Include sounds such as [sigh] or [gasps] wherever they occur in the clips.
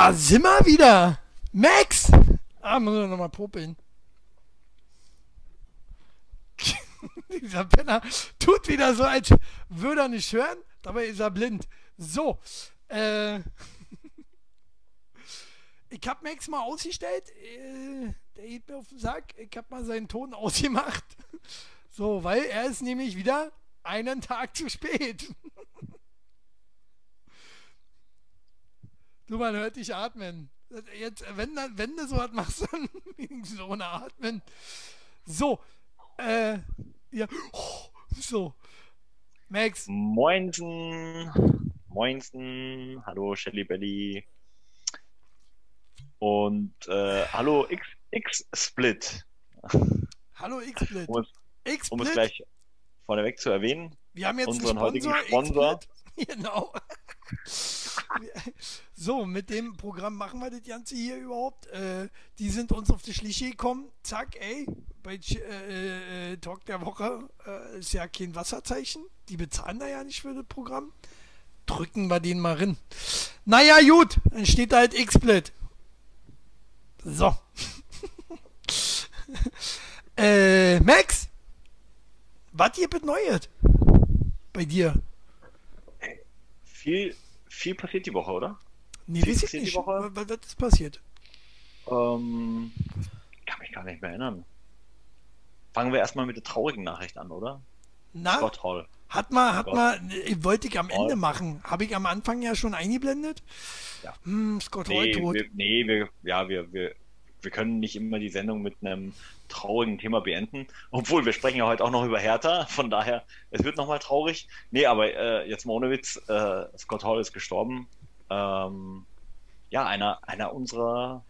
Da sind wir wieder. Max! Ah, muss ich nochmal popeln. [laughs] Dieser Penner tut wieder so, als würde er nicht hören, dabei ist er blind. So, äh, [laughs] ich hab Max mal ausgestellt, äh, der geht mir auf den Sack, ich hab mal seinen Ton [laughs] ausgemacht. So, weil er ist nämlich wieder einen Tag zu spät. Du, man hört dich atmen. Jetzt, wenn, wenn du so was machst, [laughs] dann wenigstens ohne Atmen. So, äh, ja, [gasps] so. Max. Moinsen. Moinsen. Hallo, Shelly Belly. Und äh, hallo X, X Split. Hallo X Split. Um, es, um es gleich vorneweg zu erwähnen. Wir haben jetzt unseren heutigen Sponsor. [laughs] Genau. [laughs] so, mit dem Programm machen wir das Ganze hier überhaupt. Äh, die sind uns auf die Schliche gekommen. Zack, ey, bei äh, äh, Talk der Woche äh, ist ja kein Wasserzeichen. Die bezahlen da ja nicht für das Programm. Drücken wir den mal rein. Naja, gut, dann steht da halt X-Split. So. [laughs] äh, Max, was ihr beneuert bei dir? Viel, viel passiert die Woche, oder? Nee, Viel weiß ich passiert die nicht. Woche? Was, ist passiert? Ähm, kann mich gar nicht mehr erinnern. Fangen wir erstmal mit der traurigen Nachricht an, oder? Na, Scott Hall. hat mal, hat Gott. mal, äh, wollte ich am Ende Hall. machen. Habe ich am Anfang ja schon eingeblendet? Ja. Hm, Scott Hall Nee, tot. wir, nee wir, ja, wir, wir, wir können nicht immer die Sendung mit einem traurigen Thema beenden. Obwohl, wir sprechen ja heute auch noch über Hertha. Von daher, es wird nochmal traurig. Nee, aber äh, jetzt mal ohne Witz, äh, Scott Hall ist gestorben. Ähm, ja, einer, einer unserer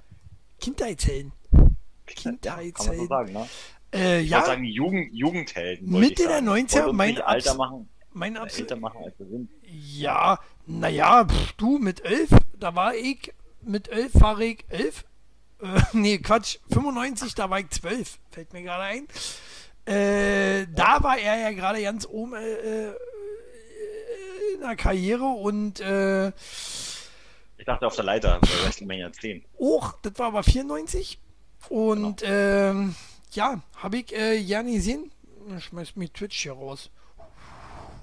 Kindheitshelden. kann man so Kindheitshelden. sagen, ne? Äh, Ich ja, sagen, Jugend, Jugendhelden. Mitte der sagen. 90er, Wollte uns mein Alter machen, mein äh, absolut. älter machen, als wir sind. Ja, naja, du mit elf, da war ich, mit elf war ich elf. Äh, nee, Quatsch, 95, da war ich zwölf, fällt mir gerade ein. Äh, da war er ja gerade ganz oben äh, äh, in der Karriere und äh, Ich dachte auf der Leiter bei WrestleMania 10. auch, das war aber 94. Und ähm, ja, habe ich äh, gerne gesehen. Schmeiß mir Twitch hier raus.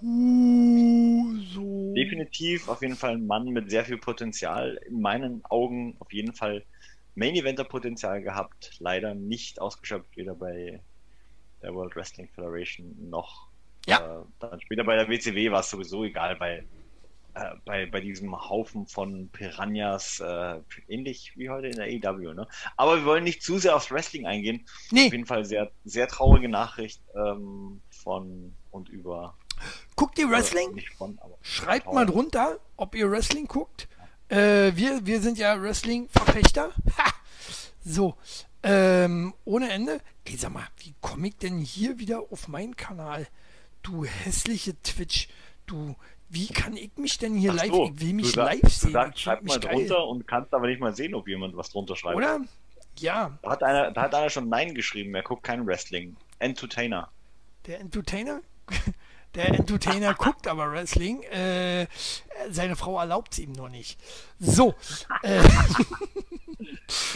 Uh, so. Definitiv auf jeden Fall ein Mann mit sehr viel Potenzial. In meinen Augen auf jeden Fall Main Eventer Potenzial gehabt. Leider nicht ausgeschöpft, weder bei der World Wrestling Federation noch Ja. äh, dann später bei der WCW war es sowieso egal, weil äh, bei, bei diesem Haufen von Piranhas, äh, ähnlich wie heute in der AEW, ne? Aber wir wollen nicht zu sehr aufs Wrestling eingehen. Auf Nee, jeden Fall sehr, sehr traurige Nachricht ähm, von und über guckt ihr äh, Wrestling? von, Schreibt mal drunter, ob ihr Wrestling guckt. Äh, wir, wir sind ja Wrestling-Verfechter. Ha! So, ähm, ohne Ende. Ey, sag mal, wie komme ich denn hier wieder auf meinen Kanal? Du hässliche Twitch. Du, wie kann ich mich denn hier Ach live? so, ich will mich du sag- live Du sehen. sagst, Ich schreib mal mich geil. drunter und kannst aber nicht mal sehen, ob jemand was drunter schreibt. Oder? Ja, Da hat einer, da hat einer schon Nein geschrieben, er guckt kein Wrestling. Entertainer. der Entertainer. Der Entertainer [laughs] guckt aber Wrestling. Äh, seine Frau erlaubt es ihm nur nicht. So. Äh, [laughs]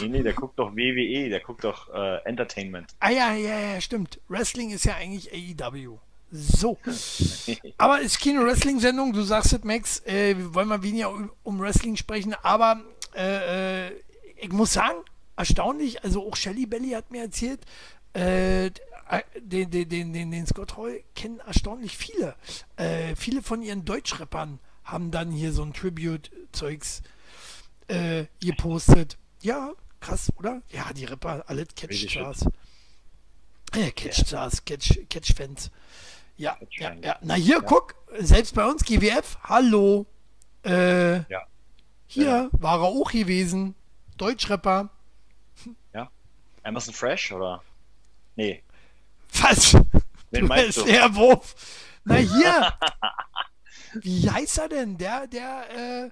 Nee, nee, der guckt doch WWE, der guckt doch äh, Entertainment. Ah ja, ja, ja, stimmt. Wrestling ist ja eigentlich AEW. So. [laughs] Aber es ist keine Wrestling-Sendung, du sagst es, Max. Äh, wir wollen mal weniger um- Wrestling sprechen, aber äh, äh, ich muss sagen, erstaunlich, also auch Shelly Belly hat mir erzählt, äh, den, den, den, den, den Scott Hall kennen erstaunlich viele. Äh, viele von ihren Deutschrappern haben dann hier so ein Tribute-Zeugs äh, gepostet. Ja, krass, oder? Ja, die Rapper, alle Catch-Stars. Äh, Catch-Stars, Catch, Catch-Fans. Ja, ja, Catch-Fans. ja. Na hier, Ja. guck, selbst bei uns GWF, hallo. Äh, Ja. hier Ja. war er auch gewesen. Deutschrapper. Emerson Fresh oder? Nee. Was? Wen du meinst du? der Wurf. Na hier. [laughs] Wie heißt er denn? Der, der äh,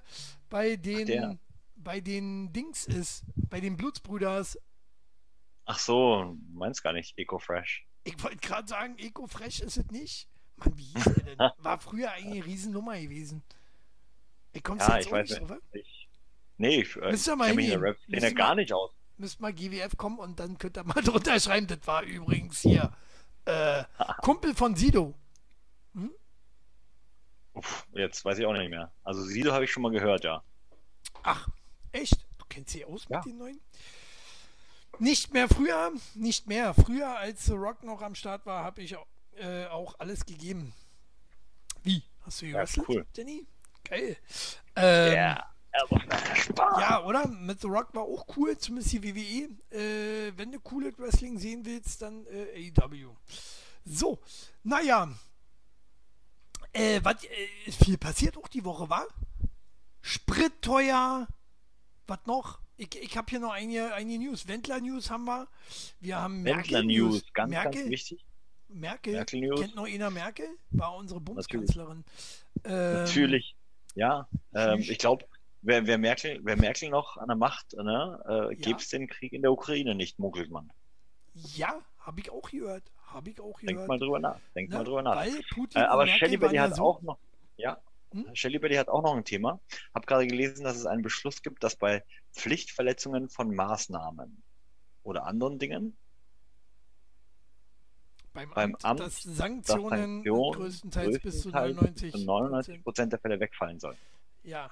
bei den der. bei den Dings ist, bei den Blutsbrüders. Ach so, du meinst gar nicht Eco Fresh. Ich wollte gerade sagen, Eco Fresh ist es nicht. Mann, wie hieß er denn? [laughs] War früher eigentlich eine Riesennummer gewesen. Ich komm's Ja, jetzt ich weiß nicht drauf. Ich, Nee, ich, äh, ich kenne mich in der Rap-Szene gar nicht aus. Müsst mal GWF kommen und dann könnt ihr mal [laughs] drunter schreiben, das war übrigens hier äh, Kumpel von Sido. Hm? Uff, jetzt weiß ich auch nicht mehr. Also Sido habe ich schon mal gehört, ja. Ach, echt? Du kennst sie aus ja. mit den neuen? Nicht mehr früher, nicht mehr. Früher, als The Rock noch am Start war, habe ich äh, auch alles gegeben. Wie? Hast du gewrestelt, ja, cool. Jenny? Geil. Ähm, yeah. Ja, oder? Mit The Rock war auch cool, zumindest die WWE. Äh, wenn du coole Wrestling sehen willst, dann äh, AEW. So, naja. Äh, was äh, viel passiert auch die Woche, war? Sprit teuer. Was noch? Ich, ich habe hier noch einige, einige News. Wendler News haben wir. Wir haben Wendler News, ganz, Merkel, ganz wichtig. Merkel, Merkel News. kennt noch einer Merkel? War unsere Bundeskanzlerin. Natürlich, ähm, Natürlich. ja. Ähm, ich glaube, wer, wer, Merkel, wer Merkel noch an der Macht, ne, äh, ja. gäbe es den Krieg in der Ukraine nicht, munkelt man. Ja, habe ich auch gehört. Habe ich auch gehört. Denk mal drüber nach. Denk ne? mal drüber nach. Weil Putin äh, aber Shelly Belly hat so auch noch. Ja, hm? Shelly Belly hat auch noch ein Thema. Hab gerade gelesen, dass es einen Beschluss gibt, dass bei Pflichtverletzungen von Maßnahmen oder anderen Dingen beim, beim Amt, Amt dass Sanktionen, Sanktionen größtenteils, größtenteils bis zu 99, 99 Prozent der Fälle wegfallen sollen. Ja.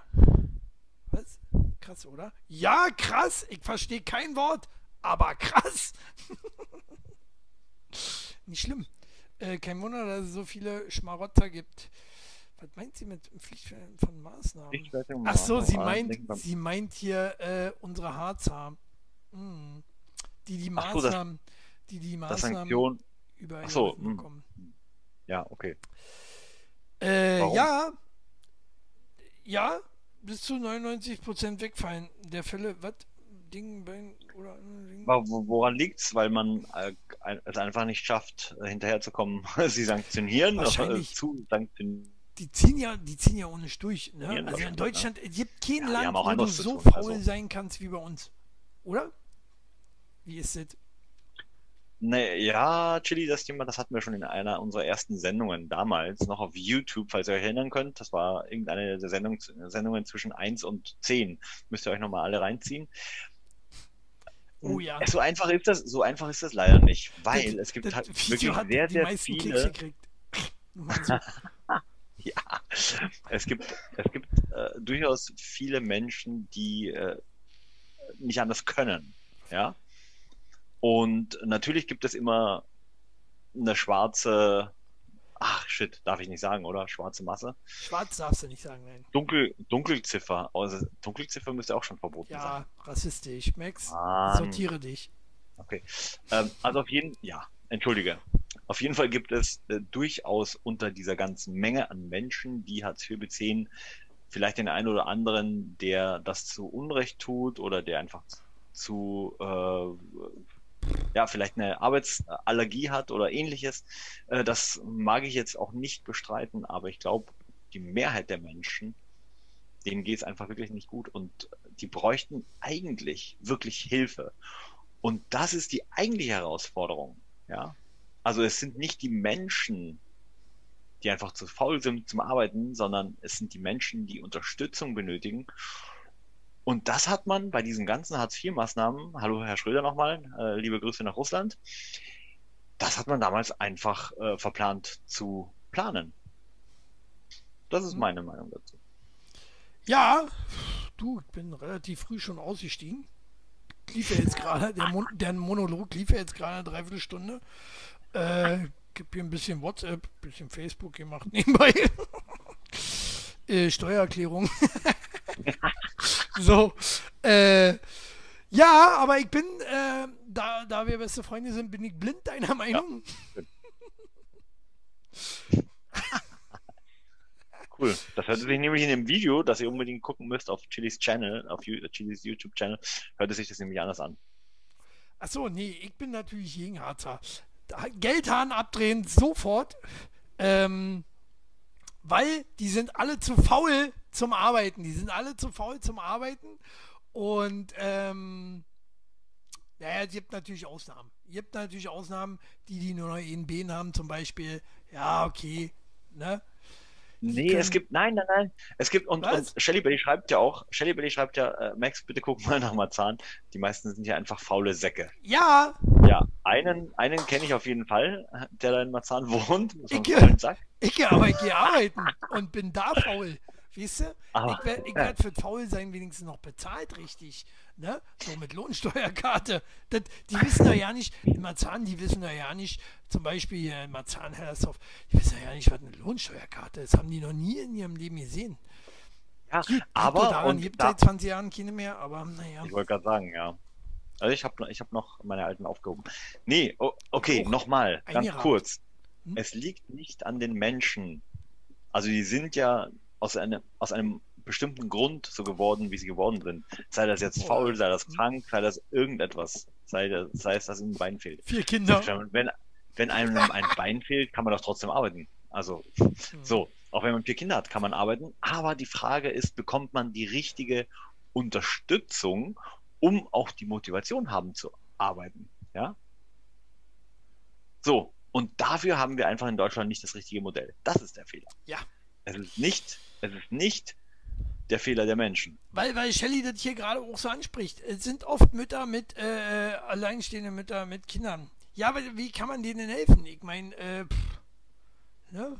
Was? Krass, oder? Ja, krass. Ich verstehe kein Wort, aber krass. [laughs] Nicht schlimm. Äh, kein Wunder, dass es so viele Schmarotter gibt. Was meint sie mit Pflichtverletzung von Maßnahmen? Ach so, sie meint, sie meint hier äh, unsere Harzer. Hm. Die die Maßnahmen, so, die die Maßnahmen über Ach so, hm. bekommen. Ja, okay. Äh, ja, ja, bis zu 99% wegfallen der Fälle. Was? Ding, Bein oder Ding. Woran liegt's? Weil man äh, es einfach nicht schafft, äh, hinterherzukommen. [laughs] Sie sanktionieren, Wahrscheinlich. zu sanktionieren. Die ziehen ja, die ziehen ja ohne durch. Ne? Also in Deutschland ja. es gibt kein ja, Land, wo du so tun, faul also. sein kannst wie bei uns. Oder? Wie ist das? Ne, ja, Chili, das Thema, das hatten wir schon in einer unserer ersten Sendungen damals, noch auf YouTube, falls ihr euch erinnern könnt. Das war irgendeine der Sendung, Sendungen zwischen 1 und 10. Müsst ihr euch nochmal alle reinziehen. Oh ja. So einfach ist das, so einfach ist das leider nicht, weil das, es gibt halt wirklich sehr, sehr viele. [laughs] ja, es gibt, es gibt äh, durchaus viele Menschen, die äh, nicht anders können. Ja. Und natürlich gibt es immer eine schwarze, ach shit, darf ich nicht sagen, oder? Schwarze Masse. Schwarz darfst du nicht sagen, nein. Dunkel, Dunkelziffer. Also Dunkelziffer müsste auch schon verboten ja, sein. Ja, rassistisch. Max, Mann. sortiere dich. Okay. Ähm, also auf jeden, ja, entschuldige. Auf jeden Fall gibt es äh, durchaus unter dieser ganzen Menge an Menschen, die Hartz IV beziehen, vielleicht den einen oder anderen, der das zu Unrecht tut oder der einfach zu äh, ja, vielleicht eine Arbeitsallergie hat oder ähnliches. Äh, das mag ich jetzt auch nicht bestreiten, aber ich glaube, die Mehrheit der Menschen, denen geht es einfach wirklich nicht gut und die bräuchten eigentlich wirklich Hilfe. Und das ist die eigentliche Herausforderung. Ja, also es sind nicht die Menschen, die einfach zu faul sind zum Arbeiten, sondern es sind die Menschen, die Unterstützung benötigen. Und das hat man bei diesen ganzen Hartz-IV-Maßnahmen, hallo Herr Schröder nochmal, äh, liebe Grüße nach Russland, das hat man damals einfach äh, verplant zu planen. Das ist mhm. meine Meinung dazu. Ja, du, ich bin relativ früh schon ausgestiegen. Lief ja jetzt gerade, der, Mon der Monolog lief ja jetzt gerade eine Dreiviertelstunde. Äh, gib hier ein bisschen WhatsApp, ein bisschen Facebook gemacht nebenbei. [laughs] äh, Steuererklärung. [laughs] so. Äh, ja, aber ich bin, äh, da, da wir beste Freunde sind, bin ich blind deiner Meinung. Ja. [laughs] cool. Das hört sich nämlich in dem Video, das ihr unbedingt gucken müsst auf Chilis Channel, auf Chilis YouTube-Channel, hört sich das nämlich anders an. Achso, nee, ich bin natürlich gegen Harzer. Geldhahn abdrehen, sofort. Ähm, weil die sind alle zu faul zum Arbeiten. Die sind alle zu faul zum Arbeiten. Und ähm, naja, es gibt natürlich Ausnahmen. Es gibt natürlich Ausnahmen, die, die nur noch einen Bn haben, zum Beispiel. Ja, okay. Ne? Nee, es gibt, nein, nein, nein. Es gibt, und, und Shelly Belly schreibt ja auch, Shelly Belly schreibt ja, äh, Max, bitte guck mal [laughs] nach Marzahn. Die meisten sind ja einfach faule Säcke. Ja. Ja, einen, einen kenne ich auf jeden Fall, der da in Marzahn wohnt. Ich gehe, ich aber ich gehe arbeiten und bin da faul. Weißt du? Aber, ich werde werd für faul sein wenigstens noch bezahlt, richtig. Ne? So mit Lohnsteuerkarte. Das, die wissen doch ja nicht, in Marzahn, die wissen doch ja nicht, zum Beispiel hier in Marzahn-Hellersdorf, die wissen ja nicht, was eine Lohnsteuerkarte ist. Das haben die noch nie in ihrem Leben gesehen. Ja, gibt, aber. Gibt daran, und gibt da, seit 20 Jahren keine mehr, aber naja. Ich wollte gerade sagen, ja. Also ich habe ich hab noch meine alten aufgehoben. Nee, oh, okay, nochmal, ganz kurz. Hm? Es liegt nicht an den Menschen. Also die sind ja aus, eine, aus einem bestimmten Grund so geworden, wie sie geworden sind. Sei das jetzt faul, sei das krank, sei das irgendetwas. Sei, das, sei es, dass ihnen ein Bein fehlt. Vier Kinder. Wenn, wenn einem ein Bein fehlt, kann man doch trotzdem arbeiten. Also, hm. so. Auch wenn man vier Kinder hat, kann man arbeiten. Aber die Frage ist, bekommt man die richtige Unterstützung, um auch die Motivation haben zu arbeiten? Ja? So. Und dafür haben wir einfach in Deutschland nicht das richtige Modell. Das ist der Fehler. Ja. Es ist nicht, es ist nicht der Fehler der Menschen. Weil, weil Shelley das hier gerade auch so anspricht. Es sind oft Mütter mit, äh, alleinstehende Mütter mit Kindern. Ja, aber wie kann man denen helfen? Ich meine, äh, ne?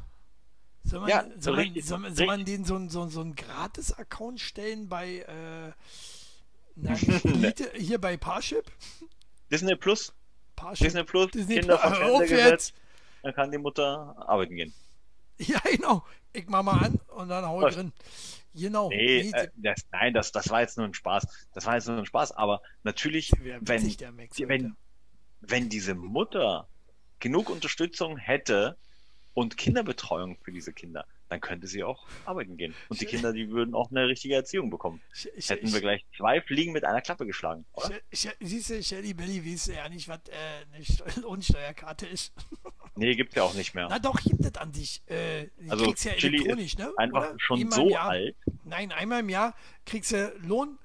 Soll man, ja, soll, man, richtig, soll, soll man denen so, so, so einen Gratis-Account stellen bei, äh, [laughs] Elite, hier bei Parship? Disney Plus. Parship. Disney Plus, Disney Kinder Plus. dann kann die Mutter arbeiten gehen. Ja, genau. Ich mach mal an und dann hau ich drin. Genau. Nee, Nee, äh, das, nein, das, das war jetzt nur ein Spaß. Das war jetzt nur ein Spaß, aber natürlich, wenn, Max, wenn, wenn diese Mutter genug Unterstützung hätte und Kinderbetreuung für diese Kinder, dann könnte sie auch arbeiten gehen. Und die Kinder, die würden auch eine richtige Erziehung bekommen. Ich, ich, Hätten wir gleich zwei Fliegen mit einer Klappe geschlagen, oder? ich, ich, siehst du, Shelly Belly weiß ja nicht, was äh, eine Steu- [laughs] Lohnsteuerkarte ist. [laughs] Nee, gibt's ja auch nicht mehr. Na doch, gibt es an sich. Äh, Also, kriegst ja Chili elektronisch, ne? Einfach Oder? schon Einmal so alt. Nein, einmal im Jahr kriegst du Lohn,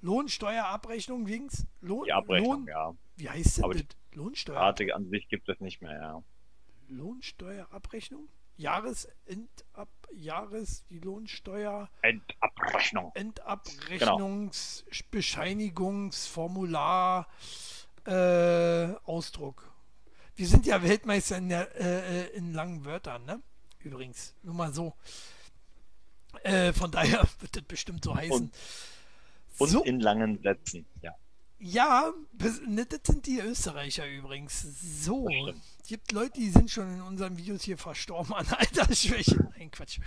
Lohnsteuerabrechnung wings. Lohn, Die Abrechnung, Lohn, ja. Wie heißt denn das? die Lohnsteuer. Rate an sich gibt es nicht mehr, ja. Lohnsteuerabrechnung? Jahresendab, Jahres, die Lohnsteuer, Endabrechnung. Endabrechnungsbescheinigungsformular, äh, Ausdruck. Wir sind ja Weltmeister in, der, äh, äh, in langen Wörtern, ne? Übrigens, nur mal so. Äh, von daher [laughs] wird das bestimmt so heißen. Und- Und so, in langen Sätzen, ja. Ja, ne, das sind die Österreicher übrigens. So, es gibt Leute, die sind schon in unseren Videos hier verstorben an [laughs] Altersschwäche. Nein, Quatsch.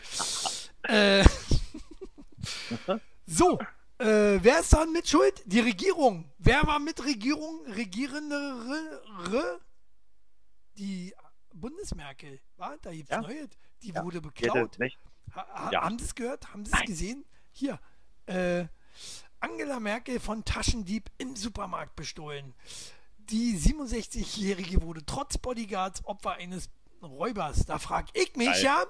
äh, [laughs] so, äh, wer ist daran mit schuld? Die Regierung. Wer war mit Regierung? Regierende, Re- die Bundesmerkel. War? Da gibt's Ja. neue. Die Ja. wurde beklaut. Ha, ha, Ja. Haben Sie es gehört? Haben Sie es gesehen? Hier. Äh, Angela Merkel von Taschendieb im Supermarkt bestohlen. Die 67-Jährige wurde trotz Bodyguards Opfer eines Räubers. Da frag ich mich Geil. ja.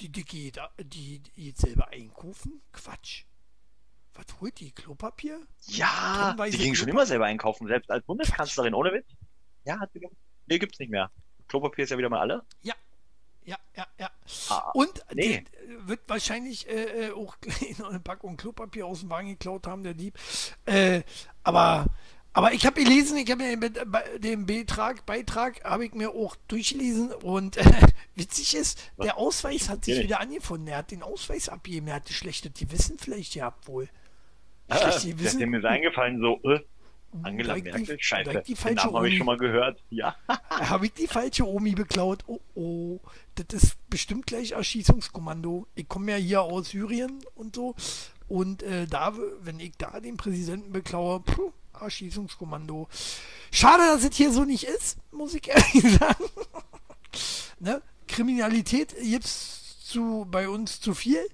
Die Dicke geht, die, geht selber einkaufen? Quatsch. Was holt die? Klopapier? Ja, die ging schon immer selber einkaufen, selbst als Bundeskanzlerin, ohne Witz. Ja, hat sie. Nee, gibt's nicht mehr. Klopapier ist ja wieder mal alle. Ja, ja, ja, ja. Ah, Und nee. der wird wahrscheinlich äh, äh, auch [laughs] eine Packung Klopapier aus dem Wagen geklaut haben, der Dieb. Äh, aber, aber ich habe gelesen, ich habe mir den, Be- den Betrag, Beitrag habe ich mir auch durchgelesen und äh, [laughs] witzig ist, der Ausweis hat sich wieder angefunden. Er hat den Ausweis abgegeben, er hatte schlechte, die wissen vielleicht gehabt wohl. Ah, das ist mir eingefallen, so, äh, Angela Direkt die- Merkel, scheiße, direkt die den falsche Namen habe ich schon mal gehört. Ja, [laughs] Habe ich die falsche Omi beklaut? Oh oh, das ist bestimmt gleich Erschießungskommando. Ich komme ja hier aus Syrien und so. Und äh, da, wenn ich da den Präsidenten beklaue, puh, Erschießungskommando. Schade, dass es hier so nicht ist, muss ich [laughs] ehrlich sagen. ne? Kriminalität gibt's zu bei uns zu viel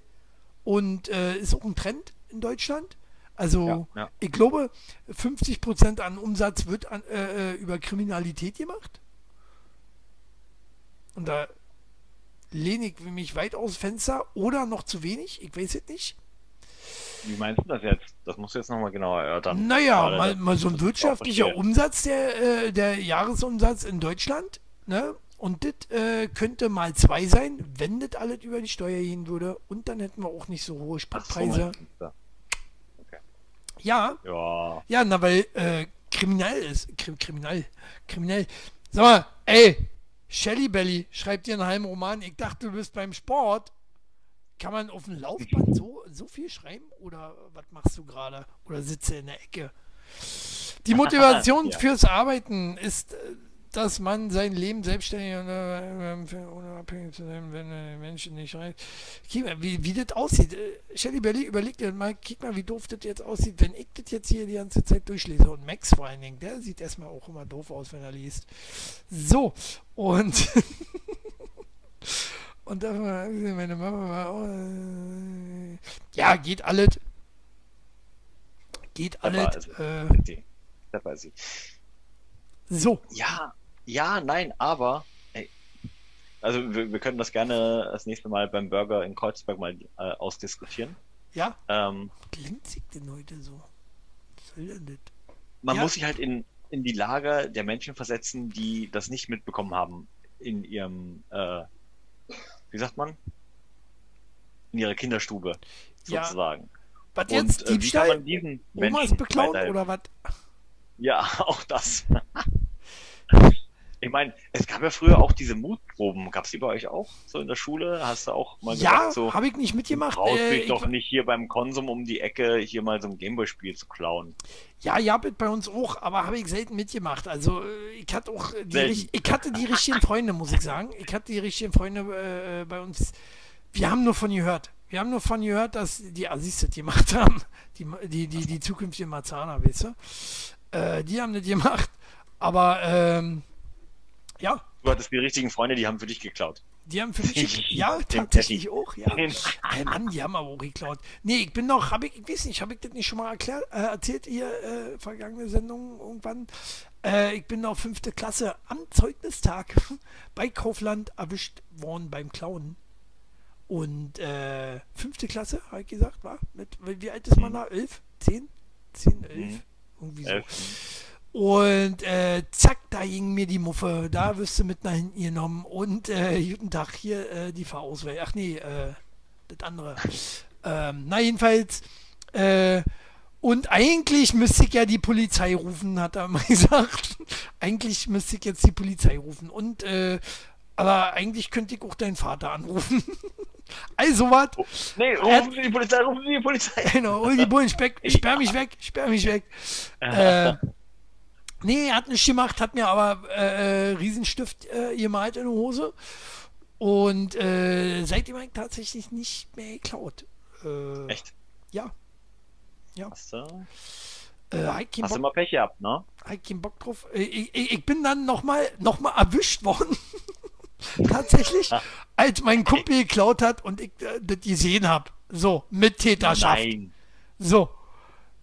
und äh, ist auch ein Trend in Deutschland. Also Ja, ja. ich glaube, 50% an Umsatz wird an, äh, äh, über Kriminalität gemacht. Und da lehne ich mich weit aus Fenster oder noch zu wenig, ich weiß es nicht. wie meinst du das jetzt? Das musst du jetzt nochmal genauer erörtern. Naja, mal, mal so ein wirtschaftlicher. Umsatz, der, äh, der Jahresumsatz in Deutschland, ne? Und das äh, könnte mal zwei sein, wenn das alles über die Steuer gehen würde. Und dann hätten wir auch nicht so hohe Spritpreise. So. Ja. Ja. Ja, na, weil äh, kriminell ist. Krim, kriminell. Kriminell. Sag mal, ey, Shelly Belly schreibt dir einen halben Roman. Ich dachte, du bist beim Sport. Kann man auf dem Laufband so, so viel schreiben? Oder was machst du gerade? Oder sitze in der Ecke? Die Motivation [laughs] ja. fürs Arbeiten ist, dass man sein Leben selbstständig und äh, unabhängig zu sein, wenn äh, Menschen nicht rein. Wie, wie das aussieht. Shelly Belly, überleg dir mal, kick mal, wie doof das jetzt aussieht, wenn ich das jetzt hier die ganze Zeit durchlese. Und Max vor allen Dingen, der sieht erstmal auch immer doof aus, wenn er liest. So, und. [laughs] Und da meine Mama war auch, äh, ja, geht alles. Geht alles. Äh, da war sie. So. Ja, ja, nein, aber. Ey, also wir, wir können das gerne das nächste Mal beim Burger in Kreuzberg mal äh, ausdiskutieren. Ja. Ähm, Glänzig denn heute so? Was soll denn das? Man Ja. muss sich halt in, in die Lage der Menschen versetzen, die das nicht mitbekommen haben in ihrem, äh, wie sagt man? In ihrer Kinderstube, Ja. sozusagen. Was jetzt? Und äh, wie kann Diebstahl? man diesen Oma ist Menschen beklaut oder was? Ja, [laughs] auch das. [laughs] Ich meine, es gab ja früher auch diese Mutproben. Gab es die bei euch auch so in der Schule? Hast du auch mal Ja, gesagt, so, habe ich nicht mitgemacht. traust Äh, ich, doch nicht hier beim Konsum um die Ecke hier mal so ein Gameboy-Spiel zu klauen. ja, ja, bei uns auch, aber habe ich selten mitgemacht. Also äh, ich hatte auch die, ich hatte die richtigen Freunde, muss ich sagen. Ich hatte die richtigen Freunde äh, bei uns. Wir haben nur von gehört. Wir haben nur von gehört, dass die Assis das gemacht [laughs] haben. Die, die, die, die zukünftigen Marzahner, weißt du? Äh, die haben das gemacht. Aber ähm, ja, Du hattest die richtigen Freunde, die haben für dich geklaut. Die haben für mich, ja, tatsächlich auch, ja. Hey Mann, die haben aber auch geklaut. Nee, ich bin noch, hab ich, ich weiß nicht, habe ich das nicht schon mal erklärt, äh, erzählt ihr, äh, vergangene Sendung irgendwann? Äh, ich bin noch fünfte Klasse am Zeugnistag [laughs] bei Kaufland erwischt worden beim Klauen. Und äh, fünfte Klasse, habe ich gesagt, war? Mit, wie alt ist man da? Elf? Zehn? Zehn, elf? Mhm. Irgendwie so. Elf. Und äh, zack, da ging mir die Muffe, da wirst du mit nach hinten genommen und äh, guten Tag, hier äh, die Fahrauswahl. Ach nee, äh, das andere. Ähm, na jedenfalls, äh, und eigentlich müsste ich ja die Polizei rufen, hat er [laughs] mal gesagt. eigentlich müsste ich jetzt die Polizei rufen. Und, äh, aber eigentlich könnte ich auch deinen Vater anrufen. [laughs] also was? Nee, rufen Sie die Polizei, rufen Sie die Polizei. Genau, hol die Bullen, [laughs] sperr mich weg, sperr mich weg. Äh, nee, er hat nicht gemacht, hat mir aber äh, äh, Riesenstift äh, gemalt in die Hose. Und äh, seitdem habe ich tatsächlich nicht mehr geklaut. Äh, Echt? Ja, Hast du, äh, hab ich keinen hast du Bock, mal Pech gehabt, ne? ich keinen Bock drauf. Äh, ich, ich, ich bin dann nochmal noch mal erwischt worden. [laughs] tatsächlich, [laughs] als mein Kumpel geklaut hat und ich äh, das gesehen habe. So, mit Täterschaft. Nein. So.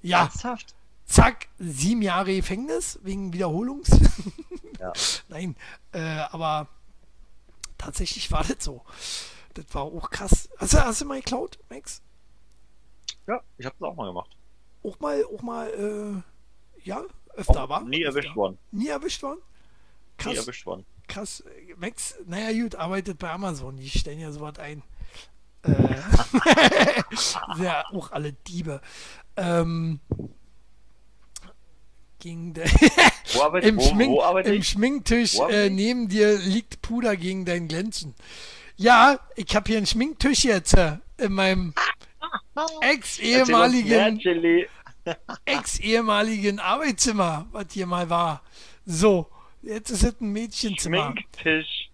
Ja, Ernsthaft? Zack, sieben Jahre Gefängnis wegen Wiederholungs. [laughs] Ja. Nein, äh, aber tatsächlich war das so. Das war auch krass. Hast du, hast du mal geklaut, Max? Ja, ich habe das auch mal gemacht. Auch mal, auch mal, äh, ja, öfter Auch war? nie Öfter. erwischt worden. Nie erwischt worden? Nie Krass, erwischt worden. krass. Max, naja, gut, arbeitet bei Amazon. Die stellen ja sowas ein. Äh, [laughs] [laughs] ja, auch alle Diebe. Ähm, gegen der [laughs] Wo arbeitet, Im, wo, Schmink, wo arbeitet Im? Schminktisch äh, neben dir liegt Puder gegen dein Glänzen. Ja, ich habe hier einen Schminktisch jetzt äh, in meinem ex-ehemaligen [laughs] ex-ehemaligen Arbeitszimmer, was hier mal war. So, jetzt ist es ein Mädchenzimmer. Schminktisch.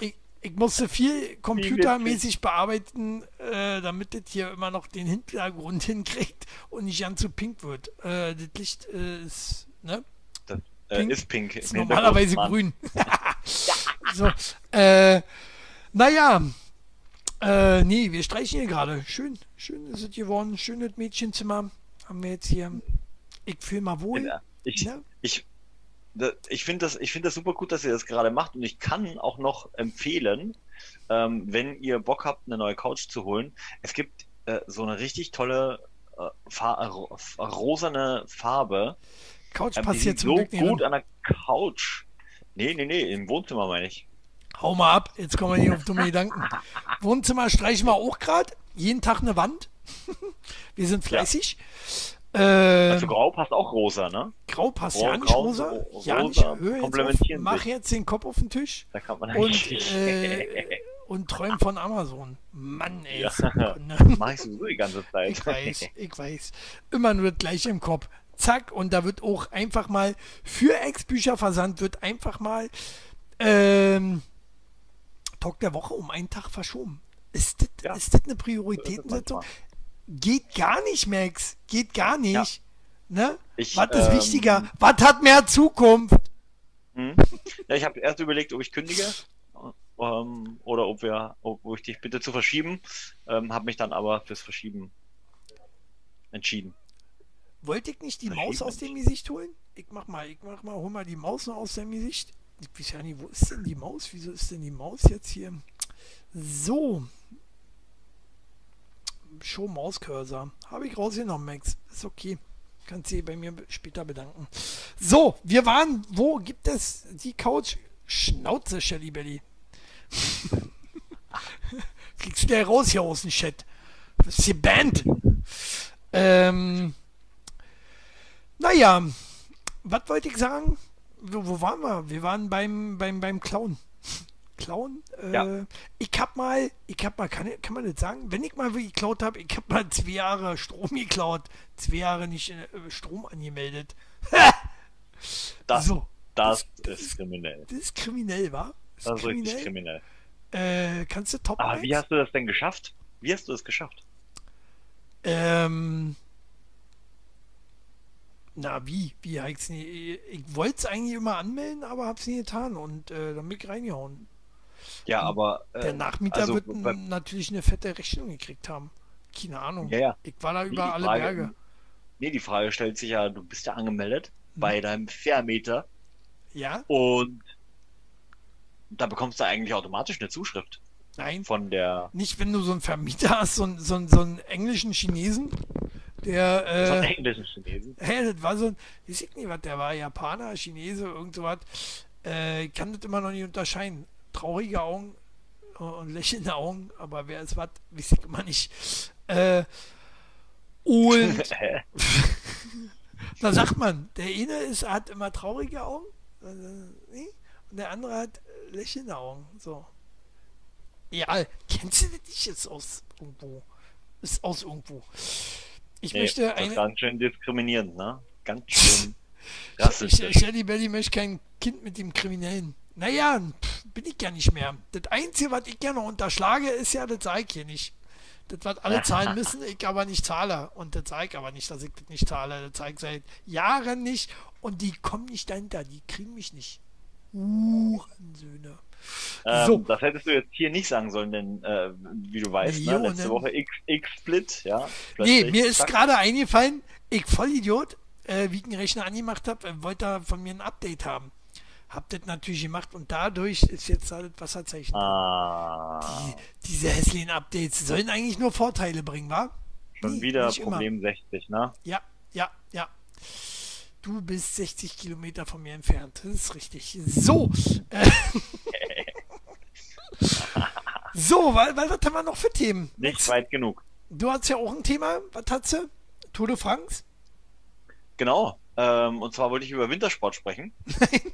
Ich, ich musste viel computermäßig bearbeiten, äh, damit das hier immer noch den Hintergrund [laughs] hinkriegt und nicht ganz so pink wird. Äh, das Licht äh, ist, ne? Das äh, Pink ist pink. ist normalerweise grün. [laughs] [laughs] so, äh, naja, äh, nee, wir streichen hier gerade. Schön, schön ist es geworden. Schönes Mädchenzimmer haben wir jetzt hier. Ich fühle mal wohl. Mann. Ich, Ne? ich, ich finde das, ich finde das super gut, dass ihr das gerade macht und ich kann auch noch empfehlen, ähm, wenn ihr Bock habt, eine neue Couch zu holen. Es gibt äh, so eine richtig tolle äh, Fa ro rosane Farbe, Couch ähm, passiert so gut ran. an der Couch. Nee, nee, nee, im Wohnzimmer meine ich. Hau mal ab, jetzt kommen wir nicht auf dumme Gedanken. [laughs] Wohnzimmer streichen wir auch gerade. Jeden Tag eine Wand. [laughs] wir sind fleißig. Ja. Äh, also Grau passt auch rosa, ne? Grau passt ja nicht rosa. rosa. Ja nicht. Hör jetzt auf, mach jetzt den Kopf auf den Tisch. Da kann man und, äh, und träumen von Amazon. Mann, ey. Ja, ne? [laughs] mach ich so die ganze Zeit. Ich weiß, ich weiß. Immer nur gleich im Kopf. Zack, und da wird auch einfach mal für Ex-Bücherversand wird einfach mal ähm, Talk der Woche um einen Tag verschoben. Ist das, ja. ist das eine Prioritätensetzung? Geht gar nicht, Max. Geht gar nicht. Ja. Ne? Ich, Was ist ähm, wichtiger? Was hat mehr Zukunft? Hm? Ja, ich habe erst überlegt, ob ich kündige ähm, oder ob wir, ob, ich dich bitte zu verschieben. Ähm, habe mich dann aber fürs Verschieben entschieden. Wollte ich nicht die Maus aus dem Gesicht holen? Ich mach mal, ich mach mal, hol mal die Maus noch aus dem Gesicht. Ich weiß ja nicht, wo ist denn die Maus? Wieso ist denn die Maus jetzt hier? So. Show Mauscursor. Habe ich rausgenommen, Max. Ist okay. Kannst du bei mir später bedanken. So, wir waren, wo gibt es die Couch? Schnauze, Shelly Belly. [laughs] Kriegst du der raus hier aus dem Chat? Das ist die Band. Ähm, naja, was wollte ich sagen? wo, wo waren wir? Wir waren beim, beim, beim Clown. Clown? Äh, ja. Ich hab mal, ich hab mal, kann, kann man das sagen? Wenn ich mal geklaut habe, ich hab mal [laughs] zwei Jahre Strom geklaut, zwei Jahre nicht äh, Strom angemeldet. [laughs] das, so. das, das, ist kriminell. Das ist kriminell, wa? Das, das ist kriminell. richtig kriminell. Äh, kannst du top Aber wie hast du das denn geschafft? Wie hast du das geschafft? Ähm, na, wie? Wie heißt nie? Ich wollte es eigentlich immer anmelden, aber hab's nie getan und äh, dann bin ich reingehauen. Ja, aber. Äh, der Nachmieter also, wird natürlich eine fette Rechnung gekriegt haben. Keine Ahnung. Ja, ja. Ich war da über alle Frage, Berge. Nee, die Frage stellt sich ja, du bist ja angemeldet hm. bei deinem Vermieter. Ja. Und da bekommst du eigentlich automatisch eine Zuschrift. Nein. Von der. Nicht, wenn du so einen Vermieter hast, so, so, so einen englischen Chinesen, der, äh, so ein englischen Chinesen. Hä, das war so ein, ich weiß nicht was, der war Japaner, Chinese, irgend so was. Äh, ich kann das immer noch nicht unterscheiden. Traurige Augen und lächelnde Augen, aber wer ist was, weiß ich immer nicht. Äh, und [laughs] da sagt man, der eine ist, hat immer traurige Augen äh, und der andere hat lächelnde Augen. So. Ja, kennst du das nicht jetzt aus irgendwo? Ist aus irgendwo. Ich nee, möchte eine. ganz schön diskriminierend, ne? Ganz [laughs] schön. rassistisch. Shelly Belly möchte kein Kind mit dem Kriminellen. Naja, pff, bin ich ja nicht mehr. Das Einzige, was ich gerne unterschlage, ist ja, das zeige ich hier nicht. Das, was alle zahlen [laughs] müssen, ich aber nicht zahle. Und das zeige aber nicht, dass ich das nicht zahle. Das zeige ich seit Jahren nicht. Und die kommen nicht dahinter. Die kriegen mich nicht. Uhrensöhne. Ähm, so. Das hättest du jetzt hier nicht sagen sollen, denn äh, wie du weißt, ne, letzte Woche X-Split, ja. Nee, mir ist gerade eingefallen, ich Vollidiot, äh, wie ich einen Rechner angemacht habe, äh, wollte von mir ein Update haben. Hab das natürlich gemacht und dadurch ist jetzt halt Wasserzeichen. Ah. Die, diese hässlichen Updates sollen eigentlich nur Vorteile bringen, wa? Schon nee, wieder Problem immer. 60, ne? Ja, ja, ja. Du bist 60 Kilometer von mir entfernt. Das ist richtig. So. Äh, [laughs] so, weil, weil, was haben wir noch für Themen? Nicht weit genug. Du hast ja auch ein Thema. Was hast du? Tour de France? Genau. Ähm, und zwar wollte ich über Wintersport sprechen. [laughs] Nein.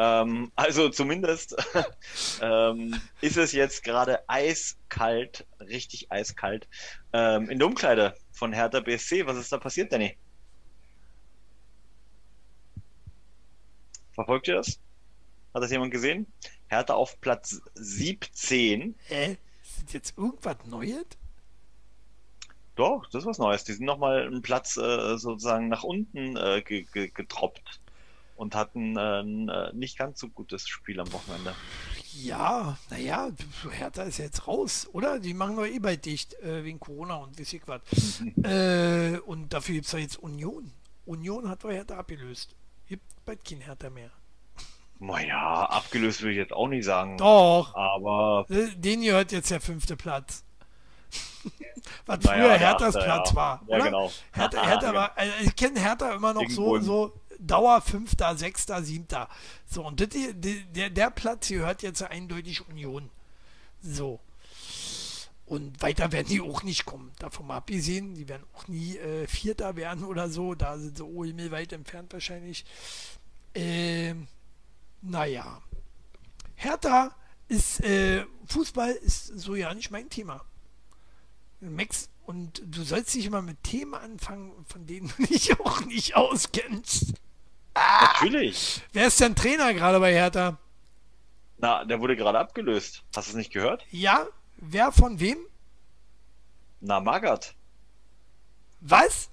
Ähm, also zumindest [laughs] ähm, ist es jetzt gerade eiskalt, richtig eiskalt, ähm, in der Umkleide von Hertha BSC. Was ist da passiert, Danny? Verfolgt ihr das? Hat das jemand gesehen? Hertha auf Platz 17. Hä? Ist jetzt irgendwas Neues? Doch, das ist was Neues. Die sind nochmal einen Platz äh, sozusagen nach unten äh, ge ge getroppt und hatten äh, ein äh, nicht ganz so gutes Spiel am Wochenende. Ja, naja, Hertha ist jetzt raus, oder? Die machen nur eh bald dicht, äh, wegen Corona und wie ich was. [laughs] äh, und dafür gibt es ja jetzt Union. Union hat doch Hertha abgelöst gibt bald kein Hertha mehr. Naja, abgelöst würde ich jetzt auch nicht sagen. Doch. Aber. Äh, den gehört jetzt der fünfte Platz. [laughs] Was naja, früher Herthas Platz ja. war. Oder? Ja, genau. Hertha, Hertha [laughs] war, also ich kenne Hertha immer noch so, so, Dauer Fünfter, Sechster, Siebter. So, und das, der, der Platz hier hört jetzt eindeutig Union. So. Und weiter werden die auch nicht kommen. Davon mal abgesehen, die werden auch nie äh, Vierter werden oder so. Da sind sie oh, himmelweit entfernt wahrscheinlich. Ähm, naja. Hertha ist, äh, Fußball ist so ja nicht mein Thema. Max, und du sollst dich immer mit Themen anfangen, von denen du [laughs] dich auch nicht auskennst. Natürlich. Wer ist denn Trainer gerade bei Hertha? Na, der wurde gerade abgelöst. Hast du es nicht gehört? Ja? Wer von wem? Na, Magath. Was?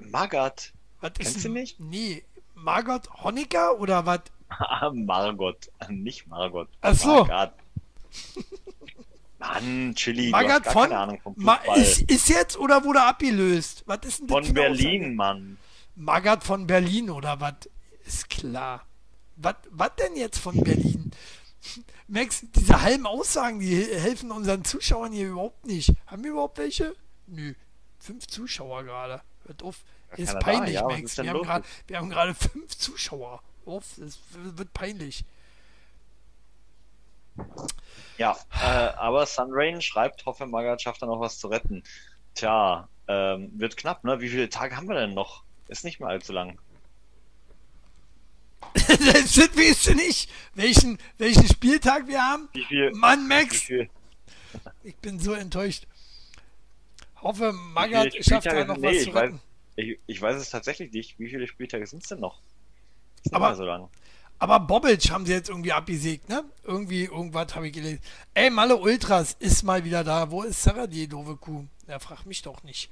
Magath. Was Kennst ist du denn- nicht? Nee. Margot Honecker oder was? Ah, [laughs] Margot. Nicht Margot. Ach so. [laughs] Mann, Chili, du Magath hast gar von? keine Ahnung vom Ma Fußball. ist, ist jetzt oder wurde abgelöst? Was ist denn das von Berlin, Mann. Magath von Berlin oder was? Ist klar. Was denn jetzt von Berlin? [laughs] Max, diese halben Aussagen, die he- helfen unseren Zuschauern hier überhaupt nicht. Haben wir überhaupt welche? Nö. Fünf Zuschauer gerade. Hört auf. Ist keiner da. peinlich, Ja, Max. Wir haben, gerade, wir haben gerade fünf Zuschauer. Auf, es wird peinlich. Ja, äh, aber Sunrain schreibt, hoffe Magath schafft da noch was zu retten. Tja, ähm, wird knapp, ne? Wie viele Tage haben wir denn noch? Ist nicht mehr allzu lang. [laughs] das weißt du nicht, welchen, welchen Spieltag wir haben. Wie viel? Mann, Max, viel? ich bin so enttäuscht. Hoffe, Magath viele schafft da noch sind- was nee, zu ich weiß, retten. ich, ich weiß es tatsächlich nicht. Wie viele Spieltage sind es denn noch? Ist nicht Aber- so lang. Aber Bobic haben sie jetzt irgendwie abgesägt, ne? Irgendwie, irgendwas habe ich gelesen. Ey, Malle Ultras ist mal wieder da. Wo ist Sarah, die doofe Kuh? Ja, frag mich doch nicht.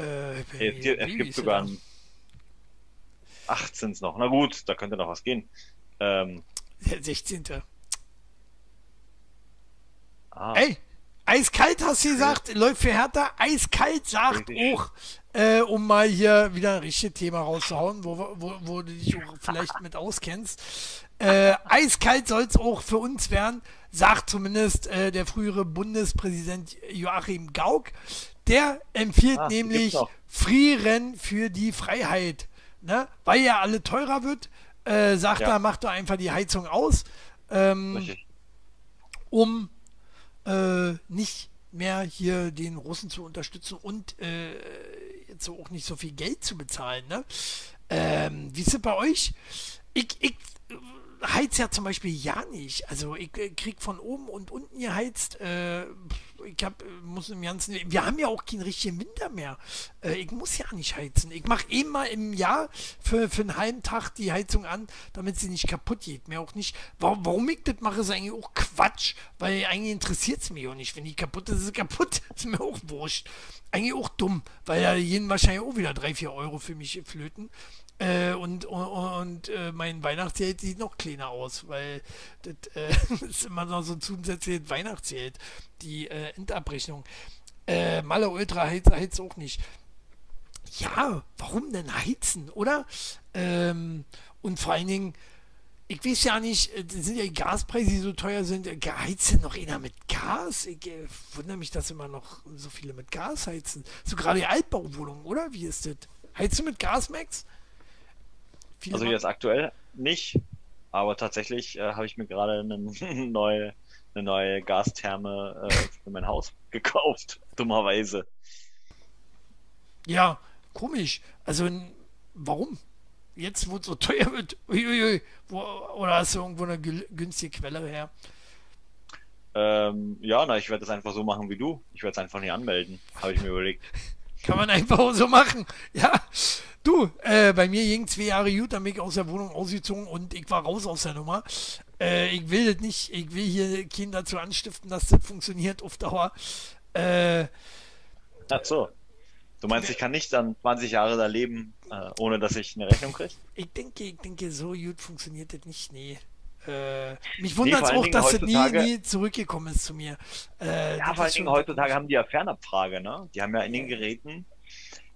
Äh, Es gibt, es gibt sogar ein 18 noch. Na gut, da könnte noch was gehen. Ähm, Der 16. ah, Ey, eiskalt hast du gesagt, läuft für Hertha. Eiskalt sagt Richtig. auch, äh, um mal hier wieder ein richtiges Thema rauszuhauen, wo, wo, wo du dich auch vielleicht mit auskennst. Äh, eiskalt soll es auch für uns werden, sagt zumindest äh, der frühere Bundespräsident Joachim Gauck. Der empfiehlt Ah, nämlich. Frieren für die Freiheit. Ne? Weil ja alle teurer wird, äh, sagt Ja. er, macht doch einfach die Heizung aus. Ähm, um äh, nicht mehr hier den Russen zu unterstützen und äh, jetzt so auch nicht so viel Geld zu bezahlen. Ne? Ähm, wie ist es bei euch? Ich, ich äh, heiz ja zum Beispiel ja nicht. Also ich äh, krieg von oben und unten geheizt. Äh, ich hab, äh, muss im ganzen, wir haben ja auch keinen richtigen Winter mehr. Äh, ich muss ja nicht heizen. Ich mache eben mal im Jahr für, für einen halben Tag die Heizung an, damit sie nicht kaputt geht. Mir auch nicht. Warum, warum ich das mache, ist eigentlich auch Quatsch, weil eigentlich interessiert es mich auch nicht. Wenn die kaputt ist, ist sie kaputt. [laughs] Ist mir auch wurscht. Eigentlich auch dumm, weil ja jeden wahrscheinlich auch wieder 3, 4 Euro für mich flöten. Äh, und und, und äh, mein Weihnachtsgeld sieht noch kleiner aus, weil das äh, [laughs] ist immer noch so ein zusätzliches Weihnachtsgeld, die äh, Endabrechnung. Äh, Malle Ultra heizt, heizt auch nicht. Ja, warum denn heizen, oder? Ähm, und vor allen Dingen, ich weiß ja nicht, äh, sind ja die Gaspreise, die so teuer sind. äh, Heizt denn noch einer mit Gas? Ich äh, wundere mich, dass immer noch so viele mit Gas heizen. So gerade die Altbauwohnungen, oder? Wie ist das? Heizt du mit Gas, Max? Viele Also jetzt aktuell nicht, aber tatsächlich äh, habe ich mir gerade eine [laughs] neue, eine neue Gastherme äh, für mein Haus [laughs] gekauft, dummerweise. Ja, komisch. Also, warum? Jetzt, wo es so teuer wird, [laughs] uiuiui, wo, oder hast du irgendwo eine gü- günstige Quelle her? Ähm, ja, na, ich werde das einfach so machen wie du. Ich werde es einfach nicht anmelden, habe ich mir überlegt. Kann man einfach so machen. Ja, du, äh, bei mir ging zwei Jahre gut, dann bin ich aus der Wohnung ausgezogen und ich war raus aus der Nummer. Äh, ich will das nicht, ich will hier Kinder dazu anstiften, dass das funktioniert auf Dauer. Äh, Ach so. Du meinst, ich kann nicht dann 20 Jahre da leben, äh, ohne dass ich eine Rechnung kriege? ich denke, ich denke, so gut funktioniert das nicht, nee. Äh, mich wundert es allen auch, dass das nie, nie zurückgekommen ist zu mir. Äh, Ja, vor allen Dingen schon- heutzutage haben die ja Fernabfrage, ne? Die haben ja in den Geräten,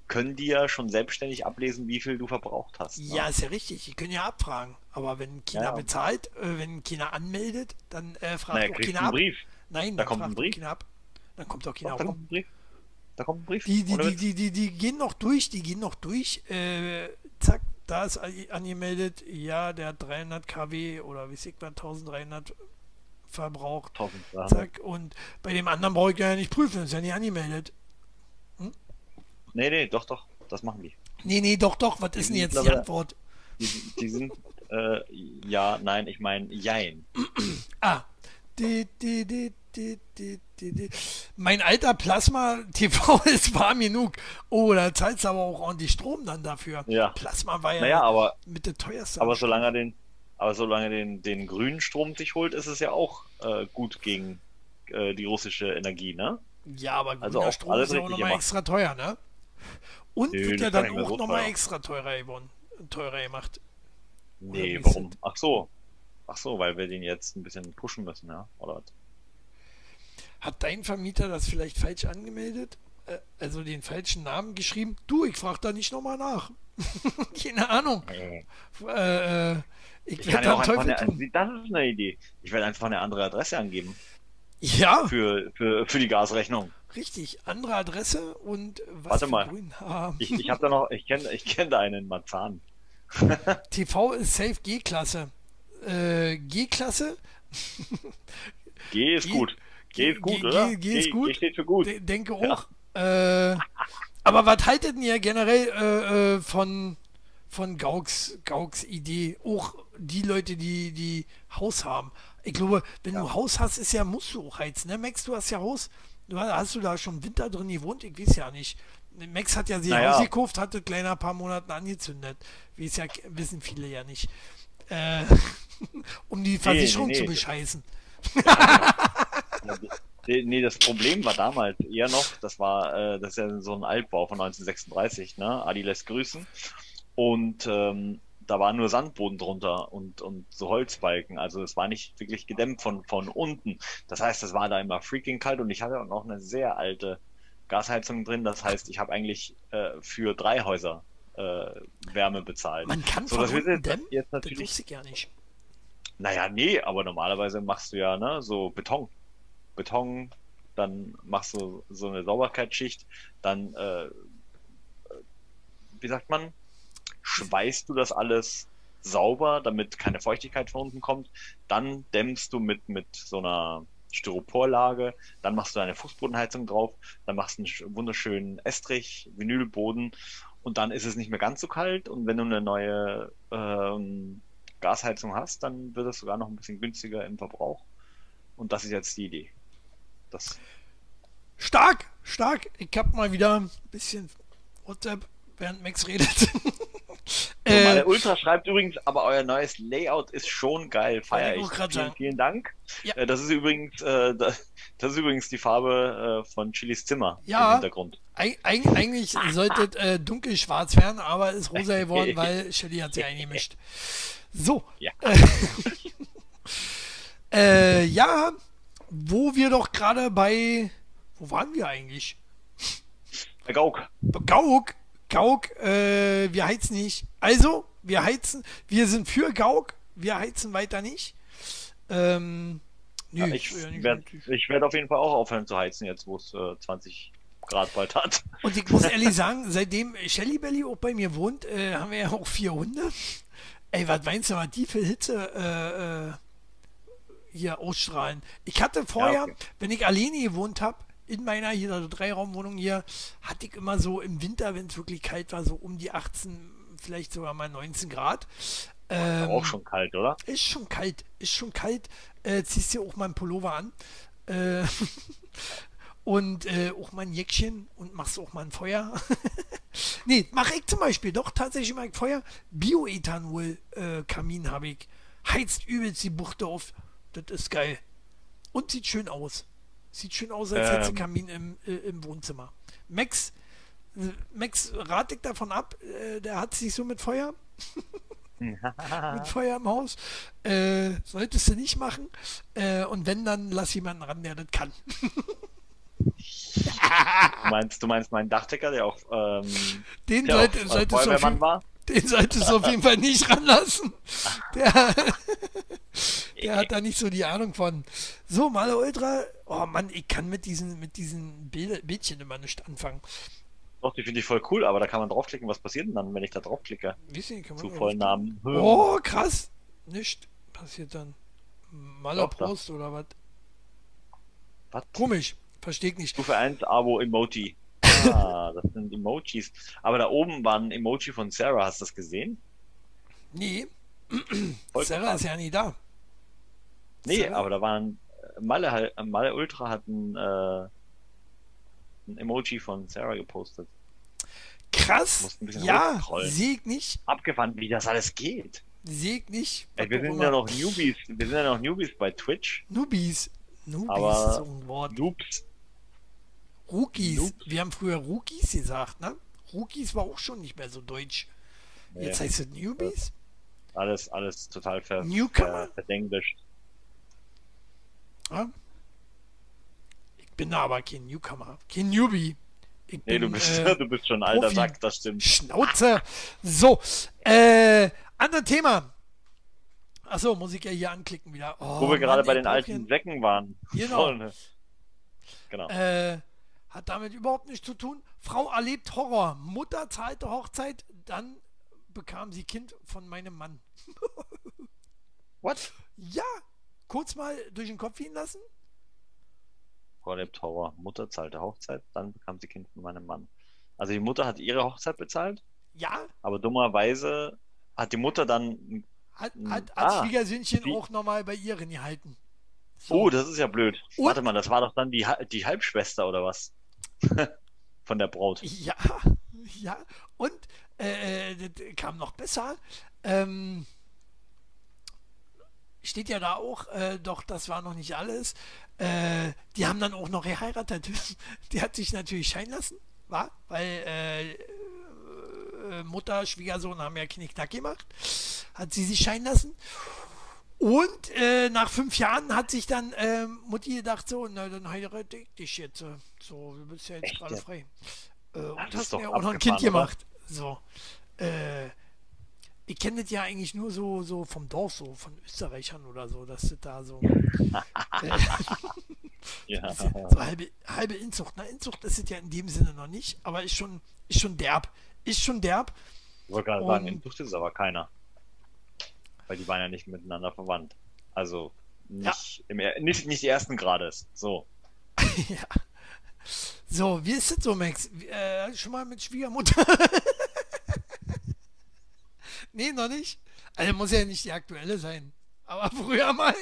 können die ja schon selbstständig ablesen, wie viel du verbraucht hast. Ne? Ja, ist ja richtig. Die können ja abfragen. Aber wenn China Ja. bezahlt, äh, wenn China anmeldet, dann äh, fragt Naja, auch China einen ab. Brief. Nein, Da dann kommt ein Brief. China ab. Dann kommt auch China Doch, da kommt ein Brief. Da kommt ein Brief. Die, die, die, die, die, die gehen noch durch, die gehen noch durch. Äh, zack, da ist an- angemeldet, ja, der hat 300 kW oder wie sieht man, 1300 verbraucht. 1300. Zack, und bei dem anderen brauche ich ja nicht prüfen, ist ja nicht angemeldet. Nee, nee, doch, doch. Das machen die. Nee, nee, doch, doch, was ist denn jetzt die Antwort? Die, sind- die sind, äh, ja, nein, ich meine, jein. Ah, die, die, die, die, die, die, die. mein alter Plasma-TV [laughs] ist warm genug. Oh, da zahlst du aber auch ordentlich Strom dann dafür. Ja. Plasma war ja Naja, aber, mit der teuerste. aber solange er den, aber solange den, den grünen Strom sich holt, ist es ja auch äh, gut gegen äh, die russische Energie, ne? Ja, aber grüner Also auch Strom ist ja auch nochmal extra teuer, ne? Und Nö, wird ja dann auch so nochmal extra teurer geworden, teurer gemacht. Nee, warum? Ach so. Ach so, weil wir den jetzt ein bisschen pushen müssen, ja? Oder? Hat dein Vermieter das vielleicht falsch angemeldet? Äh, Also den falschen Namen geschrieben? Du, ich frage da nicht nochmal nach. [laughs] Keine Ahnung. Äh, Äh, äh, ich Ich werde kann ja da auch einen einfach eine, das ist eine Idee. Ich werde einfach eine andere Adresse angeben Ja, für, für, für die Gasrechnung. richtig. Andere Adresse und was Warte mal. Grün haben. Ich, ich habe da noch, ich kenne ich kenn da einen Marzahn. [laughs] TV ist safe G-Klasse. Äh, G-Klasse? [laughs] G ist G- gut. G ist G- gut, G- oder? G ist gut. G steht für gut. De denke auch. Äh, aber was haltet ihr generell äh, äh, von, von Gauks, Gauks Idee? Auch die Leute, die, die Haus haben. Ich glaube, wenn du Haus hast, ist ja, musst du auch heizen. Ne? Max, du hast ja Haus. Du, hast- hast du da schon Winter drin gewohnt? Ich weiß ja nicht. Max hat ja sich Naja. Haus gekauft, hatte kleiner paar Monaten angezündet. Wie es ja wissen viele ja nicht. Äh, [laughs] um die Versicherung nee, zu nee. bescheißen. [laughs] Nee, nee, das Problem war damals eher noch, das war, äh, das ist ja so ein Altbau von 1936, ne? Adi lässt grüßen. Und ähm, da war nur Sandboden drunter und, und so Holzbalken. Also es war nicht wirklich gedämmt von, von unten. Das heißt, es war da immer freaking kalt und ich hatte auch noch eine sehr alte Gasheizung drin. Das heißt, ich habe eigentlich äh, für drei Häuser äh, Wärme bezahlt. Man kann So, von das unten jetzt, dämmen? jetzt Das natürlich wusste ich ja nicht. naja, nee, aber normalerweise machst du ja ne, so Beton. Beton, dann machst du so eine Sauberkeitsschicht, dann, äh, wie sagt man, schweißt du das alles sauber, damit keine Feuchtigkeit von unten kommt, dann dämmst du mit, mit so einer Styroporlage, dann machst du eine Fußbodenheizung drauf, dann machst du einen sch- wunderschönen Estrich, Vinylboden und dann ist es nicht mehr ganz so kalt und wenn du eine neue ähm, Gasheizung hast, dann wird es sogar noch ein bisschen günstiger im Verbrauch. Und das ist jetzt die Idee. Das, Stark, stark. Ich hab mal wieder ein bisschen WhatsApp, während Max redet. [laughs] so, äh, meine Ultra schreibt übrigens, aber euer neues Layout ist schon geil, feier ich Vielen, vielen Dank. Ja. Äh, Das ist übrigens, äh, das, das ist übrigens die Farbe äh, von Chilis Zimmer Ja. im Hintergrund. eig eig eigentlich sollte äh, dunkelschwarz werden, aber ist rosa geworden, [laughs] weil Shelly hat sie eingemischt. So. Ja. [laughs] Äh, ja, wo wir doch gerade bei. Wo waren wir eigentlich? Herr Gauk, Gauk, Gauk, äh, wir heizen nicht. Also, wir heizen, wir sind für Gauk, wir heizen weiter nicht. Ähm, nö, ja, ich ja werde werd auf jeden Fall auch aufhören zu heizen, jetzt wo es äh, 20 Grad bald hat. Und ich muss [laughs] ehrlich sagen, seitdem Shelly Belly auch bei mir wohnt, äh, haben wir ja auch vier Hunde. Ey, was meinst du, was die für Hitze äh, äh, hier ausstrahlen? Ich hatte vorher, okay. wenn ich alleine gewohnt habe, in meiner hier also Dreiraumwohnung hier, hatte ich immer so im Winter, wenn es wirklich kalt war, so um die 18, vielleicht sogar mal 19 Grad. Ähm, auch schon kalt, oder? ist schon kalt, ist schon kalt. Äh, ziehst dir auch mal einen Pullover an. Äh, [laughs] und äh, auch mal ein Jäckchen und machst auch mal ein Feuer. [laughs] nee, mache ich zum Beispiel doch tatsächlich mal ein Feuer. Bioethanol-Kamin habe ich. Heizt übelst die Buchte auf. Das ist geil. Und sieht schön aus. Sieht schön aus, als hätte Ähm. Kamin im, äh, im Wohnzimmer. Max, äh, Max rate ich davon ab, äh, der hat sich so mit Feuer [laughs] mit Feuer im Haus. Äh, solltest du nicht machen. Äh, und wenn, dann lass jemanden ran, der das kann. [laughs] Du meinst, du meinst meinen Dachdecker, der auch, ähm, Den der sollte, auch äh, solltest, du auf war? Den solltest du auf jeden Fall nicht ranlassen. Der, [laughs] der hat da nicht so die Ahnung von. So, Maler Ultra, oh Mann, ich kann mit diesen, mit diesen Bild Bildchen immer nicht anfangen. Doch, die finde ich voll cool, aber da kann man draufklicken. Was passiert denn dann, wenn ich da draufklicke? Wissen, kann Zu man vollen Namen. Oh, krass. Nicht passiert dann. Maler. Prost oder was? Was? Komisch. Versteh ich nicht. Stufe 1, Abo, Emoji. Ah, das sind Emojis. Aber da oben war ein Emoji von Sarah. Hast du das gesehen? Nee. Sarah ist ja nie da. Nee, Sarah? aber da war ein Malle, Malle Ultra hat ein, äh, ein Emoji von Sarah gepostet. Krass. Ja, ich nicht. Abgewandt, wie das alles geht. Ich nicht. Ey, wir sind ja noch Newbies. Wir sind ja noch Newbies bei Twitch. Newbies. Newbies Aber- ist so ein Wort. Noobs. Rookies. Noobs. Wir haben früher Rookies gesagt, ne? Rookies war auch schon nicht mehr so deutsch. Jetzt Nee, heißt es Newbies? alles, alles total ver Newcomer? ver verdenglischt. Ja? Ich bin aber kein Newcomer, kein Newbie. Ich Nee, bin, du bist, äh, [laughs] du bist schon alter Profi. Sack, das stimmt. Schnauze. So, äh, anderes Thema. Achso, muss ich ja hier anklicken wieder. Oh, Wo wir gerade bei den alten Säcken waren. Genau. [laughs] Genau. Äh, hat damit überhaupt nichts zu tun. Frau erlebt Horror. Mutter zahlte Hochzeit, dann bekam sie Kind von meinem Mann. [laughs] What? Ja, kurz mal durch den Kopf gehen lassen. Frau lebt Horror. Mutter zahlte Hochzeit, dann bekam sie Kind von meinem Mann. Also die Mutter hat ihre Hochzeit bezahlt, Ja, aber dummerweise hat die Mutter dann. hat, hat als Ah, Schwiegersöhnchen wie- auch nochmal bei ihren gehalten. So. Oh, das ist ja blöd. Und- Warte mal, das war doch dann die, die Halbschwester oder was? [laughs] Von der Braut. Ja, ja. Und äh, äh, das kam noch besser. Ähm, steht ja da auch, äh, doch das war noch nicht alles. Äh, die haben dann auch noch geheiratet. [laughs] Die hat sich natürlich scheiden lassen, war, weil äh, äh, Mutter, Schwiegersohn haben ja Knickknack gemacht. Hat sie sich scheiden lassen. Und äh, nach fünf Jahren hat sich dann äh, Mutti gedacht, so, na dann heirate ich dich jetzt. äh, So, du bist ja jetzt Echt gerade jetzt? frei. Äh, und hast doch mir auch noch ein Kind oder? gemacht. So. Äh, ich kenne das ja eigentlich nur so, so vom Dorf, so von Österreichern oder so, dass das da so, [laughs] äh, [laughs] Ja. [laughs] so halbe, halbe Inzucht. Na, Inzucht ist es ja in dem Sinne noch nicht, aber ist schon, ist schon derb. Ist schon derb. Ich wollte gerade sagen, Und- in Tucht ist aber keiner. Weil die waren ja nicht miteinander verwandt. Also nicht, im, er- nicht, nicht ersten Grades. So. [laughs] ja. So, wie ist das so, Max? Äh, schon mal mit Schwiegermutter? [laughs] nee, noch nicht. Also muss ja nicht die aktuelle sein. Aber früher mal.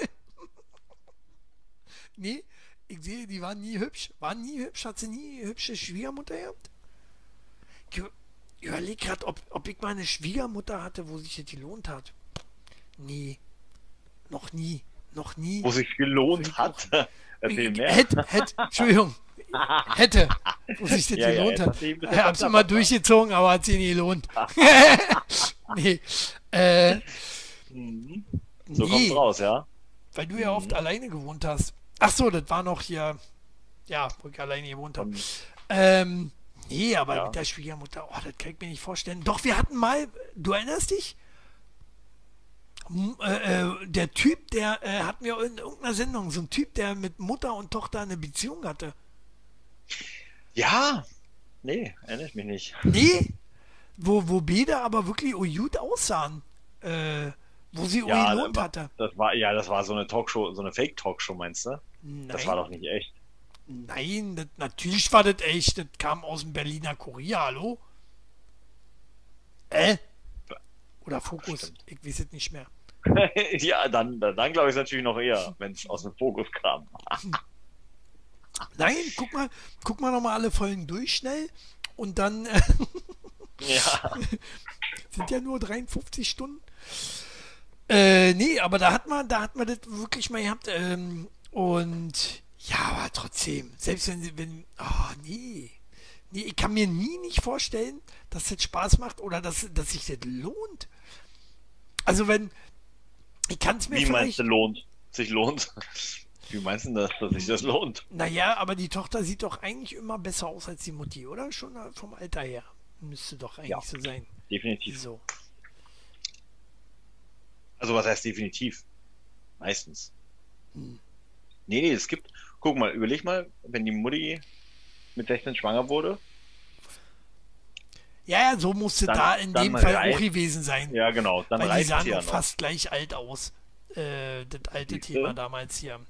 [laughs] nee, ich sehe, die waren nie hübsch. Waren nie hübsch. Hat sie nie hübsche Schwiegermutter gehabt? Ich ü- überleg grad, ob, ob ich mal eine Schwiegermutter hatte, wo sich das gelohnt hat. Nie. Noch nie. Noch nie. Wo sich gelohnt hat. Hätte, [laughs] hätte, Entschuldigung. Hätte, wo sich das Ja, ja, gelohnt jetzt hat. Ich hab's immer durchgezogen, aber hat sie nie gelohnt. [laughs] nee. Äh, Mhm. So nee, kommt's raus, ja? weil du ja Mhm. oft alleine gewohnt hast. Ach so, das war noch hier, ja, wo ich alleine gewohnt habe. Und Ähm, nee, aber Ja. mit der Schwiegermutter, oh, das kann ich mir nicht vorstellen. Doch, wir hatten mal, du erinnerst dich? Äh, äh, der Typ, der äh, hat mir in irgendeiner Sendung, so ein Typ, der mit Mutter und Tochter eine Beziehung hatte. ja. Nee, erinnere ich mich nicht. Nee, wo, wo beide aber wirklich gut aussahen. Äh, wo sie Ja, gelohnt aber- hatte. Das war, ja, das war so eine Talkshow, so eine Fake-Talkshow, meinst du? Das Nein, war doch nicht echt. nein das, natürlich war das echt. Das kam aus dem Berliner Kurier, hallo? Äh? Oder Fokus, ich weiß es nicht mehr. [laughs] ja, dann, dann, dann glaube ich es natürlich noch eher, wenn es aus dem Fokus kam. [laughs] Nein, guck mal, guck mal nochmal alle Folgen durch schnell und dann äh, [laughs] ja. sind ja nur 53 Stunden. Äh, nee, aber da hat man, da hat man das wirklich mal gehabt. Ähm, und ja, aber trotzdem, selbst wenn sie, wenn, oh nee. Nee, ich kann mir nie nicht vorstellen, dass das Spaß macht oder dass, dass sich das lohnt. Also wenn, ich kann es mir Wie meinst du lohnt? Sich lohnt? [laughs] Wie meinst du das, dass sich das lohnt? naja, aber die Tochter sieht doch eigentlich immer besser aus als die Mutti, oder? Schon vom Alter her. Müsste doch eigentlich Ja. so sein. Definitiv. So. Also was heißt definitiv? Meistens. Hm. Nee, nee, es gibt, guck mal, überleg mal, wenn die Mutti mit 16 schwanger wurde. Ja, ja, so musste dann, da in dem Fall reicht, auch gewesen sein. Ja, genau. Dann Weil die sahen ja fast gleich alt aus. Äh, das alte Siehste? Thema damals hier.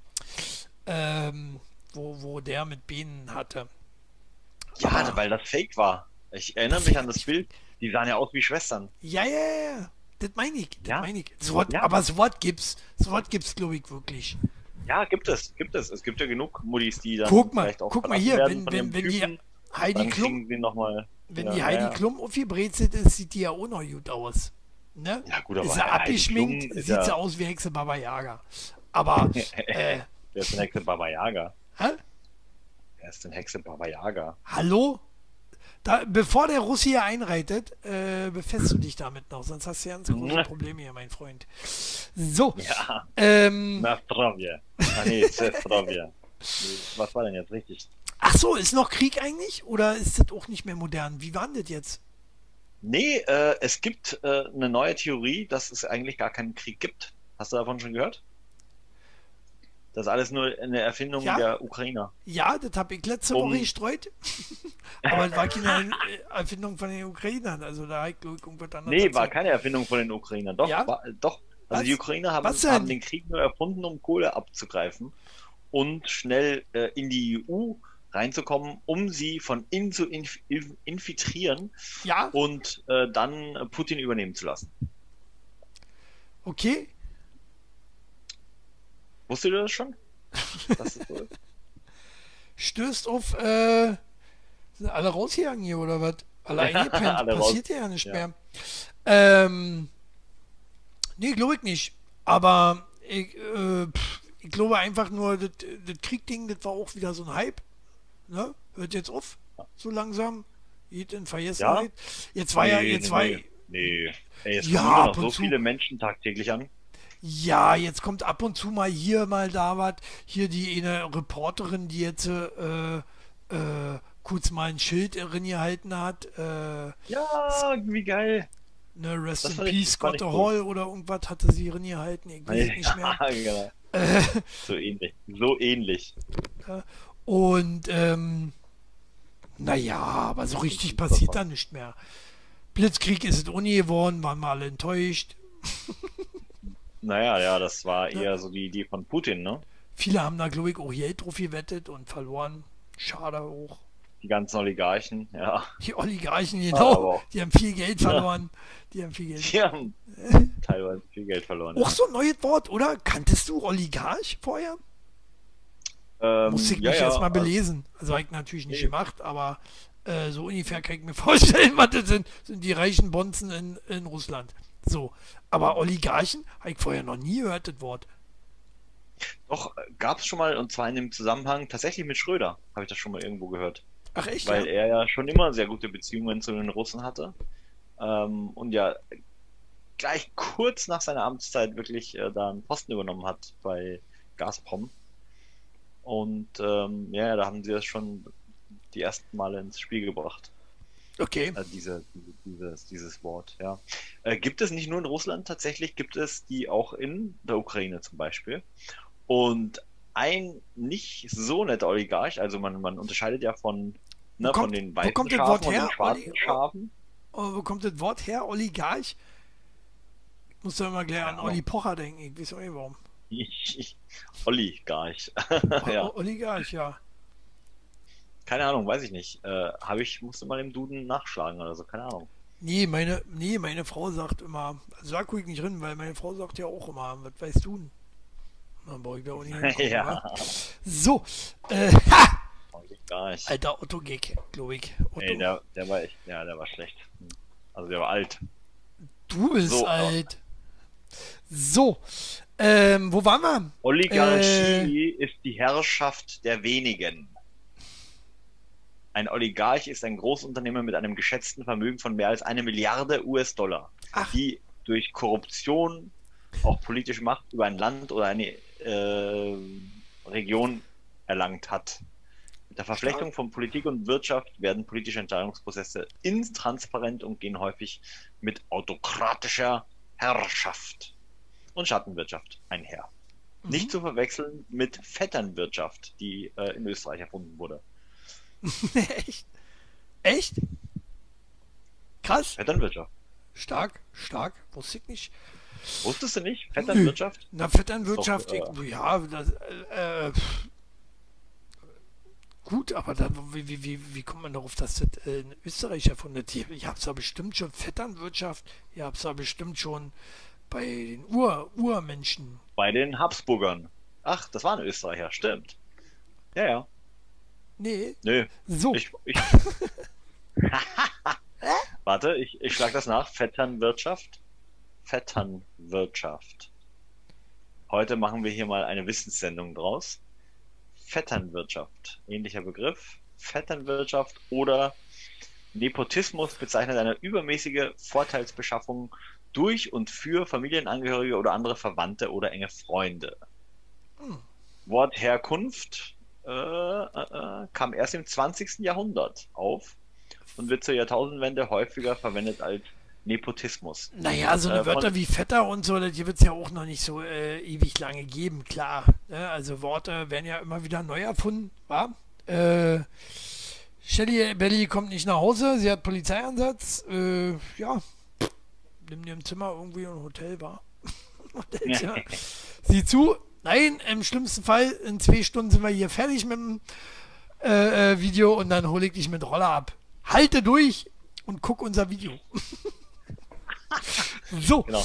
Ähm, wo, wo der mit Bienen hatte. Ja, Aber, weil das Fake war. Ich erinnere mich an das Bild. Die sahen ja aus wie Schwestern. Ja, ja, ja. Das meine ich. Das ja? meine ich. So Wort, ja. Aber so Wort gibt's. So Wort gibt's, glaube ich, wirklich. Ja, gibt es, gibt es. Es gibt ja genug Muttis, die dann guck mal, vielleicht auch Guck mal hier, wenn, wenn, wenn die Heidi Klum, noch mal, wenn ja, die Heidi ja. Klum aufgebrezelt ist, sieht die ja auch noch gut aus. Ne? Ja, gut, aber ist sie abgeschminkt, sieht ja... sie aus wie Hexe Baba Yaga. Aber, [laughs] äh, Wer ist denn Hexe Baba Yaga? Hä? Wer ist denn Hexe Baba Yaga? Hallo? Da, bevor der Russ hier einreitet, äh, befesst du dich damit noch, sonst hast du ja ganz große [laughs] Probleme hier, mein Freund. So. Ja. Ähm, Na, Zdravia. Ah, nee. [laughs] Was war denn jetzt richtig? Ach so, ist noch Krieg eigentlich? Oder ist das auch nicht mehr modern? Wie war das jetzt? Nee, äh, es gibt äh, eine neue Theorie, dass es eigentlich gar keinen Krieg gibt. Hast du davon schon gehört? Das ist alles nur eine Erfindung ja. der Ukrainer. Ja, das habe ich letzte um... Woche gestreut. [laughs] Aber es war keine [laughs] Erfindung von den Ukrainern. Also da ich irgendwas anderes. Nee, war keine Erfindung von den Ukrainern. Doch, ja? war, doch. Also Was? die Ukrainer haben, haben, den Krieg nur erfunden, um Kohle abzugreifen und schnell äh, in die EU reinzukommen, um sie von innen zu inf infiltrieren ja? und äh, dann Putin übernehmen zu lassen. Okay, Wusstet ihr das schon? [laughs] Das so Stößt auf, äh, sind alle rausgegangen hier oder was? [laughs] Alle eingepennt. alle Passiert ja nicht ja. mehr. Ähm, nee, glaube ich nicht. Aber ich, äh, ich glaube einfach nur, das, das Kriegding, das war auch wieder so ein Hype. Ne? Hört jetzt auf, so langsam. Geht in Vergessenheit. Ja? Jetzt war nee, ja, jetzt nee, war nee. nee. Ey, es ja, noch so viele Menschen tagtäglich an ja, jetzt kommt ab und zu mal hier, mal da was. Hier die eine Reporterin, die jetzt äh, äh, kurz mal ein Schild drin gehalten hat. Äh, ja, wie geil. Ne, Rest das in Peace, Scott Hall cool. oder irgendwas hatte sie drin gehalten. Ich weiß ja, nicht mehr. [laughs] Genau. so ähnlich. So ähnlich. Und ähm, naja, aber so richtig passiert da nicht mehr. Blitzkrieg ist es ohne geworden, waren wir alle enttäuscht. [laughs] Naja, ja, das war eher so die Idee von Putin, ne? Viele haben da, glaube ich, auch Geld drauf gewettet und verloren. Schade auch. Die ganzen Oligarchen, ja. Die Oligarchen, genau. die haben viel Geld verloren. Ja. Die haben viel Geld. Die haben [laughs] teilweise viel Geld verloren. Auch ja. so ein neues Wort, oder? Kanntest du Oligarch vorher? Ähm, Muss ich mich ja, erstmal belesen. Also habe ich natürlich nicht nee. gemacht, aber äh, so ungefähr kann ich mir [laughs] vorstellen, was das sind, sind die reichen Bonzen in, in Russland. So. Aber Oligarchen habe ich vorher noch nie gehört, das Wort. Doch, gab es schon mal, und zwar in dem Zusammenhang tatsächlich mit Schröder, habe ich das schon mal irgendwo gehört. Ach echt? Weil ja? er ja schon immer sehr gute Beziehungen zu den Russen hatte. Ähm, und ja gleich kurz nach seiner Amtszeit wirklich äh, da einen Posten übernommen hat bei Gazprom. Und ähm, ja, da haben sie das schon die ersten Male ins Spiel gebracht. Okay. Also diese, diese, dieses, dieses Wort, ja. Äh, gibt es nicht nur in Russland tatsächlich, gibt es die auch in der Ukraine zum Beispiel. Und ein nicht so netter Oligarch, also man, man unterscheidet ja von, ne, kommt, von den weißen Schafen und den schwarzen Oli Schafen. Oh, wo kommt das Wort her, Oligarch? Ich muss da immer gleich an Olli Pocher denken, ich weiß auch nicht warum. [laughs] Oligarch. [laughs] ja. Oligarch, ja. Keine Ahnung, weiß ich nicht. Äh, habe ich, musste mal im Duden nachschlagen oder so, keine Ahnung. Nee, meine, nee, meine Frau sagt immer, also da gucke ich nicht drin, weil meine Frau sagt ja auch immer, was weißt du denn? Dann brauche ich da auch nicht hinkommen, [laughs] ja. So, äh, ha! Gar nicht. Alter Otto-Gag, glaube ich. Otto. Nee, der, der war echt, ja, der war schlecht. Also der war alt. Du bist so, alt. So, ähm, wo waren wir? Oligarchie äh, ist die Herrschaft der wenigen. Ein Oligarch ist ein Großunternehmer mit einem geschätzten Vermögen von mehr als eine Milliarde US-Dollar, die durch Korruption, auch politische Macht über ein Land oder eine äh, Region erlangt hat. Mit der Verflechtung von Politik und Wirtschaft werden politische Entscheidungsprozesse intransparent und gehen häufig mit autokratischer Herrschaft und Schattenwirtschaft einher. Mhm. Nicht zu verwechseln mit Vetternwirtschaft, die äh, in Österreich erfunden wurde. [laughs] Echt? Echt? Krass. Vetternwirtschaft. Stark, stark. Wusste ich nicht. Wusstest du nicht? Vetternwirtschaft? Na, Vetternwirtschaft, Doch, äh, ja, das, äh, äh gut, aber da, wie, wie, wie, wie kommt man darauf, dass das äh, in Österreich erfunden wird? Ich habe es ja bestimmt schon Vetternwirtschaft, ihr habt es ja bestimmt schon bei den Ur Urmenschen. Bei den Habsburgern. Ach, das waren Österreicher, stimmt. Ja, ja. Nee. Nee. So. Ich, ich... [laughs] Warte, ich, ich schlage das nach. Vetternwirtschaft. Vetternwirtschaft. Heute machen wir hier mal eine Wissenssendung draus. Vetternwirtschaft. Ähnlicher Begriff. Vetternwirtschaft oder Nepotismus bezeichnet eine übermäßige Vorteilsbeschaffung durch und für Familienangehörige oder andere Verwandte oder enge Freunde. Hm. Wortherkunft äh, äh, äh, kam erst im 20. Jahrhundert auf und wird zur Jahrtausendwende häufiger verwendet als Nepotismus. Naja, so eine äh, Wörter wie Vetter und so, die wird es ja auch noch nicht so äh, ewig lange geben, klar. Ne? Also Worte werden ja immer wieder neu erfunden, wa? Äh, Shelly Belly kommt nicht nach Hause, sie hat Polizeieinsatz. Äh, ja, dir im Zimmer irgendwie ein Hotel, war. [laughs] Hotelzimmer. [laughs] Sieh zu. Nein, im schlimmsten Fall, in zwei Stunden sind wir hier fertig mit dem äh, äh, Video und dann hole ich dich mit Roller ab. Halte durch und guck unser Video. [laughs] so. Genau.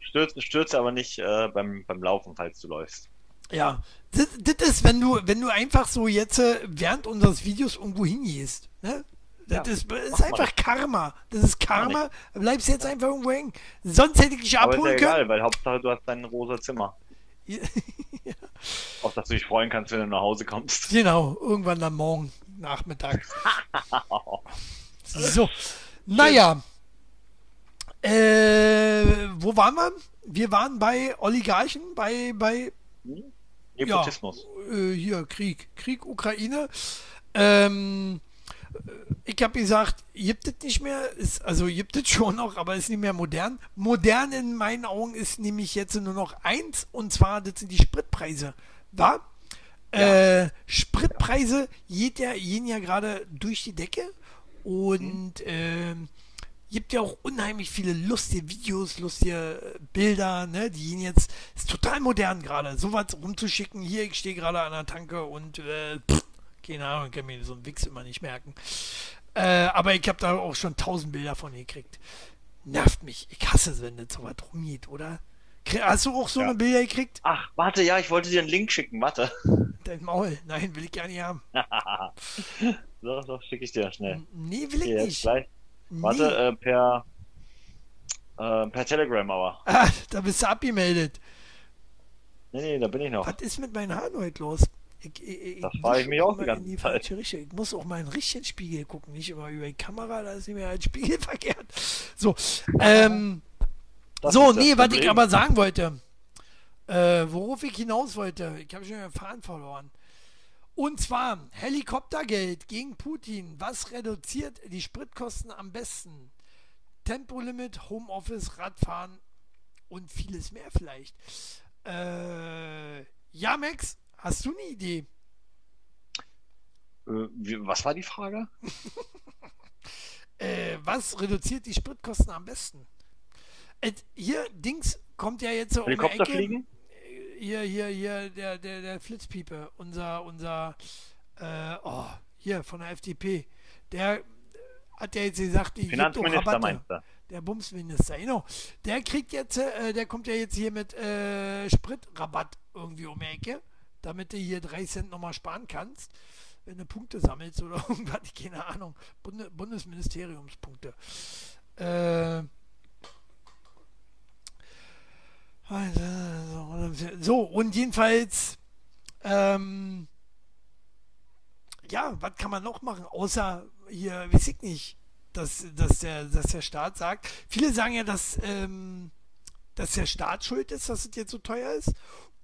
Stürze, stürze aber nicht äh, beim, beim Laufen, falls du läufst. Ja, das, das ist, wenn du, wenn du einfach so jetzt äh, während unseres Videos irgendwo hingehst. Ne? Das ja, ist, ist einfach Karma. Das ist Karma. Bleibst jetzt einfach irgendwo hängen. Sonst hätte ich dich aber abholen ist ja egal, weil Hauptsache du hast dein rosa Zimmer. [laughs] ja. Auf das du dich freuen kannst, wenn du nach Hause kommst. Genau, irgendwann dann morgen Nachmittag. so, naja. Äh, wo waren wir? Wir waren bei Oligarchen, bei, bei hm? Nepotismus. Ja, äh, hier, Krieg. Krieg, Ukraine. Ähm, ich habe gesagt, gibt es nicht mehr, ist, also gibt es schon noch, aber ist nicht mehr modern. Modern in meinen Augen ist nämlich jetzt nur noch eins und zwar, das sind die Spritpreise. Da? Ja. Äh, Spritpreise geht ja, gehen ja gerade durch die Decke und mhm. äh, gibt ja auch unheimlich viele lustige Videos, lustige Bilder, ne? Die gehen jetzt, ist total modern gerade, sowas rumzuschicken. Hier, ich stehe gerade an der Tanke und äh, pff, keine Ahnung, kann mir so einen Wix immer nicht merken. Äh, aber ich habe da auch schon tausend Bilder von gekriegt. Nervt mich. Ich hasse es, wenn das so was rumgeht, oder? Hast du auch so ja. eine Bilder gekriegt? Ach, warte, ja, ich wollte dir einen Link schicken, warte. Dein Maul. Nein, will ich gar nicht haben. [laughs] so, so, schicke ich dir schnell. Nee, will ich okay, nicht. Gleich. Nee. Warte, äh, per, äh, per Telegram aber. Ah, da bist du abgemeldet. Nee, nee, da bin ich noch. Was ist mit meinen Haaren heute los? Ich, ich, das frage ich mich auch die ganze die Zeit. Richtung. Ich muss auch mal in den richtigen Spiegel gucken, nicht immer über die Kamera, da ist nicht mehr ein Spiegel [laughs] verkehrt. So, ähm, so, nee, was ich aber sagen wollte, äh, worauf ich hinaus wollte, ich habe schon den Faden verloren. Und zwar Helikoptergeld gegen Putin. Was reduziert die Spritkosten am besten? Tempolimit, Homeoffice, Radfahren und vieles mehr vielleicht. Äh, ja, Max, Hast du eine Idee? Äh, was war die Frage? [laughs] äh, was reduziert die Spritkosten am besten? Äh, hier, Dings kommt ja jetzt so um die Ecke. Fliegen? Äh, hier, hier, hier, der, der, der Flitzpiepe, unser, unser, äh, oh, hier von der FDP. Der hat ja jetzt gesagt, die Finanzminister meinst du? Der Bumsminister, genau. Der kriegt jetzt, äh, der kommt ja jetzt hier mit äh, Spritrabatt irgendwie um die Ecke damit du hier drei Cent nochmal sparen kannst, wenn du Punkte sammelst oder [laughs] irgendwas, keine Ahnung, Bund Bundesministeriumspunkte. Äh, so, und jedenfalls, ähm, ja, was kann man noch machen, außer hier, weiß ich nicht, dass, dass, der, dass der Staat sagt. Viele sagen ja, dass, ähm, dass der Staat schuld ist, dass es jetzt so teuer ist.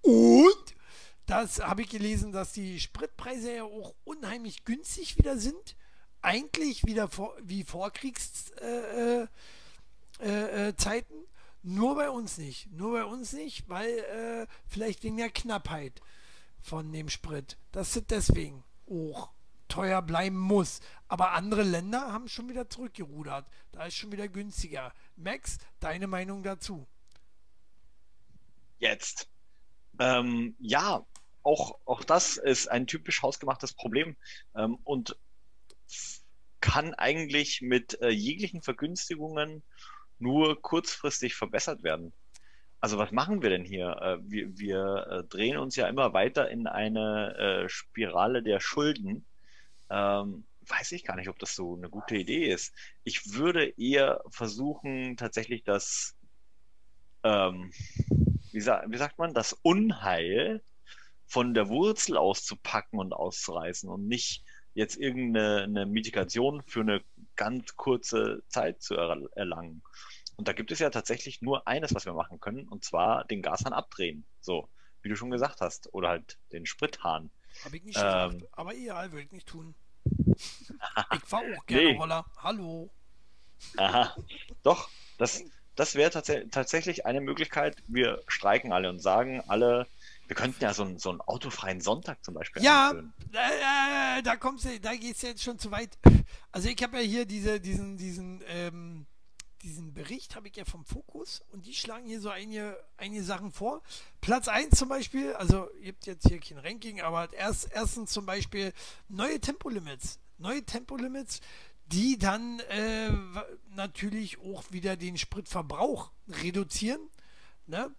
Und das habe ich gelesen, dass die Spritpreise ja auch unheimlich günstig wieder sind. Eigentlich wieder vor, wie Vorkriegszeiten. Äh, äh, äh, Nur bei uns nicht. Nur bei uns nicht, weil äh, vielleicht wegen der Knappheit von dem Sprit. Das ist deswegen auch teuer bleiben muss. Aber andere Länder haben schon wieder zurückgerudert. Da ist schon wieder günstiger. Max, deine Meinung dazu? Jetzt. Ähm, ja, auch, auch das ist ein typisch hausgemachtes Problem ähm, und kann eigentlich mit äh, jeglichen Vergünstigungen nur kurzfristig verbessert werden. Also was machen wir denn hier? Äh, wir wir äh, drehen uns ja immer weiter in eine äh, Spirale der Schulden. Ähm, weiß ich gar nicht, ob das so eine gute Idee ist. Ich würde eher versuchen, tatsächlich das, ähm, wie, sa wie sagt man, das Unheil von der Wurzel auszupacken und auszureißen und nicht jetzt irgendeine Mitigation für eine ganz kurze Zeit zu erlangen. Und da gibt es ja tatsächlich nur eines, was wir machen können, und zwar den Gashahn abdrehen. So, wie du schon gesagt hast. Oder halt den Sprithahn. Habe ich nicht ähm, gesagt, aber egal, würde ich nicht tun. [laughs] ich fahre auch gerne nee. Roller. Hallo. Aha. Doch, das, das wäre tats tatsächlich eine Möglichkeit. Wir streiken alle und sagen alle, wir könnten ja so einen, so einen autofreien Sonntag zum Beispiel Ja, äh, äh, da kommst du, da geht's jetzt schon zu weit. Also ich habe ja hier diese, diesen, diesen, ähm, diesen Bericht habe ich ja vom Fokus und die schlagen hier so einige, einige Sachen vor. Platz 1 zum Beispiel, also ihr habt jetzt hier kein Ranking, aber erst, erstens zum Beispiel neue Tempolimits. Neue Tempolimits, die dann äh, natürlich auch wieder den Spritverbrauch reduzieren. Ne?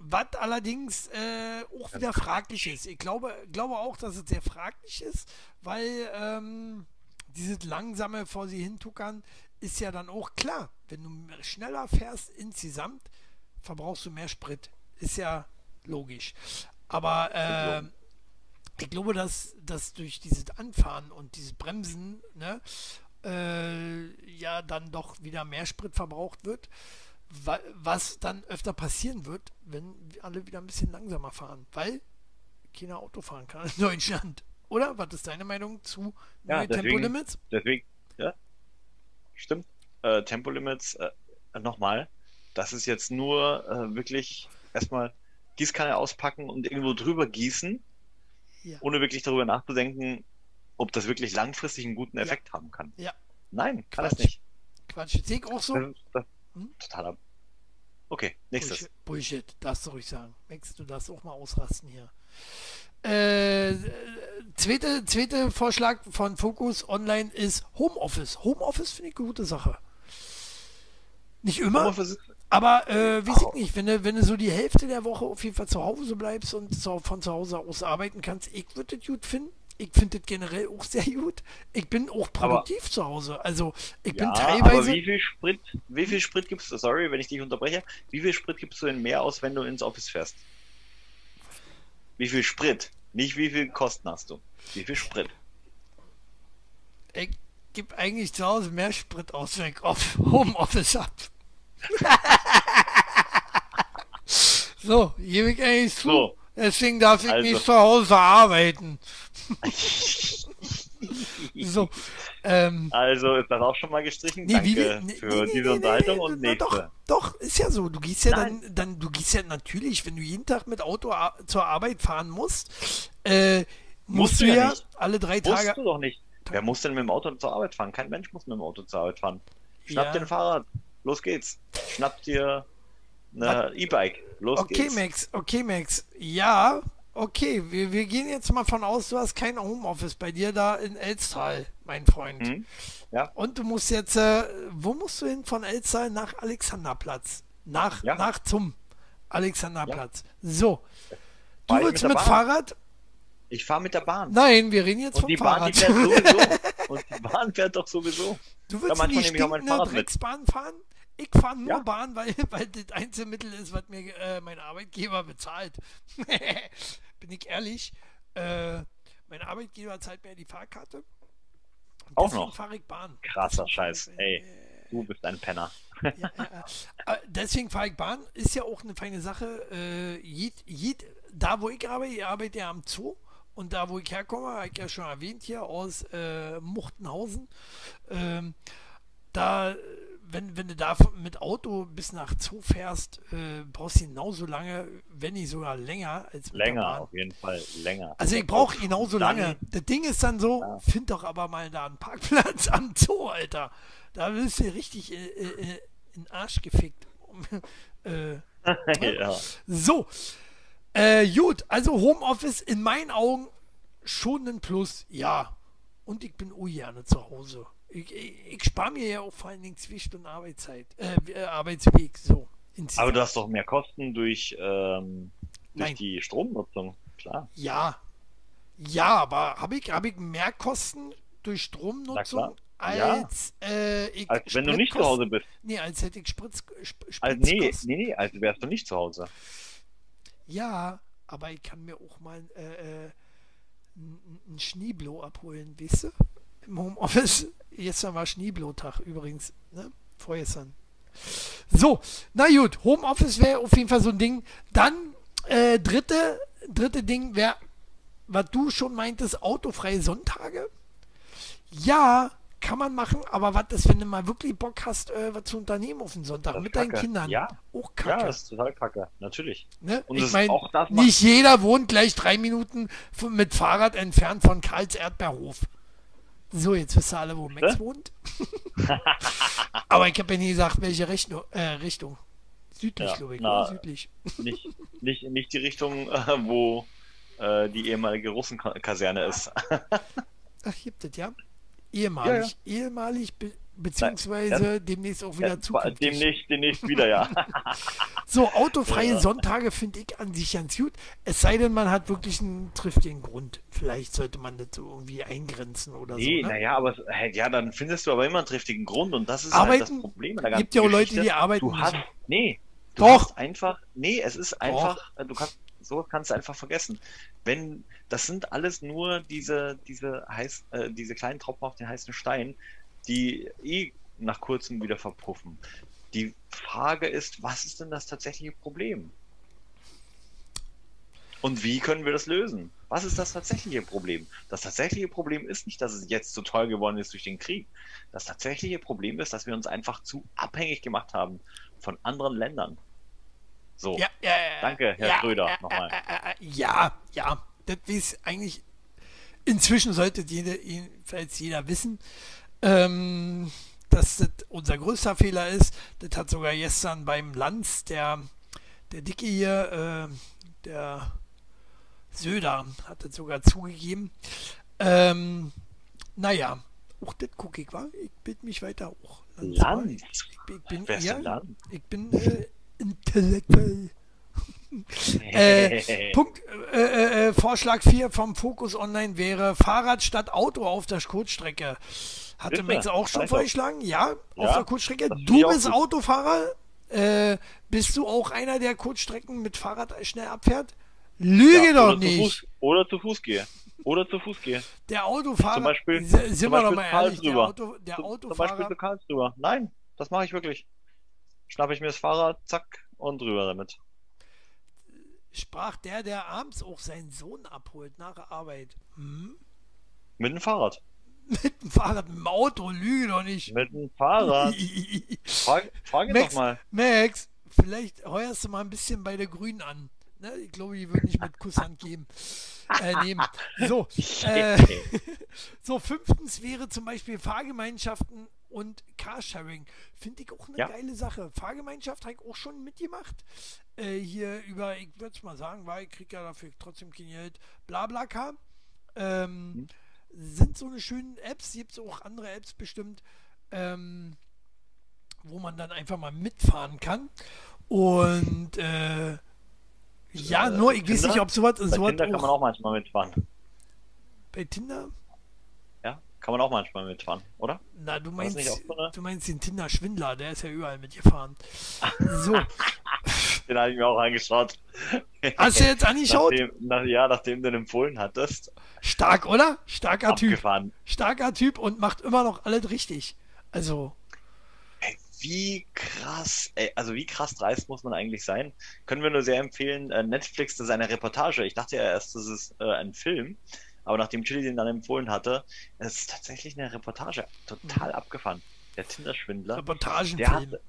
Was allerdings äh, auch wieder fraglich ist. Ich glaube, glaube auch, dass es sehr fraglich ist, weil ähm, dieses langsame vor sie hintuckern ist ja dann auch klar. Wenn du schneller fährst insgesamt, verbrauchst du mehr Sprit. Ist ja logisch. Aber äh, ich glaube, dass, dass durch dieses Anfahren und dieses Bremsen ne, äh, ja dann doch wieder mehr Sprit verbraucht wird. Was dann öfter passieren wird, wenn alle wieder ein bisschen langsamer fahren, weil keiner Auto fahren kann in [laughs] Deutschland. Oder? Was ist deine Meinung zu ja, Tempolimits? Deswegen, ja, stimmt. Äh, Tempolimits, äh, nochmal, das ist jetzt nur äh, wirklich erstmal Gießkanne auspacken und irgendwo drüber gießen, ja. ohne wirklich darüber nachzudenken, ob das wirklich langfristig einen guten Effekt ja. haben kann. Ja. Nein, kann Quatsch. das nicht. Quatsch, sehe ich auch so. Das, das, hm? Totaler. Okay, nächstes. Bullshit, Bullshit, darfst du ruhig sagen. Max, du darfst auch mal ausrasten hier. Äh, zweite, zweite Vorschlag von Focus Online ist Homeoffice. Homeoffice finde ich eine gute Sache. Nicht immer, aber äh, weiß ich nicht, wenn du, wenn du so die Hälfte der Woche auf jeden Fall zu Hause bleibst und so, von zu Hause aus arbeiten kannst, ich würde das gut finden. Ich finde das generell auch sehr gut. Ich bin auch produktiv aber, zu Hause. Also ich ja, bin teilweise. Aber wie viel Sprit, wie viel Sprit gibst du, sorry, wenn ich dich unterbreche, wie viel Sprit gibst du denn mehr aus, wenn du ins Office fährst? Wie viel Sprit? Nicht wie viel Kosten hast du. Wie viel Sprit? Ich gebe eigentlich zu Hause mehr Sprit aus, wenn ich auf Homeoffice habe. [laughs] so, gebe ich eigentlich zu. So. Deswegen darf ich also. nicht zu Hause arbeiten. [laughs] so. Ähm, also ist das auch schon mal gestrichen. Nee, Danke wie, nee, für nee, diese Unterhaltung und nächste. Doch, doch, ist ja so. Du gehst ja dann, dann, du gehst ja natürlich, wenn du jeden Tag mit Auto zur Arbeit fahren musst, äh, musst, musst, du ja, nicht. alle drei Tage. Musst du doch nicht. Wer muss denn mit dem Auto zur Arbeit fahren? Kein Mensch muss mit dem Auto zur Arbeit fahren. Schnapp ja. dir ein Fahrrad. Los geht's. Schnapp dir eine E-Bike. Los okay, geht's. Okay, Max. Okay, Max. Ja, okay. Wir, wir gehen jetzt mal von aus, du hast kein Homeoffice bei dir da in Elstal, mein Freund. Mhm. Ja. Und du musst jetzt, äh, wo musst du hin von Elstal nach Alexanderplatz? Nach, ja. nach zum Alexanderplatz. Ja. So. Du willst mit, mit Fahrrad? Ich fahre mit der Bahn. Nein, wir reden jetzt und vom die Fahrrad. Bahn, die fährt sowieso. [laughs] und die Bahn fährt doch sowieso. Du willst in die stinkende Drecksbahn fahren? Ich fahre nur ja. Bahn, weil, [laughs] weil das einzige Mittel ist, was mir äh, mein Arbeitgeber bezahlt. [laughs] Bin ich ehrlich. Äh, mein Arbeitgeber zahlt mir die Fahrkarte. Auch noch? fahre ich Bahn. Krasser Scheiß. Ey, äh, du bist ein Penner. ja, äh, deswegen fahre ich Bahn. Ist ja auch eine feine Sache. Äh, jed, jed, da, wo ich arbeite, ich arbeite ja am Zoo. Und da, wo ich herkomme, habe ich ja schon erwähnt hier aus äh, Muchtenhausen. Ähm, da wenn, wenn du da mit Auto bis nach Zoo fährst, äh, brauchst du genauso lange, wenn nicht sogar länger als Länger, auf jeden Fall, länger. Also ich brauche genauso dann, lange. Das Ding ist dann so, ja. find doch aber mal da einen Parkplatz am Zoo, Alter. Da wirst du richtig äh, äh, in den Arsch gefickt. [laughs] äh, [laughs] ja. So, äh, gut, also Homeoffice in meinen Augen schon ein Plus, ja. Und ich bin gerne zu Hause. Ich, ich, ich spare mir ja auch vor allen Dingen zwei Stunden Arbeitszeit, äh, äh Arbeitsweg, so. Aber du hast doch mehr Kosten durch, ähm, durch die Stromnutzung, klar. Ja. Ja, aber habe ich, hab ich mehr Kosten durch Stromnutzung als, ja. äh, ich als wenn du nicht zu Hause bist? Nee, als hätte ich Spritz, Spritz also, nee, nee, nee, als wärst du nicht zu Hause. Ja, aber ich kann mir auch mal äh, äh einen Schneeblow abholen, weißt du? Im Homeoffice. Gestern war Schneeblow-Tag übrigens, ne? Vorgestern. So, na gut, Homeoffice wäre auf jeden Fall so ein Ding. Dann, äh, dritte, dritte Ding wäre, was du schon meintest, autofreie Sonntage. Ja, kann man machen, aber was ist, wenn du mal wirklich Bock hast, äh, was zu unternehmen auf den Sonntag mit deinen Kindern? Ja, auch kacke. Ja, das ist total kacke, natürlich. Ne? Und ich meine, nicht jeder wohnt gleich drei Minuten mit Fahrrad entfernt von Karls Erdbeerhof. So, jetzt wisst ihr alle, wo Max Hä? wohnt. [laughs] aber ich habe ja nie gesagt, welche Richtung. Äh, Richtung. Südlich, ja, glaube ich. Na, südlich. [laughs] Nicht, nicht, nicht die Richtung, äh, wo äh, die ehemalige Russenkaserne ist. Ach, gibt es, ja? Ehemalig. Ja, ja. Ehemalig, beziehungsweise ja, demnächst auch wieder ja, zukünftig. Demnächst, demnächst wieder, ja. [laughs] so, autofreie Sonntage finde ich an sich ganz gut. Es sei denn, man hat wirklich einen triftigen Grund. Vielleicht sollte man das so irgendwie eingrenzen oder nee, so. Ne? naja, aber ja, dann findest du aber immer einen triftigen Grund und das ist Arbeiten, halt das Problem. Es gibt ja auch Leute, die arbeiten. Du hast, nee, du Doch. einfach, nee, es ist einfach, Doch. du kannst so kannst du einfach vergessen. Wenn, das sind alles nur diese, diese heiß, äh, diese kleinen Tropfen auf den heißen Stein, die eh nach kurzem wieder verpuffen. Die Frage ist, was ist denn das tatsächliche Problem? Und wie können wir das lösen? Was ist das tatsächliche Problem? Das tatsächliche Problem ist nicht, dass es jetzt so toll geworden ist durch den Krieg. Das tatsächliche Problem ist, dass wir uns einfach zu abhängig gemacht haben von anderen Ländern. So. Ja, ja, ja, Danke, Herr ja, Schröder, nochmal. Ja, ja, das ist eigentlich, inzwischen sollte jeder, jedenfalls jeder wissen, ähm, dass das unser größter Fehler ist. Das hat sogar gestern beim Lanz, der, der Dicke hier, äh, der Söder, hat das sogar zugegeben. Ähm, naja, auch das gucke ich, war. Ich bitte mich weiter hoch. Lanz? Ich, ich, bin, ja, ich bin äh, intellektuell. [laughs] äh, Punkt, äh, äh, äh Vorschlag 4 vom Focus Online wäre Fahrrad statt Auto auf der Kurzstrecke. Hatte Max auch schon vorgeschlagen? Ja, ja, auf der Kurzstrecke. Du bist Autofahrer. Äh, bist du auch einer, der Kurzstrecken mit Fahrrad schnell abfährt? Lüge ja, doch nicht. Fuß, oder zu Fuß gehe. Oder zu Fuß gehe. Der Autofahrer. Zum Beispiel, sind zum wir doch mal ehrlich. Der, Auto, der Autofahrer. Zum Beispiel zu Karlsruhe. Nein, das mache ich wirklich schnappe ich mir das Fahrrad, zack, und rüber damit. Sprach der, der abends auch seinen Sohn abholt nach der Arbeit. Hm? Mit dem Fahrrad. Mit dem Fahrrad, mit dem Auto, lüge doch nicht. Mit dem Fahrrad. [laughs] frag, frag ihn Max, doch mal. Max, vielleicht heuerst du mal ein bisschen bei der Grünen an. Ne? Ich glaube, die würden nicht mit Kusshand geben. Äh, nehmen. So, [laughs] äh, [laughs] so, fünftens wäre zum Beispiel Fahrgemeinschaften und Carsharing. Finde ich auch eine ja. geile Sache. Fahrgemeinschaft habe ich auch schon mitgemacht. Äh, hier über, ich würde es mal sagen, weil ich kriege ja dafür trotzdem kein Geld. Blablacar. Ähm, mhm. Sind so eine schönen Apps. Gibt es auch andere Apps bestimmt, ähm, wo man dann einfach mal mitfahren kann. Und äh, ja, äh, nur ich weiß nicht, ob sowas. Bei sowas Tinder kann man auch manchmal mitfahren. Bei Tinder? Kann man auch manchmal mitfahren, oder? Na, du meinst, so du meinst den Tinder Schwindler, der ist ja überall mitgefahren. [laughs] So. den habe ich mir auch angeschaut. Hast du jetzt angeschaut? Nachdem, nach, ja, nachdem du den empfohlen hattest. Stark, oder? Starker Abgefahren. Typ. Starker Typ und macht immer noch alles richtig. Also. Wie krass, ey, also wie krass dreist muss man eigentlich sein? Können wir nur sehr empfehlen, äh, Netflix, das ist eine Reportage. Ich dachte ja erst, das ist äh, ein Film. Aber nachdem Chili den dann empfohlen hatte, es ist tatsächlich eine Reportage. Total mhm. abgefahren. der Tinder-Schwindler. Reportagenfilm. Der hat,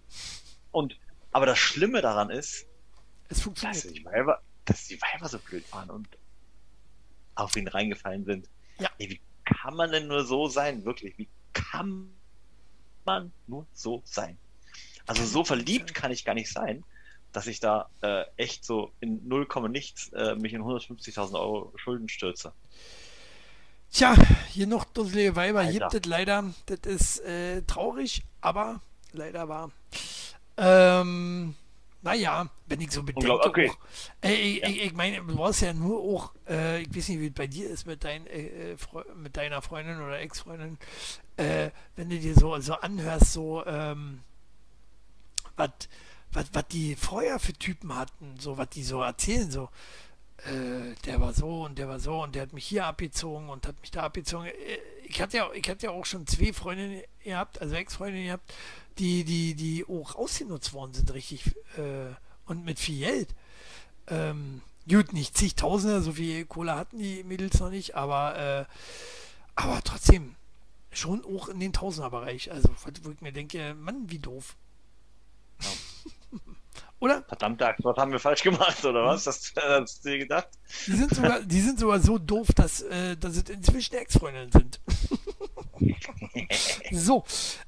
und, aber das Schlimme daran ist, Es dass funktioniert. die Weiber, dass die Weiber so blöd waren und auf ihn reingefallen sind. Ja. Ey, wie kann man denn nur so sein? Wirklich, wie kann man nur so sein? Also so verliebt kann ich gar nicht sein, dass ich da äh, echt so in 0, nichts äh, mich in 150.000 Euro Schulden stürze. Tja, hier noch dusselige Weiber Alter. gibt es leider. Das ist äh, traurig, aber leider wahr. Ähm, naja, wenn ich so bedenke. Okay. Auch, äh, ich, ich, ich meine, du warst ja nur auch, äh, ich weiß nicht, wie es bei dir ist mit, dein, äh, äh, mit deiner Freundin oder Ex-Freundin, äh, wenn du dir so, so anhörst, so, ähm, was was die vorher für Typen hatten, so was die so erzählen, so äh, der war so und der war so und der hat mich hier abgezogen und hat mich da abgezogen. Äh, Ich hatte ja, ich hatte ja auch schon zwei Freundinnen gehabt, also Ex-Freundinnen gehabt, die, die, die auch ausgenutzt worden sind, richtig, äh, und mit viel Geld. Ähm, gut, nicht zigtausende, so viel Kohle hatten die Mädels noch nicht, aber, äh, aber trotzdem schon auch in den Tausenderbereich. Also, wo ich mir denke, Mann, wie doof. [laughs] Oder? Verdammte Axt, was haben wir falsch gemacht, oder was? Hast, hast du dir gedacht? Die sind sogar, die sind sogar so doof, dass, äh, dass es inzwischen Ex-Freundinnen sind. [laughs] so,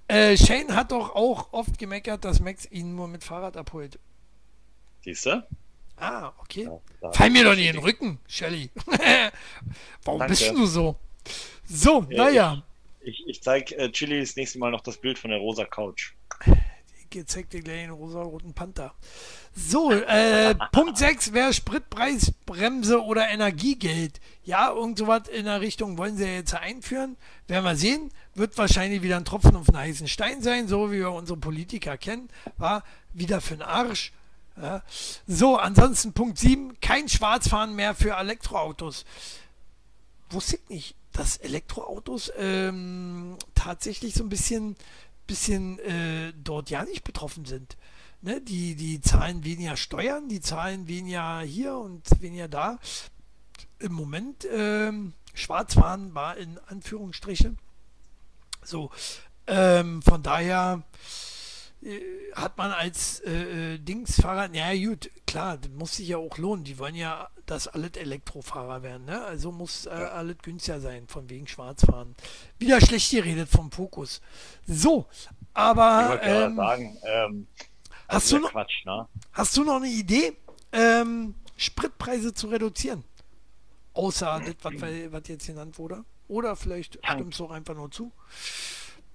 äh, Shane hat doch auch oft gemeckert, dass Max ihn nur mit Fahrrad abholt. Siehst du? Ah, okay. Ja, da- Fall mir doch nicht in den Rücken, Shelly. [laughs] Warum Danke. bist du so? So, Ja, naja. Ich, ich zeig äh, Chili das nächste Mal noch das Bild von der rosa Couch. Ich zeig dir gleich den rosa-roten Panther. So, äh, [laughs] Punkt 6 wäre Spritpreisbremse oder Energiegeld. Ja, irgend sowas in der Richtung wollen sie jetzt einführen. Werden wir sehen. Wird wahrscheinlich wieder ein Tropfen auf den heißen Stein sein, so wie wir unsere Politiker kennen. War wieder für den Arsch. Ja. So, ansonsten Punkt 7, kein Schwarzfahren mehr für Elektroautos. Wusste ich nicht, dass Elektroautos ähm, tatsächlich so ein bisschen bisschen äh, dort ja nicht betroffen sind. Ne? Die, die zahlen weniger Steuern, die zahlen weniger hier und weniger da. Im Moment ähm, Schwarzfahren war in Anführungsstriche. So, ähm, von daher äh, hat man als äh, äh, Dingsfahrer, naja gut, klar, das muss sich ja auch lohnen. Die wollen ja, dass alles Elektrofahrer werden, ne? Also muss äh, alles günstiger sein, von wegen Schwarzfahren. Wieder schlecht geredet vom Fokus. So, Ich aber wollte gerade ähm, sagen, ähm, hast, also du der noch, Quatsch, ne? hast du noch eine Idee, ähm, Spritpreise zu reduzieren? Außer das, was jetzt genannt wurde? Oder vielleicht Tank. stimmst du auch einfach nur zu?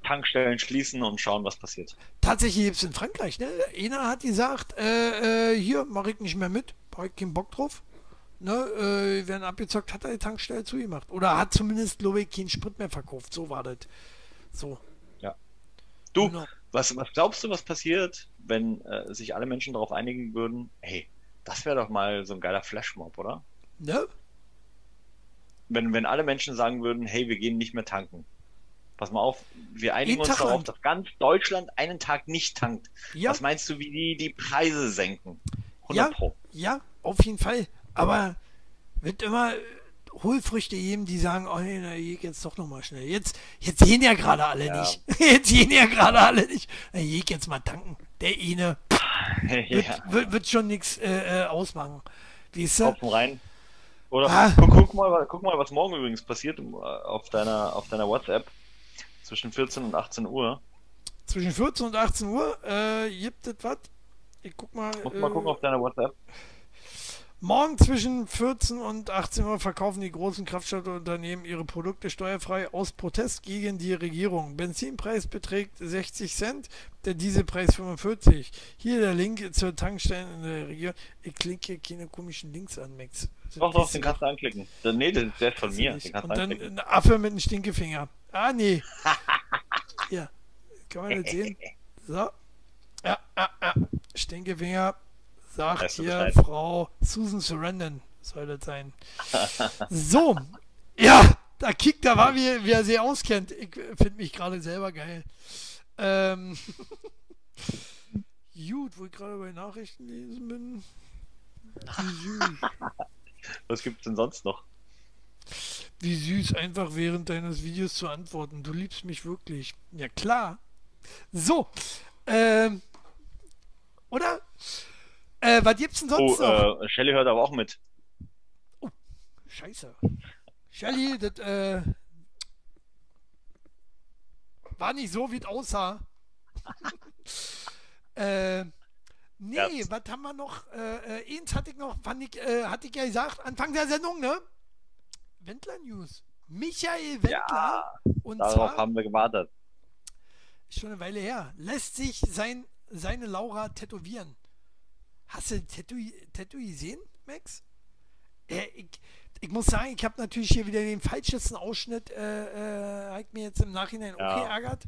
Tankstellen schließen und schauen, was passiert. Tatsächlich gibt es in Frankreich, ne? Einer hat gesagt, äh, äh, hier mache ich nicht mehr mit, habe ich keinen Bock drauf. Ne, äh, werden abgezockt, hat er die Tankstelle zugemacht. Oder hat zumindest, ich, keinen Sprit mehr verkauft. So war das. So. Du, Genau. was, was glaubst du, was passiert, wenn äh, sich alle Menschen darauf einigen würden, hey, das wäre doch mal so ein geiler Flashmob, oder? Ne? Wenn, wenn alle Menschen sagen würden, hey, wir gehen nicht mehr tanken. Pass mal auf, wir einigen uns darauf, dass ganz Deutschland einen Tag nicht tankt. Ja, Was meinst du, wie die die Preise senken? 100 Ja. Pro. ja, auf jeden Fall. Aber wird immer äh, Hohlfrüchte geben, die sagen, oh nee, na, ich jetzt doch nochmal schnell. Jetzt, jetzt gehen ja gerade alle Ja. nicht. [laughs] Jetzt gehen ja gerade alle nicht. Na, ich jetzt mal tanken. Der eine [laughs] wird, ja, wird, wird schon nichts äh, äh, ausmachen. Weißt du? Kopfen rein. Oder Ah. guck, guck, mal, guck mal, was morgen übrigens passiert äh, auf deiner, auf deiner WhatsApp zwischen 14 und 18 Uhr. Zwischen 14 und 18 Uhr äh, gibt es was. Ich guck mal. Muss äh, mal gucken auf deiner WhatsApp. Morgen zwischen 14 und 18 Uhr verkaufen die großen Kraftstoffunternehmen ihre Produkte steuerfrei aus Protest gegen die Regierung. Benzinpreis beträgt 60 Cent, der Dieselpreis 45. Hier der Link zur Tankstelle in der Region. Ich klicke hier keine komischen Links an, Max. Doch, doch, den kannst du anklicken. Nee, der der ist von mir. Den kannst Und dann anklicken. ein Affe mit einem Stinkefinger. Ah, nee. [laughs] ja, kann man das sehen? So. Ja, ah, ah. Stinkefinger sagt hier. Frau Susan Sarandon soll das sein. [laughs] so. Ja, da kickt, da war, wie, wie er sie auskennt. Ich finde mich gerade selber geil. Ähm. [laughs] Gut, wo ich gerade bei Nachrichten lesen bin. Wie süß. [laughs] Was gibt's denn sonst noch? Wie süß, einfach während deines Videos zu antworten. Du liebst mich wirklich. Ja klar. So. Ähm? Äh, was gibt's denn sonst Oh, noch? äh, Shelly hört aber auch mit. Scheiße. Shelly, das äh, war nicht so, wie es aussah. [laughs] äh, nee, Ernst? was haben wir noch? Äh, äh, eins hatte ich noch, fand ich, äh, hatte ich ja gesagt, Anfang der Sendung, ne? Wendler News. Michael Wendler. Ja, und darauf zwar, haben wir gewartet. schon eine Weile her, lässt sich sein, seine Laura tätowieren. Hast du Tattoo, Tattoo gesehen, Max? Äh, ich, ich muss sagen, ich habe natürlich hier wieder den falschesten Ausschnitt, äh, äh, hat mir jetzt im Nachhinein auch Ja. geärgert.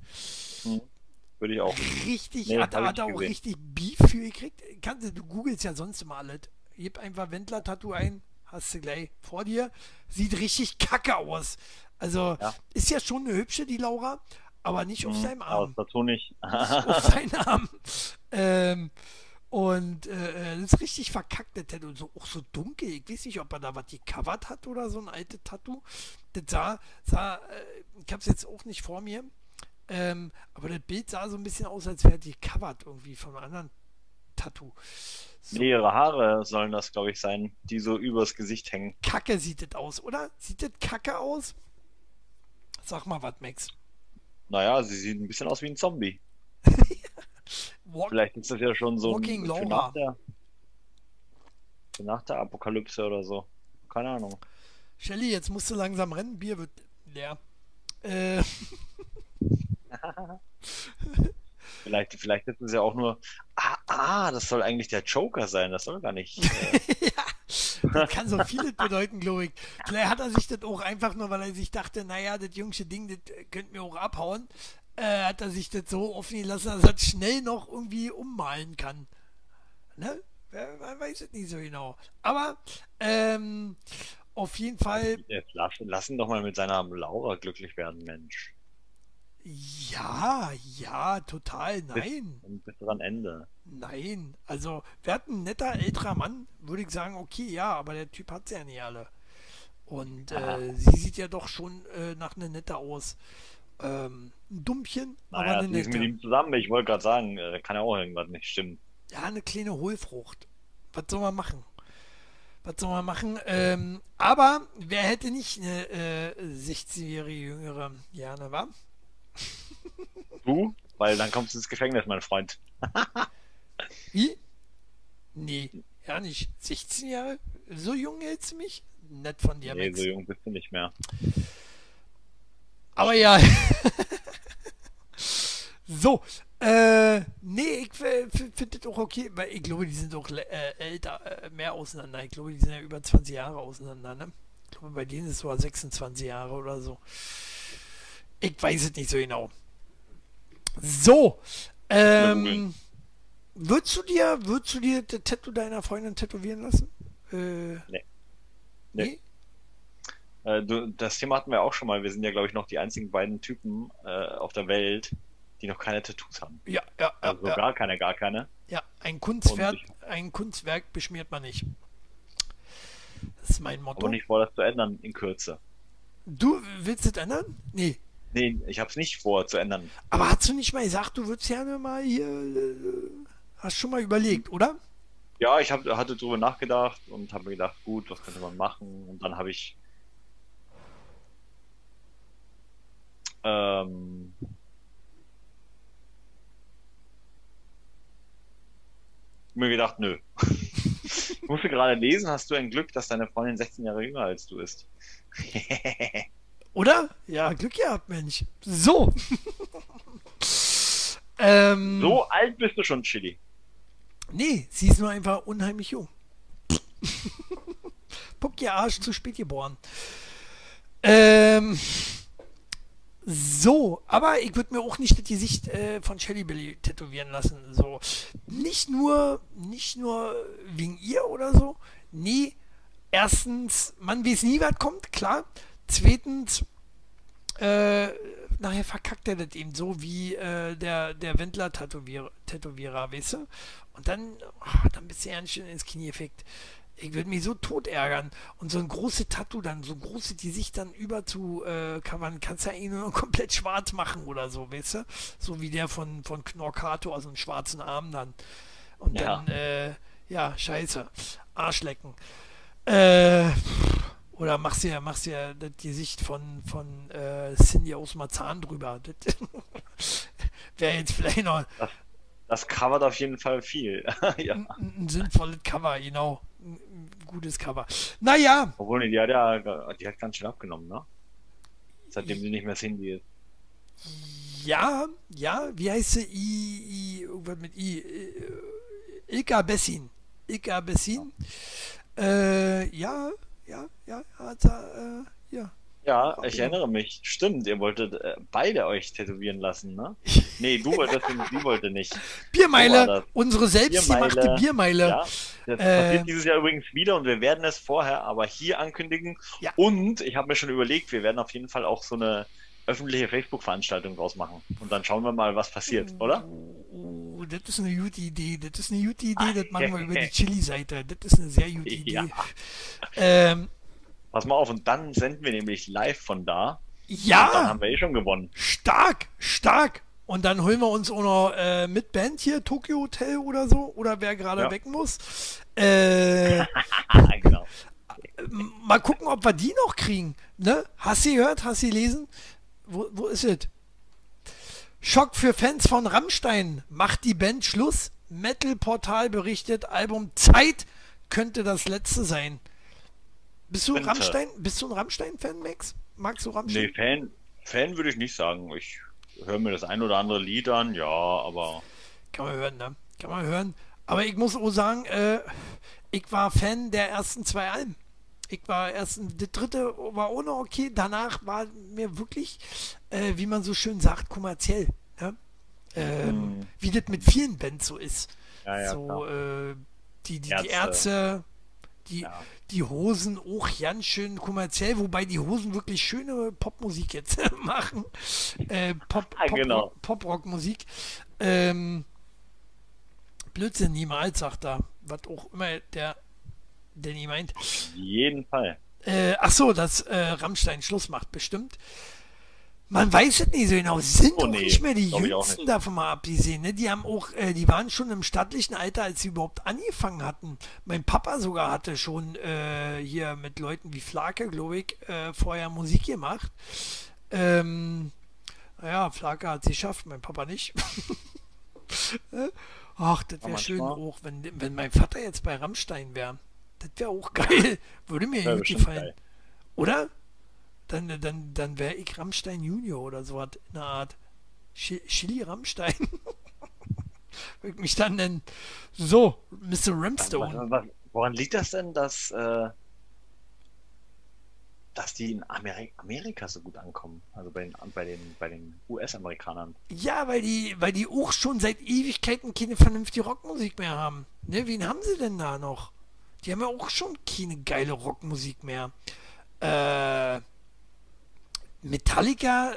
Würde ich auch. Richtig, Nee, hat, hat er auch gesehen. richtig Beef für gekriegt. Kannst du, du googelst ja sonst immer alles. Gib einfach Wendler-Tattoo ein, hast du gleich vor dir. Sieht richtig kacke aus. Also, Ja. ist ja schon eine hübsche, die Laura, aber nicht auf seinem Aber Arm. das dazu nicht. auf seinen [laughs] Arm. Ähm, und äh, äh, das ist richtig verkackt, der Tattoo. So, auch so dunkel. Ich weiß nicht, ob er da was gecovert hat oder so ein altes Tattoo. Das sah, sah äh, ich hab's jetzt auch nicht vor mir. Ähm, aber das Bild sah so ein bisschen aus, als wäre die covered irgendwie von einem anderen Tattoo. So Nee, ihre Haare sollen das, glaube ich, sein, die so übers Gesicht hängen. kacke sieht das aus, oder? Sieht das kacke aus? Sag mal was, Max. Naja, sie sieht ein bisschen aus wie ein Zombie. Walk Vielleicht ist das ja schon so ein für nach der, für nach der Apokalypse oder so. Keine Ahnung. Shelly, jetzt musst du langsam rennen. Bier wird leer. Äh, [laughs] Vielleicht, vielleicht ist es ja auch nur. Ah, ah, das soll eigentlich der Joker sein. Das soll gar nicht. Äh, [laughs] ja, das kann so vieles bedeuten, glaube ich. Vielleicht hat er sich das auch einfach nur, weil er sich dachte, naja, das jüngste Ding, das äh, könnte mir auch abhauen, äh, hat er sich das so offen gelassen, dass er das schnell noch irgendwie ummalen kann. Ne? Wer- Man weiß es nicht so genau. Aber ähm, auf jeden Fall, lass, ihn doch mal mit seiner Laura glücklich werden, Mensch. ja, ja, total, nein. Und bis dran Ende. Nein, also wäre ein netter älterer Mann, würde ich sagen, okay, ja, aber der Typ hat ja nicht alle. Und äh, sie sieht ja doch schon äh, nach einer nette aus. Ähm, ein Dummchen, aber Naja, eine sie ist mit nette. ihm zusammen. Ich wollte gerade sagen, äh, da kann ja auch irgendwas nicht stimmen. Ja, eine kleine Hohlfrucht. Was soll man machen? Was soll man machen? Ähm, aber wer hätte nicht eine äh, 16-jährige Jüngere gerne, wa? [laughs] Du? Weil dann kommst du ins Gefängnis, mein Freund. [laughs] Wie? Nee, ja nicht. 16 Jahre? So jung hältst du mich? Nett von dir, nee, Max. so jung bist du nicht mehr. Aber ja. [laughs] so. Äh, nee, ich finde das auch okay, weil ich glaube, die sind auch äh, älter, äh, mehr auseinander. Ich glaube, die sind ja über 20 Jahre auseinander, ne? Ich glaube, bei denen ist es so 26 Jahre oder so. Ich weiß es nicht so genau. So. Ähm, würdest du dir, würdest du dir das Tattoo deiner Freundin tätowieren lassen? Äh, Nee. Nee? Äh, du, das Thema hatten wir auch schon mal. Wir sind ja, glaube ich, noch die einzigen beiden Typen äh, auf der Welt, die noch keine Tattoos haben. Ja, ja, ja. Also ja. gar keine, gar keine. Ja, ein Kunstwerk, Und ein Kunstwerk beschmiert man nicht. Das ist mein Motto. Aber nicht vor, das zu ändern in Kürze. Du willst es ändern? Nee. Nee, ich habe es nicht vor zu ändern. Aber hast du nicht mal gesagt, du würdest gerne mal hier. Äh, hast schon mal überlegt, oder? Ja, ich hab, hatte drüber nachgedacht und habe mir gedacht, gut, was könnte man machen? Und dann habe ich ähm, mir gedacht, nö. [laughs] ich musste gerade lesen, hast du ein Glück, dass deine Freundin 16 Jahre jünger als du ist. Oder? Ja, Glück gehabt, Mensch. So. [laughs] ähm, so alt bist du schon, Chili. Nee, sie ist nur einfach unheimlich jung. [laughs] Puck ihr Arsch zu spät geboren. Ähm, so, aber ich würde mir auch nicht das Gesicht äh, von Shelly Billy tätowieren lassen. So, nicht nur, nicht nur wegen ihr oder so. Nee, erstens, man weiß nie, was kommt, klar. Zweitens, äh, nachher verkackt er das eben so wie äh, der, der Wendler-Tätowierer, Tätowierer, weißt du? Und dann, ah, dann bist du ja nicht schön ins Knie gefickt. Ich würde mich so tot ärgern. Und so ein großes Tattoo dann, so große, die sich dann über zu äh, covern, kannst du ja eigentlich nur [laughs] komplett schwarz machen oder so, weißt du? So wie der von, von Knorkato, also einen schwarzen Arm dann. Und Ja. dann, äh, ja, scheiße. Arschlecken. Äh, oder machst dir, machst dir das Gesicht von, von äh, Cindy aus Marzahn drüber. Das [laughs] wäre jetzt vielleicht noch Das covert auf jeden Fall viel. [laughs] ja. ein, ein sinnvolles Cover, genau. Gutes Cover. Naja, Obwohl, die hat ja, die hat ganz schön abgenommen, ne? Seitdem sie nicht mehr Cindy ist. ja, ja, wie heißt sie? I, I, irgendwas mit I. Ilka Bessin. Ilka Bessin. Äh, ja, ja, ja, hat er, äh, ja. Ja, Ach, ich erinnere mich. Stimmt, ihr wolltet äh, beide euch tätowieren lassen, ne? [laughs] Nee, du wolltest und sie wollte nicht. Biermeile, unsere selbstgemachte Biermeile. Biermeile. Ja, das Äh, passiert dieses Jahr übrigens wieder und wir werden es vorher aber hier ankündigen. Ja. Und ich habe mir schon überlegt, wir werden auf jeden Fall auch so eine öffentliche Facebook-Veranstaltung draus machen. Und dann schauen wir mal, was passiert, oder? Oh, das ist eine gute Idee. Das ist eine gute Idee. Das machen wir über die [laughs] Chili-Seite. Das ist eine sehr gute Idee. Ja. Ähm, Pass mal auf, und dann senden wir nämlich live von da. Und dann ja, haben wir eh schon gewonnen. stark, stark. Und dann holen wir uns auch noch äh, mit Band hier, Tokyo Hotel oder so, oder wer gerade Ja. weg muss. Äh, [laughs] genau. mal gucken, ob wir die noch kriegen. Ne? Hast du gehört? Hast du gelesen? Wo, wo ist es? Schock für Fans von Rammstein. Macht die Band Schluss? Metal Portal berichtet, Album Zeit könnte das letzte sein. Bist du Könnte. Rammstein? Bist du ein Rammstein-Fan, Max? Magst du Rammstein? Nee, Fan, Fan würde ich nicht sagen. Ich höre mir das ein oder andere Lied an, ja, aber Kann man hören, ne? Kann man hören. Aber ich muss auch sagen, äh, ich war Fan der ersten zwei Alben. Ich war erst, das dritte war auch noch okay. Danach war mir wirklich, äh, wie man so schön sagt, kommerziell. Ne? Ähm, Wie das mit vielen Bands so ist. Mhm. Ja, ja, so, äh, die, die, die Ärzte. Die, Ja. die Hosen auch ganz schön kommerziell, wobei die Hosen wirklich schöne Popmusik jetzt [laughs] machen. Äh, Pop, [laughs] Pop, genau. Pop-Rock-Musik. Ähm, Blödsinn niemals, sagt er. Was auch immer der Danny meint. auf jeden Fall. Äh, ach so, dass äh, Rammstein Schluss macht, bestimmt. Man weiß es nicht so genau. Sind Oh, nee, nicht mehr die Jüngsten davon mal abgesehen. Ne? Die haben auch, äh, die waren schon im stattlichen Alter, als sie überhaupt angefangen hatten. Mein Papa sogar hatte schon äh, hier mit Leuten wie Flake, glaube ich, äh, vorher Musik gemacht. Ähm, naja, Flake hat es geschafft, mein Papa nicht. Äh, [laughs] Ach, das wäre Ja, schön auch, wenn, wenn mein Vater jetzt bei Rammstein wäre. Das wäre auch geil. Würde mir Wär gut gefallen. geil. Oder? Dann, dann, dann wäre ich Rammstein Junior oder so was in der Art. Chi- Chili Rammstein. [laughs] Würde ich mich dann nennen. So, Mr. Ramstone. woran liegt das denn, dass, äh, dass die in Ameri Amerika so gut ankommen? Also bei den, bei den, bei den US-Amerikanern. Ja, weil die, weil die auch schon seit Ewigkeiten keine vernünftige Rockmusik mehr haben. Ne, wen haben sie denn da noch? Die haben ja auch schon keine geile Rockmusik mehr. Äh, Metallica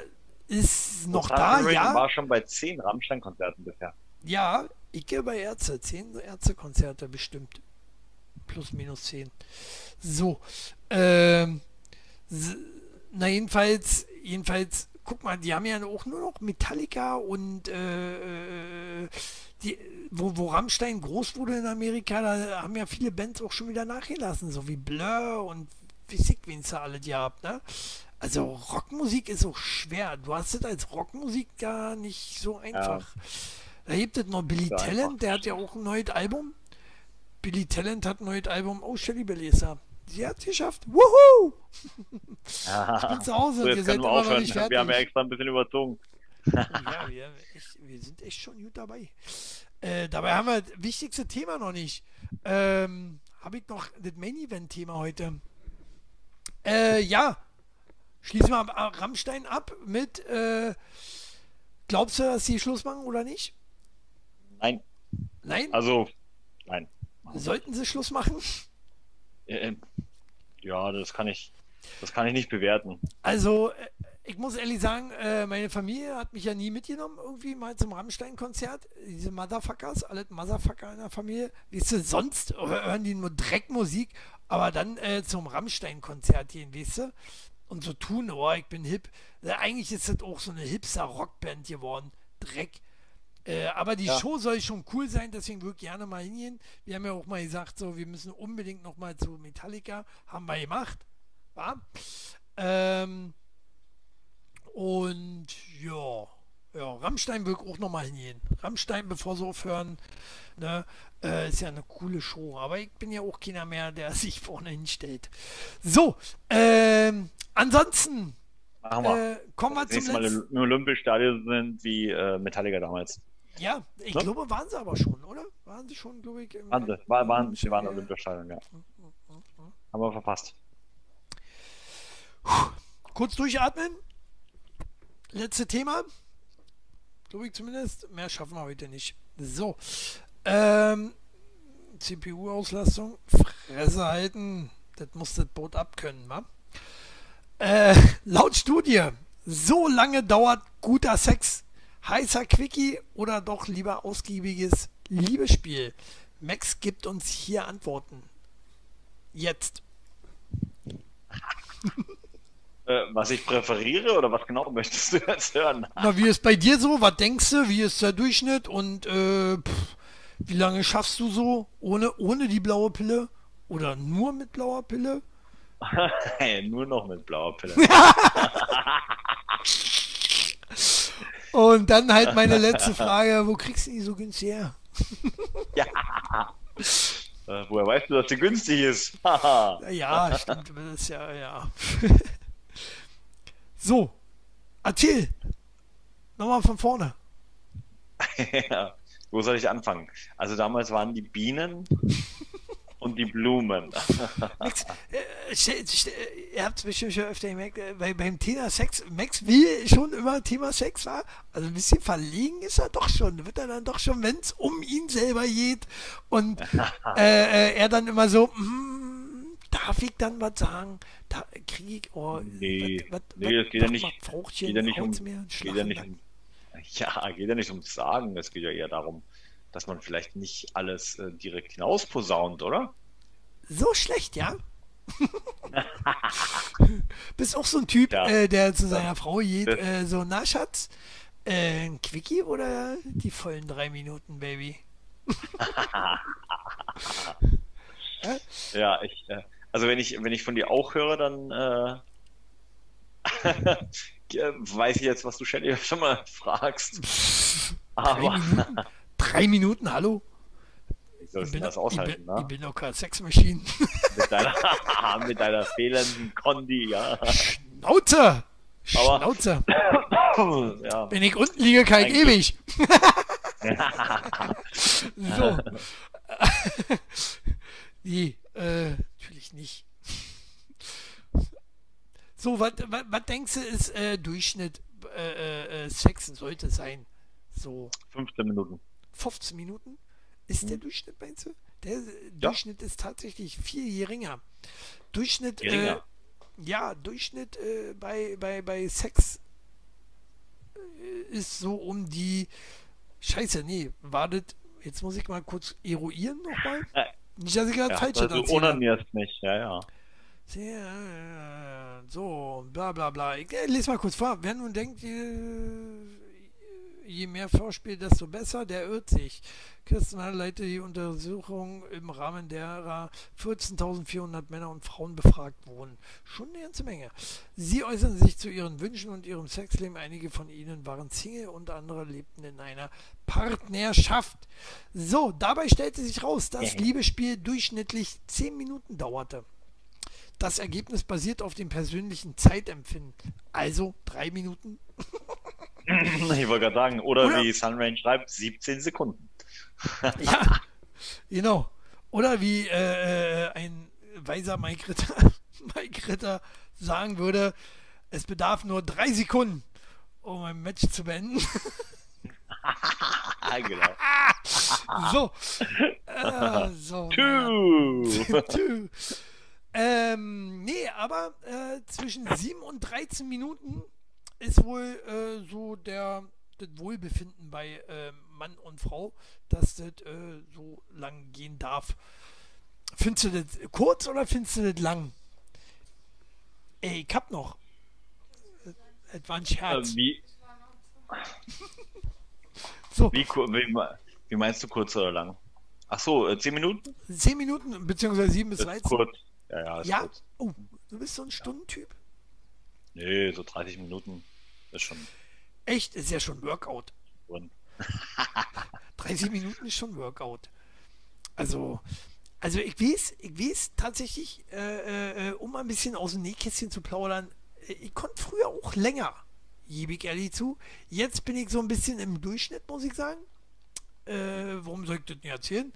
ist noch da, Rating ja. war schon bei zehn Rammstein-Konzerten bisher. Ja, ich gehe bei Ärzte. Zehn Ärztekonzerte bestimmt. Plus, minus zehn. So. Ähm, na, jedenfalls, jedenfalls, guck mal, die haben ja auch nur noch Metallica und äh, äh, die, wo, wo Rammstein groß wurde in Amerika, da haben ja viele Bands auch schon wieder nachgelassen, so wie Blur und wie sick, wen es da alle gehabt, ne? Also Rockmusik ist auch schwer. Du hast es als Rockmusik gar nicht so einfach. Da gibt es noch Billy. Talent, der hat ja auch ein neues Album. Billy Talent hat ein neues Album. Oh, Shelly Belesa. Sie hat es geschafft. Wuhu! [laughs] Ich bin zu Hause So, und ihr jetzt seid wir immer nicht Wir haben ja fertig. extra ein bisschen überzogen. Ja, wir, echt, wir sind echt schon gut dabei. Äh, dabei haben wir das wichtigste Thema noch nicht. Ähm, Habe ich noch das Main-Event-Thema heute? Äh, ja. Schließen wir Rammstein ab mit, äh, glaubst du, dass sie Schluss machen oder nicht? Nein, Nein? also, nein. Sollten sie Schluss machen? Äh, ja, das kann ich, das kann ich nicht bewerten. Also, äh, ich muss ehrlich sagen, äh, meine Familie hat mich ja nie mitgenommen, irgendwie mal zum Rammstein-Konzert. Diese Motherfuckers, alle Motherfucker in der Familie. Weißt du, sonst hören die nur Dreckmusik, aber dann äh, zum Rammstein-Konzert gehen, weißt du? Und so tun, oh, ich bin hip. Äh, eigentlich ist das auch so eine Hipster-Rockband geworden. Dreck. Äh, aber die ja. Show soll schon cool sein, deswegen würde ich gerne mal hingehen. Wir haben ja auch mal gesagt, so, wir müssen unbedingt noch mal zu Metallica. Haben wir gemacht. War? Ähm, und ja, ja, Rammstein will auch nochmal hingehen. Rammstein, bevor sie aufhören, ne, äh, ist ja eine coole Show. Aber ich bin ja auch keiner mehr, der [laughs] sich vorne hinstellt. So, ähm, ansonsten äh, kommen wir zum Mal im Olympiastadion sind wie äh, Metallica damals. Ja, ich ne? glaube, waren sie aber schon, oder? Waren sie schon, glaube ich. Im, waren sie, war, waren, sie waren im Olympiastadion, ja. Haben wir verpasst. Puh. Kurz durchatmen. Letzte Thema. Glaube ich zumindest. Mehr schaffen wir heute nicht. So. Ähm, CPU-Auslastung. Fresse halten. Das muss das Boot abkönnen, wa? Äh, [laughs] laut Studie. So lange dauert guter Sex. Heißer Quickie oder doch lieber ausgiebiges Liebesspiel? Max gibt uns hier Antworten. Jetzt. [laughs] Äh, was ich präferiere oder was genau möchtest du jetzt hören? Na, wie ist bei dir so? Was denkst du? Wie ist der Durchschnitt? Und äh, pff, wie lange schaffst du so ohne, ohne die blaue Pille? Oder nur mit blauer Pille? [laughs] hey, nur noch mit blauer Pille. [laughs] Und dann halt meine letzte Frage: Wo kriegst du die so günstig her? [laughs] ja. Äh, woher weißt du, dass sie günstig ist? ja, stimmt. Das ist ja, ja. So, erzähl. Nochmal von vorne. [laughs] ja, wo soll ich anfangen? Also damals waren die Bienen [laughs] und die Blumen. [laughs] Max, äh, ihr habt es bestimmt schon öfter gemerkt, äh, bei, beim Thema Sex, Max will schon immer Thema Sex war. Also ein bisschen verlegen ist er doch schon. Wird er dann doch schon, wenn es um ihn selber geht und äh, äh, er dann immer so, mm, darf ich dann was sagen? da kriege ich, oh, nee, wat, wat, nee, das geht ja nicht, geht ja nicht um, geht ja nicht um, ja, geht ja nicht ums Sagen, es geht ja eher darum, dass man vielleicht nicht alles äh, direkt hinausposaunt, oder? So schlecht, ja? [laughs] [laughs] Bist auch so ein Typ, ja. äh, der zu seiner Frau geht, äh, so, na Schatz, äh, ein Quickie oder die vollen drei Minuten, Baby? [laughs] ja, ich, äh, also wenn ich, wenn ich von dir auch höre, dann äh, [laughs] weiß ich jetzt, was du [laughs] schon mal fragst. Aber drei Minuten, drei Minuten hallo? Wie sollst du das aushalten, ich bin, ne? Ich bin doch kein Sexmaschine. [laughs] mit, deiner, mit deiner fehlenden Kondi, ja. Schnauze! Schnauze! [coughs] ja. Wenn ich unten liege, kein ewig. so. nee, äh, nicht. [laughs] So, was denkst du, ist äh, Durchschnitt äh, äh, Sex sollte sein? So. 15 Minuten. 15 Minuten? Ist mhm. der Durchschnitt, meinst du? Der ja. Durchschnitt ist tatsächlich viel geringer. Durchschnitt, äh, geringer. ja, Durchschnitt äh, bei, bei, bei Sex äh, ist so um die. Scheiße, nee, wartet. Jetzt muss ich mal kurz eruieren nochmal. Nicht, dass ich gerade ja, falsch also Du onanierst nicht, ja, ja. Sehr, so, bla bla bla. Ich äh, lese mal kurz vor. Wer nun denkt, je, je mehr Vorspiel, desto besser, der irrt sich. Kirsten leitet die Untersuchung im Rahmen derer 14.400 Männer und Frauen befragt wurden. Schon eine ganze Menge. Sie äußern sich zu ihren Wünschen und ihrem Sexleben. Einige von ihnen waren Single und andere lebten in einer Partnerschaft. So, dabei stellte sich raus, dass Liebesspiel durchschnittlich 10 Minuten dauerte. Das Ergebnis basiert auf dem persönlichen Zeitempfinden. Also drei Minuten. [laughs] ich wollte gerade sagen, oder, oder wie Sunrain schreibt, 17 Sekunden. [laughs] ja, genau. Oder wie äh, äh, ein weiser Mike Ritter, [laughs] Mike Ritter sagen würde, es bedarf nur drei Sekunden, um ein Match zu beenden. [laughs] genau. so. [laughs] Äh, so. Two. [laughs] Two. Ähm, nee, aber äh, zwischen 7 und 13 Minuten ist wohl äh, so der das Wohlbefinden bei äh, Mann und Frau, dass das äh, so lang gehen darf. Findest du das kurz oder findest du das lang? Ey, ich hab noch. Es war ein Scherz. Äh, wie, so, wie, wie, wie meinst du kurz oder lang? Ach so, äh, 10 Minuten? 10 Minuten, beziehungsweise 7 bis Das 13. ist kurz. Ja, ja, ist Ja? kurz. Oh, du bist so ein Stundentyp? Nee, so 30 Minuten ist schon Echt? Ist ja schon Workout. [laughs] drin. 30 Minuten ist schon Workout. Also, also ich weiß, ich weiß tatsächlich, äh, äh, um mal ein bisschen aus dem Nähkästchen zu plaudern, äh, ich konnte früher auch länger, gebe ich ehrlich zu. Jetzt bin ich so ein bisschen im Durchschnitt, muss ich sagen. Äh, warum soll ich das nicht erzählen?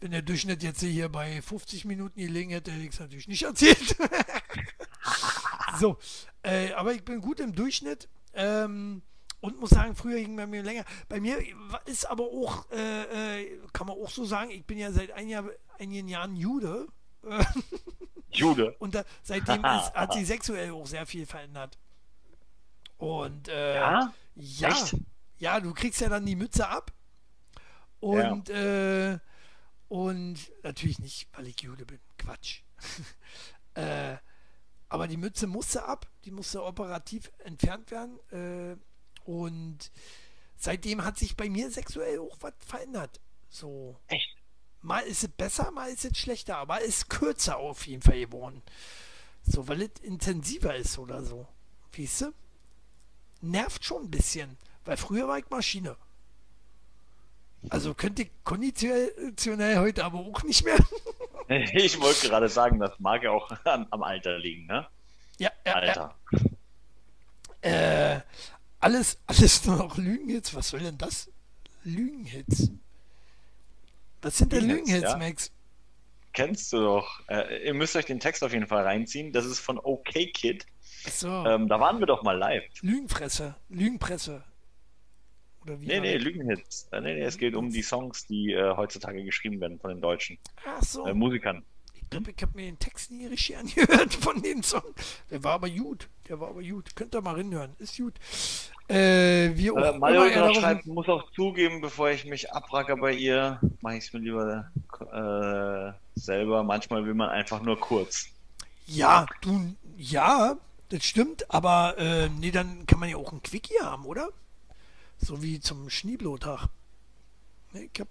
Wenn der Durchschnitt jetzt hier bei 50 Minuten gelegen hätte, hätte ich es natürlich nicht erzählt. [laughs] so, äh, aber ich bin gut im Durchschnitt. Ähm, und muss sagen, früher ging bei mir länger. Bei mir ist aber auch, äh, äh, kann man auch so sagen, ich bin ja seit ein Jahr, einigen Jahren Jude. [laughs] Jude. und da, seitdem [laughs] ist, hat sich sexuell auch sehr viel verändert. Und äh, Ja? ja, Echt? ja, du kriegst ja dann die Mütze ab. Und, äh, und natürlich nicht, weil ich Jude bin. Quatsch. [laughs] äh, aber die Mütze musste ab, die musste operativ entfernt werden. Äh, und seitdem hat sich bei mir sexuell auch was verändert. So. Echt? Mal ist es besser, mal ist es schlechter, aber es ist kürzer auf jeden Fall geworden. So, weil es intensiver ist oder so. Weißt du? Nervt schon ein bisschen, weil früher war ich Maschine. Also könnte ich konditionell heute aber auch nicht mehr. [laughs] Ich wollte gerade sagen, das mag ja auch an, am Alter liegen, ne? ja, ja, ja. Alter. Äh, alles, alles nur noch Lügenhits. Was soll denn das? Lügenhits. Was sind denn Lügenhits, Lügenhits, ja. Max? Kennst du doch. Äh, ihr müsst euch den Text auf jeden Fall reinziehen. Das ist von OK Kid. Achso, Ähm, da waren wir doch mal live. Lügenfresse. Lügenpresse. Oder wie? Nee, nee? Lügenhits. Äh, nee, nee, es geht um die Songs, die äh, heutzutage geschrieben werden von den deutschen Ach so. äh, Musikern. Ich glaube, ich habe mir den Text nie richtig [laughs] angehört von dem Song. Der war aber gut. Der war aber gut. Könnt ihr mal reinhören. Ist gut. Äh, wir Äh, Mario schreibt, muss auch zugeben, bevor ich mich abracker bei ihr, mache ich es mir lieber äh, selber. Manchmal will man einfach nur kurz. Ja, du, ja, das stimmt, aber äh, nee, dann kann man ja auch ein Quickie haben, oder? So wie zum Schneeblotag. Nee, ich hab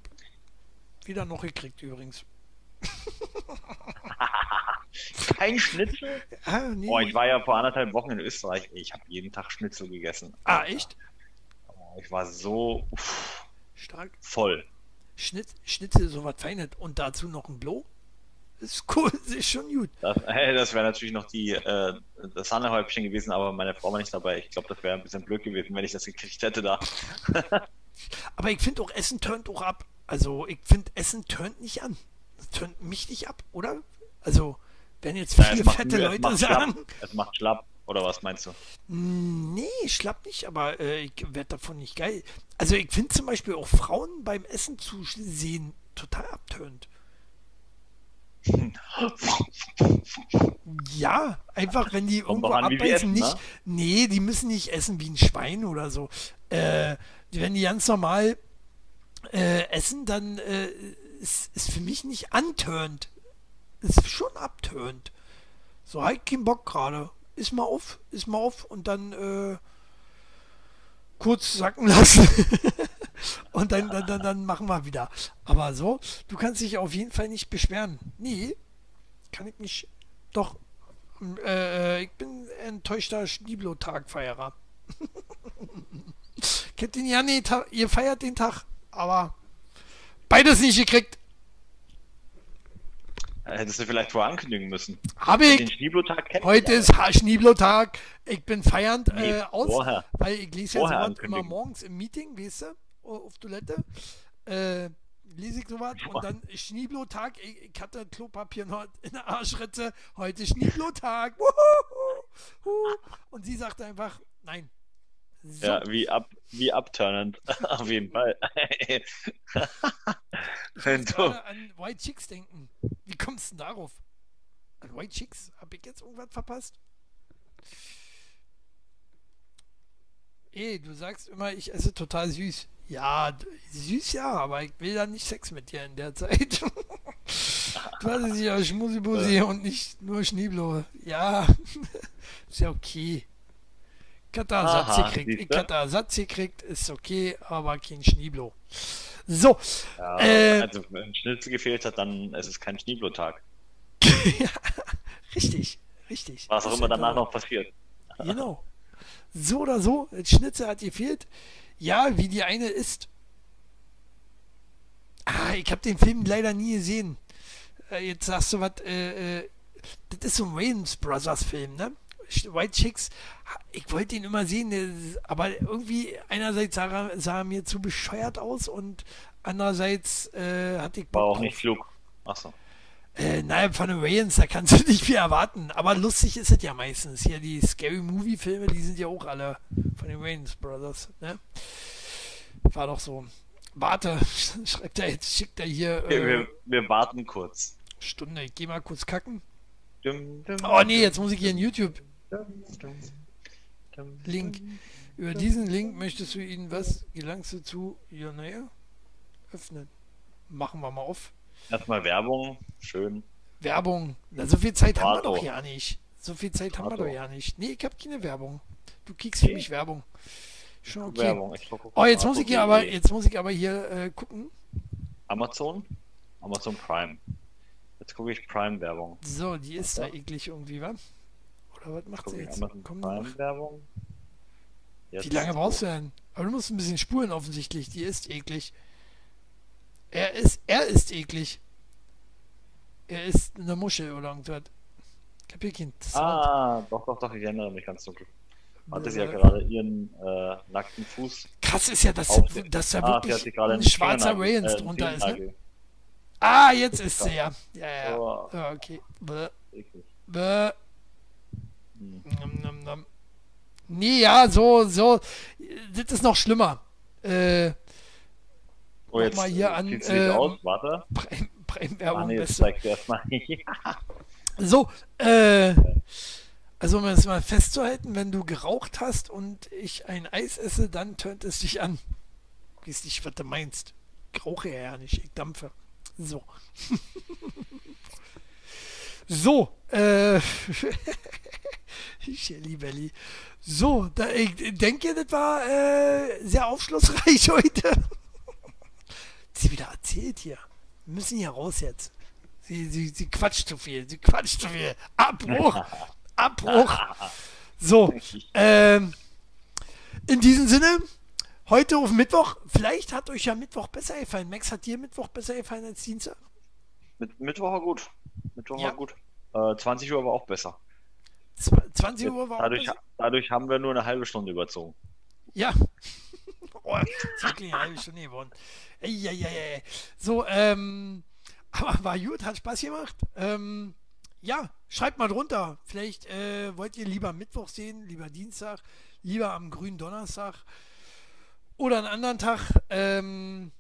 wieder noch gekriegt übrigens. [laughs] Kein Schnitzel? Ah, nee. Oh, ich war ja vor anderthalb Wochen in Österreich. Ich habe jeden Tag Schnitzel gegessen. ah, Alter. echt? Oh, Ich war so uff, Stark. voll. Schnitt, Schnitzel, so was Feines. Und dazu noch ein Blow? Ist cool, [laughs] ist schon gut. Das, äh, das wäre natürlich noch die, äh, das Sahnehäubchen gewesen, aber meine Frau war nicht dabei. Ich glaube, das wäre ein bisschen blöd gewesen, wenn ich das gekriegt hätte da. [laughs] Aber ich finde auch, Essen turnt auch ab. Also, ich finde, Essen turnt nicht an. Das turnt mich nicht ab, oder? Also, wenn jetzt Ja, viele es macht fette müde, es Leute macht sagen, Schlapp. Es macht schlapp. Oder was meinst du? nee, schlapp nicht, aber äh, ich werde davon nicht geil. Also, ich finde zum Beispiel auch Frauen beim Essen zu sehen total abtönt. Ja, einfach wenn die irgendwo abbeißen, essen, nicht. ne? Nee, die müssen nicht essen wie ein Schwein oder so. Äh, wenn die ganz normal äh, essen, dann äh, ist, ist für mich nicht antörnt. Ist schon abtönt. So, halt keinen Bock gerade. Ist mal auf, ist mal auf und dann äh, kurz sacken lassen. [laughs] und dann, dann, dann, dann machen wir wieder. Aber so, du kannst dich auf jeden Fall nicht beschweren. Nee, kann ich nicht. Doch, äh, ich bin enttäuschter Schneeblotag-Feierer. [laughs] Kennt ihn ja nicht, ihr feiert den Tag, aber beides nicht gekriegt. Hättest du vielleicht vorher ankündigen müssen. Habe Den ich. Schneeblotag kennt Heute ist Schneeblotag. Ich bin feiernd äh, aus, vorher. weil ich lese ja sowas immer morgens im Meeting, weißt du, auf Toilette. Äh, lese ich sowas und dann Schneeblotag. Ich, ich hatte Klopapier noch in der Arschritze. Heute Schneeblotag. Und sie sagte einfach, nein. So, Ja, wie, ab, wie abturnend. [laughs] Auf jeden Fall. Wenn du, an White Chicks denken. Wie kommst du denn darauf? An White Chicks? Hab ich jetzt irgendwas verpasst? Ey, du sagst immer, ich esse total süß. Ja, süß ja, aber ich will dann nicht Sex mit dir in der Zeit. [laughs] du hast ja Schmusibusi ja. und nicht nur Schnieblo. Ja, [laughs] ist ja okay. Ersatz gekriegt. Ich hatte Ersatz gekriegt, ist okay, aber kein Schnieblo. So. Ja, äh, also wenn Schnitzel gefehlt hat, dann ist es kein Schnieblo-Tag. [laughs] ja, richtig, richtig. Was auch immer danach noch passiert. Genau. So oder so, Schnitzel hat gefehlt. Ja, wie die eine ist. Ah, ich habe den Film leider nie gesehen. Äh, jetzt sagst du was, äh, äh, das ist so ein Wayans Brothers Film, ne? White Chicks, ich wollte ihn immer sehen, aber irgendwie einerseits sah er, sah er mir zu bescheuert aus und andererseits äh, hatte ich Bock War auch nicht Flug. Achso. Äh, naja, von den Wayans, da kannst du [laughs] nicht viel erwarten. Aber lustig ist es ja meistens. Hier die Scary Movie-Filme, die sind ja auch alle von den Wayans Brothers. Ne? War doch so. Warte, [laughs] schreibt er jetzt, schickt er hier. Äh, wir, wir, warten kurz. Stunde, ich geh mal kurz kacken. Dum, dum, oh nee, jetzt muss ich hier in YouTube. Dum, Link. Über diesen Link möchtest du ihnen was? Gelangst du zu ihr näher? Öffnen. Machen wir mal auf. Erstmal Werbung, schön. Werbung. Na, so viel Zeit haben wir doch ja nicht. So viel Zeit haben wir doch ja nicht. Nee, ich habe keine Werbung. Du kriegst für mich Werbung. Schon okay. Werbung. oh, jetzt muss ich hier aber, jetzt muss ich aber hier äh, gucken. Amazon? Amazon Prime. Jetzt gucke ich Prime-Werbung. So, die ist da eklig irgendwie, wa? Oder was macht sie jetzt? Prime-Werbung. Wie lange brauchst du denn? Aber du musst ein bisschen spulen offensichtlich. Die ist eklig. Er ist, er ist eklig. Er ist eine Muschel oder irgendwas. Kapierkind. Ah, doch, doch, doch, ich erinnere mich ganz dunkel. Hat es ja gerade ihren äh, nackten Fuß. Krass ist ja, dass, dass da ah, wirklich ein schwarzer Rayans äh, drunter ist, ne? Ah, jetzt ist sie ja. Ja, ja. Oh. ja okay. Bäh. Bäh. Hm. Nom, nom, nom. Nee, ja, so, so. Das ist noch schlimmer. Äh, Oh, jetzt mal hier an. Äh, aus, warte. Prime-Werbung. Ah, nee, jetzt zeigt erstmal. [laughs] so, äh. Also um es mal festzuhalten, wenn du geraucht hast und ich ein Eis esse, dann tönt es dich an. Weißt nicht, was du meinst. Ich rauche ja nicht, ich dampfe. So. [laughs] so, äh. [laughs] Shelly Belly. So, da, ich denke, das war äh, sehr aufschlussreich heute sie wieder erzählt hier. Wir müssen hier raus jetzt. Sie, sie, sie quatscht zu viel, sie quatscht zu viel. Abbruch! [laughs] Abbruch! So, ähm, in diesem Sinne, heute auf Mittwoch, vielleicht hat euch ja Mittwoch besser gefallen. Max, hat dir Mittwoch besser gefallen als Dienstag? Mit, Mittwoch war gut. Mittwoch ja. war gut. Äh, 20 Uhr war auch besser. 20 Uhr war dadurch, auch besser? Dadurch haben wir nur eine halbe Stunde überzogen. Ja. [laughs] oh, wirklich eine halbe Stunde geworden. Eieiei. So, ähm, [laughs] aber war gut, hat Spaß gemacht. Ähm, ja, schreibt mal drunter. Vielleicht äh, wollt ihr lieber Mittwoch sehen, lieber Dienstag, lieber am grünen Donnerstag oder einen anderen Tag. Ähm,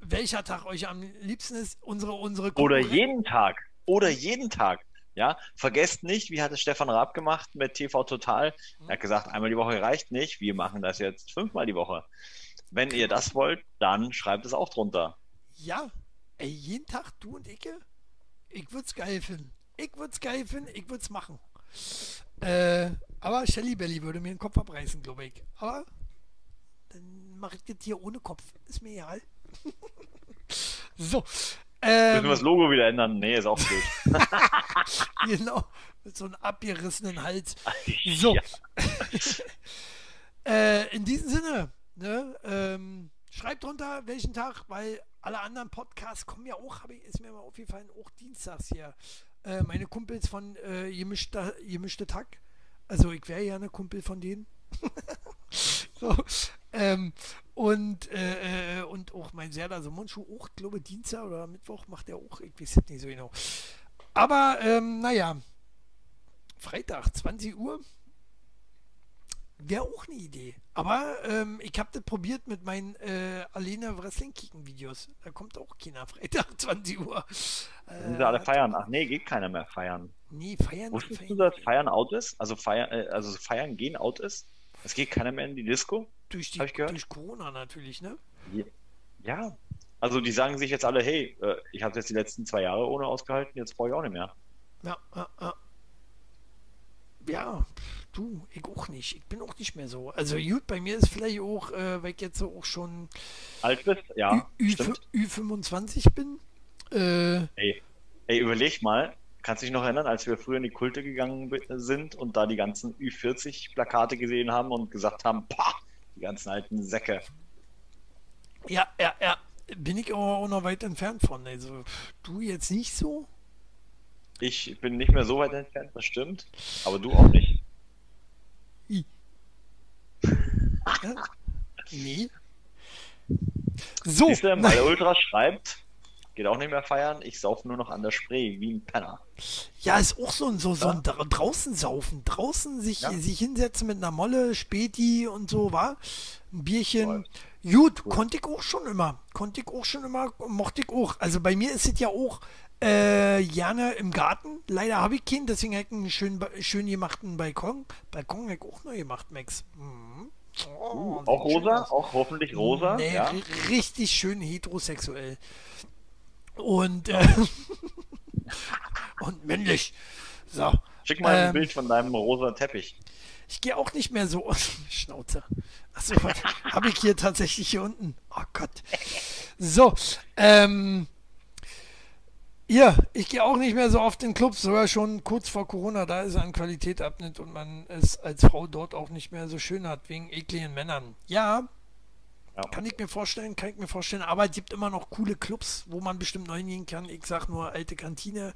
welcher Tag euch am liebsten ist. Unsere, unsere Oder jeden Tag. Oder jeden Tag. Ja, vergesst nicht, wie hat es Stefan Raab gemacht mit TV Total? Er hat gesagt, einmal die Woche reicht nicht. Wir machen das jetzt fünfmal die Woche. Wenn ihr das wollt, dann schreibt es auch drunter. Ja, ey, jeden Tag du und ich, ich würde es geil finden. Ich würde es geil finden, ich würde es machen. Äh, aber Shelly Belly würde mir den Kopf abreißen, glaube ich. Aber dann mache ich das hier ohne Kopf. Ist mir egal. [laughs] so. Ähm, Müssen wir das Logo wieder ändern? Nee, ist auch blöd. [laughs] genau, mit so einem abgerissenen Hals. So. [laughs] äh, in diesem Sinne, Ne? Ähm, schreibt drunter, welchen Tag, weil alle anderen Podcasts kommen ja auch, ich, ist mir mal aufgefallen, auch dienstags hier. Äh, meine Kumpels von äh, gemischter, gemischte Tag. Also ich wäre ja eine Kumpel von denen. [laughs] so, ähm, und, äh, äh, und auch mein Serda so Mundschuh auch, glaube Dienstag oder Mittwoch macht er auch, ich weiß nicht so genau. Aber ähm, naja, Freitag, 20 Uhr, Wäre auch eine Idee. Aber ähm, ich habe das probiert mit meinen äh, Alena Wrestling Kicken Videos. Da kommt auch keiner Freitag [laughs] 20 Uhr. Äh, sind sie alle feiern? Ach nee, geht keiner mehr feiern. Nee, feiern. Wusstest feiern, du, dass feiern out ist? Also feiern, äh, also feiern gehen out ist? Es geht keiner mehr in die Disco? Durch, die, Hab ich gehört? durch Corona natürlich, ne? Ja. Also die sagen sich jetzt alle, hey, äh, ich habe jetzt die letzten zwei Jahre ohne ausgehalten, jetzt brauche ich auch nicht mehr. Ja, ja, ja. Ja, du, ich auch nicht. Ich bin auch nicht mehr so. Also gut, bei mir ist vielleicht auch, äh, weil ich jetzt auch schon Alt bist? Ja, Ü. Ü, 25 bin. Äh, Ey, ey, überleg mal, kannst du dich noch erinnern, als wir früher in die Kulte gegangen sind und da die ganzen Ü40-Plakate gesehen haben und gesagt haben, pah, die ganzen alten Säcke. ja, ja, ja. Bin ich aber auch noch weit entfernt von. Also, du jetzt nicht so? Ich bin nicht mehr so weit entfernt, das stimmt, aber du auch nicht. Nee. So, Siehst du, na, meine Ultra schreibt, geht auch nicht mehr feiern, ich sauf nur noch an der Spree, wie ein Penner. ja, ist auch so ein, so, so ein dra draußen saufen. Draußen sich, Ja. sich hinsetzen mit einer Molle, Späti und so, war. Ein Bierchen. Gut, konnte ich auch schon immer. Konnte ich auch schon immer, mochte ich auch. Also bei mir ist es ja auch äh, gerne im Garten. Leider habe ich keinen, deswegen habe ich einen schön, schön gemachten Balkon. Balkon habe ich auch neu gemacht, Max. Mhm. Oh, Auch sieht schön rosa, auch hoffentlich rosa. Nee, ja. ri- richtig schön heterosexuell. Und, äh, [laughs] und männlich. So. Schick mal ein Ähm, Bild von deinem rosa Teppich. Ich gehe auch nicht mehr so. [laughs] Schnauze. Achso, habe ich hier tatsächlich hier unten. Oh Gott. So, ähm. Ja, ich gehe auch nicht mehr so oft in Clubs, sogar schon kurz vor Corona, da es an Qualität abnimmt und man es als Frau dort auch nicht mehr so schön hat, wegen ekligen Männern. Ja, Ja. kann ich mir vorstellen, kann ich mir vorstellen, aber es gibt immer noch coole Clubs, wo man bestimmt neu hingehen kann. Ich sag nur, alte Kantine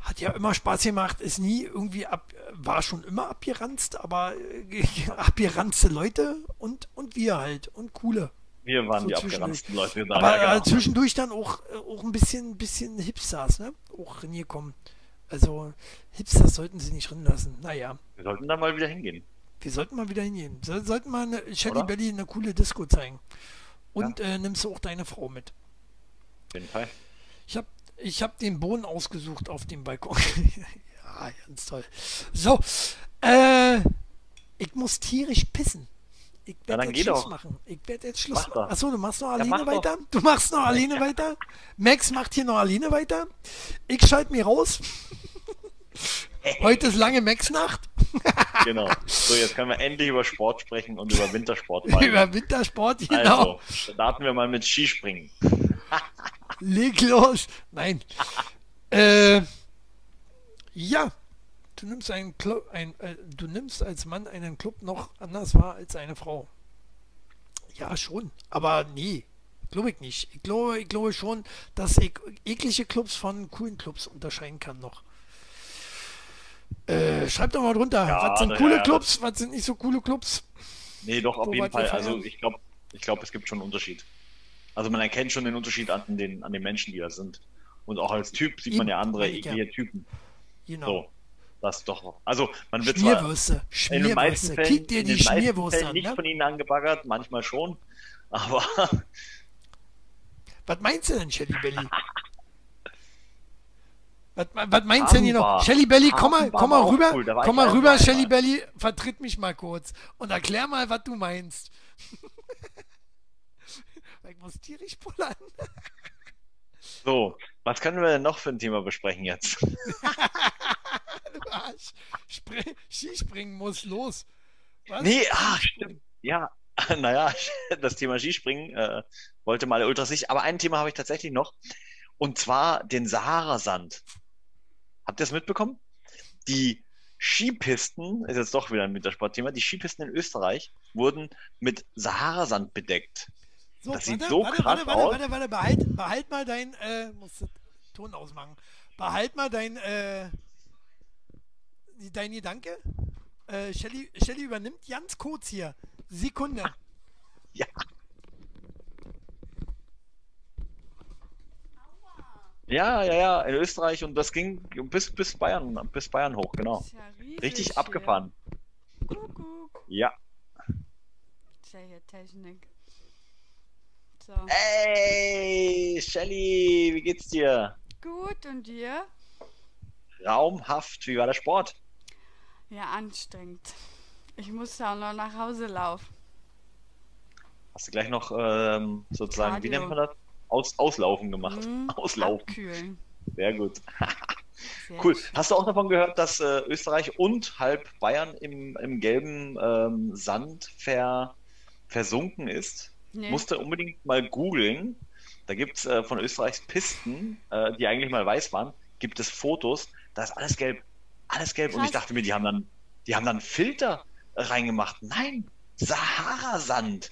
hat ja immer Spaß gemacht, ist nie irgendwie ab, war schon immer abgeranzt, aber äh, [laughs] abgeranzte Leute und, und wir halt und coole. Wir waren so die abgeranzten Leute. Da, Aber ja, äh, genau. zwischendurch dann auch, äh, auch ein bisschen, bisschen Hipsters, ne? Auch reingekommen. Also Hipsters sollten sie nicht drin lassen. Naja, Wir sollten da mal wieder hingehen. wir sollten mal wieder hingehen. So, sollten mal eine Shelly? Belly eine coole Disco zeigen. Und äh, nimmst du auch deine Frau mit. Auf jeden Fall. Ich habe ich hab den Boden ausgesucht auf dem Balkon. [laughs] ja, ganz toll. So, äh, ich muss tierisch pissen. Ich Ja, werde jetzt Schluss doch. machen. Ich werde jetzt Schluss Mach machen. doch. Achso, du machst noch Ja, alleine mach doch. weiter? Du machst noch alleine weiter? Max macht hier noch alleine weiter? Ich schalte mir raus. [laughs] Heute ist lange Max-Nacht. [laughs] Genau. So, jetzt können wir endlich über Sport sprechen und über Wintersport. [laughs] Über Wintersport, genau. Also, starten wir mal mit Skispringen. Leg los. Nein. äh, ja. Du nimmst einen Club, ein, äh, du nimmst als Mann einen Club noch anders wahr als eine Frau. Ja, schon. Aber nee, glaube ich nicht. Ich glaube, ich glaube schon, dass ich eklige Clubs von coolen Clubs unterscheiden kann noch. Äh, schreibt doch mal drunter. Ja, was sind coole ja, Clubs? Was sind nicht so coole Clubs? Nee, doch, auf jeden Fall. Also ich glaube, ich glaube, es gibt schon einen Unterschied. Also man erkennt schon den Unterschied an den, an den Menschen, die da sind. Und auch als Typ sieht man ja andere eklige Typen. Genau. So. Das doch. Also man wird zwar Schmierwürste. meisten Schmierwürste. Fällen, Kick dir die Schmierwurst Fällen an. nicht Ne? von ihnen angebaggert, manchmal schon. [laughs] Aber Was meinst du denn, Shelly Belly? Was, was meinst du denn hier noch? Shelly Belly, komm mal, komm mal rüber, cool, komm mal rüber. Shelly Belly, vertritt mich mal kurz und erklär mal, was du meinst. [laughs] ich muss tierisch pullern. so, was können wir denn noch für ein Thema besprechen jetzt? [laughs] Du Arsch. Spring, Skispringen muss los. Was? Nee, ah, stimmt. Ja, [laughs] naja, [laughs] das Thema Skispringen äh, wollte mal der Ultras nicht. Aber ein Thema habe ich tatsächlich noch. Und zwar den Sahara-Sand. Habt ihr das mitbekommen? Die Skipisten, ist jetzt doch wieder ein Wintersportthema, die Skipisten in Österreich wurden mit Sahara-Sand bedeckt. So, Das sieht warte, so warte, krass warte, warte, aus. warte, warte, behalt, behalt mal dein, äh, musst Ton ausmachen. Behalt mal dein, äh, dein Gedanke. Äh, Shelly, Shelly übernimmt ganz kurz hier. Sekunde. Ja. Ja, ja, ja, in Österreich und das ging bis, bis Bayern, bis Bayern hoch, genau. Ja riesig Richtig hier. abgefahren. Kuckuck. Ja. Ist ja hier Technik. So. Hey, Shelly, wie geht's dir? Gut, und dir? Raumhaft, wie war der Sport? Ja, anstrengend. Ich muss ja auch noch nach Hause laufen. Hast du gleich noch ähm, sozusagen, wie Cardio. nennt man das? Aus, Auslaufen gemacht. Mhm. [laughs] Auslaufen. Abkühlen. Sehr gut. [laughs] Sehr Cool. schön. Hast du auch davon gehört, dass äh, Österreich und halb Bayern im, im gelben ähm, Sand ver, versunken ist? Nee. Musste unbedingt mal googeln. Da gibt es äh, von Österreichs Pisten, äh, die eigentlich mal weiß waren, gibt es Fotos, da ist alles gelb. Alles gelb. Und ich Krass. dachte mir, die haben dann, die haben dann Filter reingemacht. Nein, Sahara-Sand.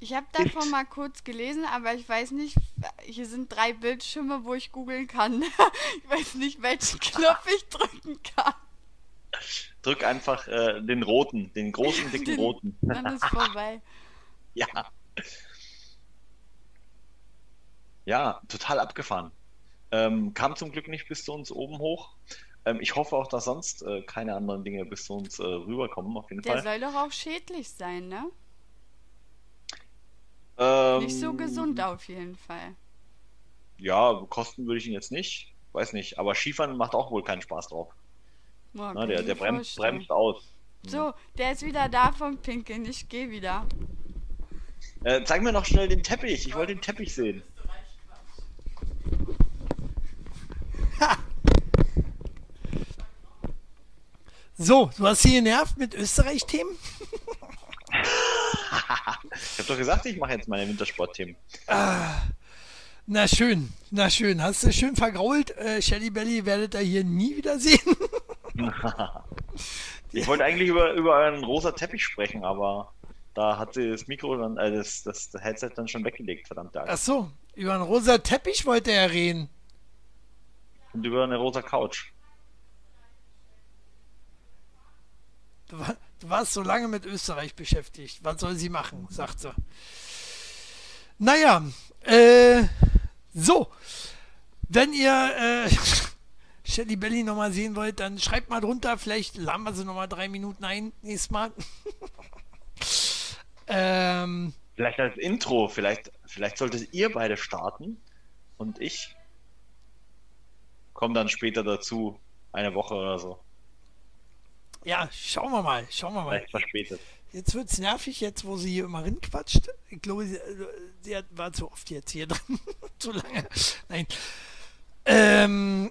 Ich habe davon mal kurz gelesen, aber ich weiß nicht, hier sind drei Bildschirme, wo ich googeln kann. [laughs] ich weiß nicht, welchen [laughs] Knopf ich drücken kann. Drück einfach äh, den roten, den großen, dicken Den- roten. Dann ist vorbei. [laughs] Ja. Ja, total abgefahren. Ähm, kam zum Glück nicht bis zu uns oben hoch. Ähm, ich hoffe auch, dass sonst äh, keine anderen Dinge bis zu uns äh, rüberkommen, auf jeden Der Fall. soll doch auch schädlich sein, ne? Ähm, Nicht so gesund auf jeden Fall. Ja, kosten würde ich ihn jetzt nicht. Weiß nicht. Aber Skifahren macht auch wohl keinen Spaß drauf. Boah, Ne, kann der der bremst, bremst aus. So, der ist wieder da vom Pinkeln. Ich gehe wieder. Äh, zeig mir noch schnell den Teppich. Ich wollte den Teppich sehen. So, du hast hier genervt mit Österreich-Themen? Ich habe doch gesagt, ich mache jetzt meine Wintersportthemen. Na schön, na schön. Hast du schön vergrault. Äh, Shelly Belly werdet ihr hier nie wieder sehen. [laughs] Ich wollte eigentlich über, über einen rosa Teppich sprechen, aber da hat sie das Mikro dann, äh, das, das Headset dann schon weggelegt, verdammt. Ach so, über einen rosa Teppich wollte er reden. Und über eine rosa Couch. Du, war, du warst so lange mit Österreich beschäftigt. Was soll sie machen, sagt sie. Naja, äh, so. Wenn ihr äh, [laughs] Shelly Belly nochmal sehen wollt, dann schreibt mal drunter. Vielleicht laden wir sie nochmal drei Minuten ein nächstes Mal. [laughs] ähm, Vielleicht als Intro, vielleicht, vielleicht solltet ihr beide starten und ich komme dann später dazu, eine Woche oder so. Ja, schauen wir mal. Schauen wir mal. Vielleicht verspätet. Jetzt wird's nervig, jetzt wo sie hier immer rinquatscht. Ich glaube, sie, äh, sie hat, war zu oft jetzt hier [laughs] drin. zu lange. Nein. Ähm,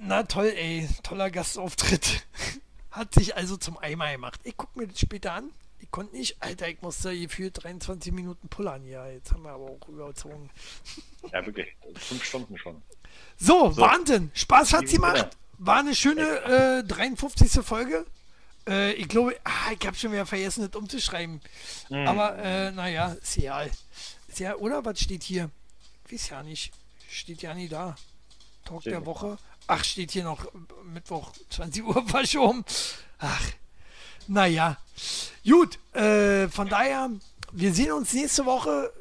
na toll, ey. Toller Gastauftritt. [laughs] Hat sich also zum Eimer gemacht. Ich guck mir das später an. Ich konnte nicht. Alter, ich musste gefühlt 23 Minuten pullern. Ja, jetzt haben wir aber auch überzogen. Ja, wirklich. Fünf Stunden schon. So, So. Wahnsinn. Spaß hat's Lieben gemacht. War eine schöne äh, 53. Folge. Äh, ich glaube, ah, ich habe schon wieder vergessen, das umzuschreiben. Hm. Aber äh, naja. Ist ja, oder was steht hier? Ich weiß ja nicht. Steht ja nie da. Talk Steht der Woche. Ach, steht hier noch äh, Mittwoch [laughs] 20 Uhr verschoben. Ach, naja. Gut, äh, von daher, wir sehen uns nächste Woche.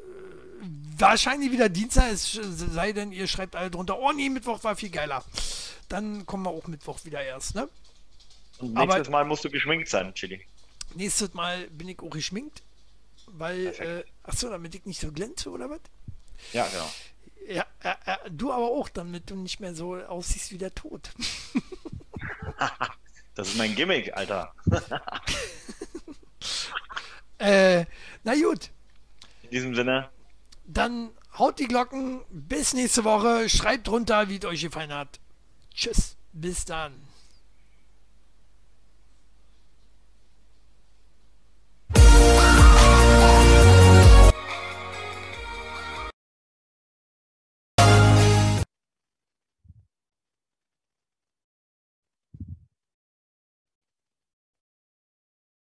Wahrscheinlich wieder Dienstag, es sei denn, ihr schreibt alle drunter, oh nee, Mittwoch war viel geiler. Dann kommen wir auch Mittwoch wieder erst, ne? Und Aber- nächstes Mal musst du geschminkt sein, Chili. Nächstes Mal bin ich auch geschminkt, weil, äh, achso, damit ich nicht so glänze, oder was? Ja, genau. Ja, äh, äh, du aber auch, damit du nicht mehr so aussiehst wie der Tod. [laughs] Das ist mein Gimmick, Alter. [laughs] äh, na gut, In diesem Sinne, dann haut die Glocken, bis nächste Woche, schreibt drunter, wie es euch gefallen hat. Tschüss, bis dann.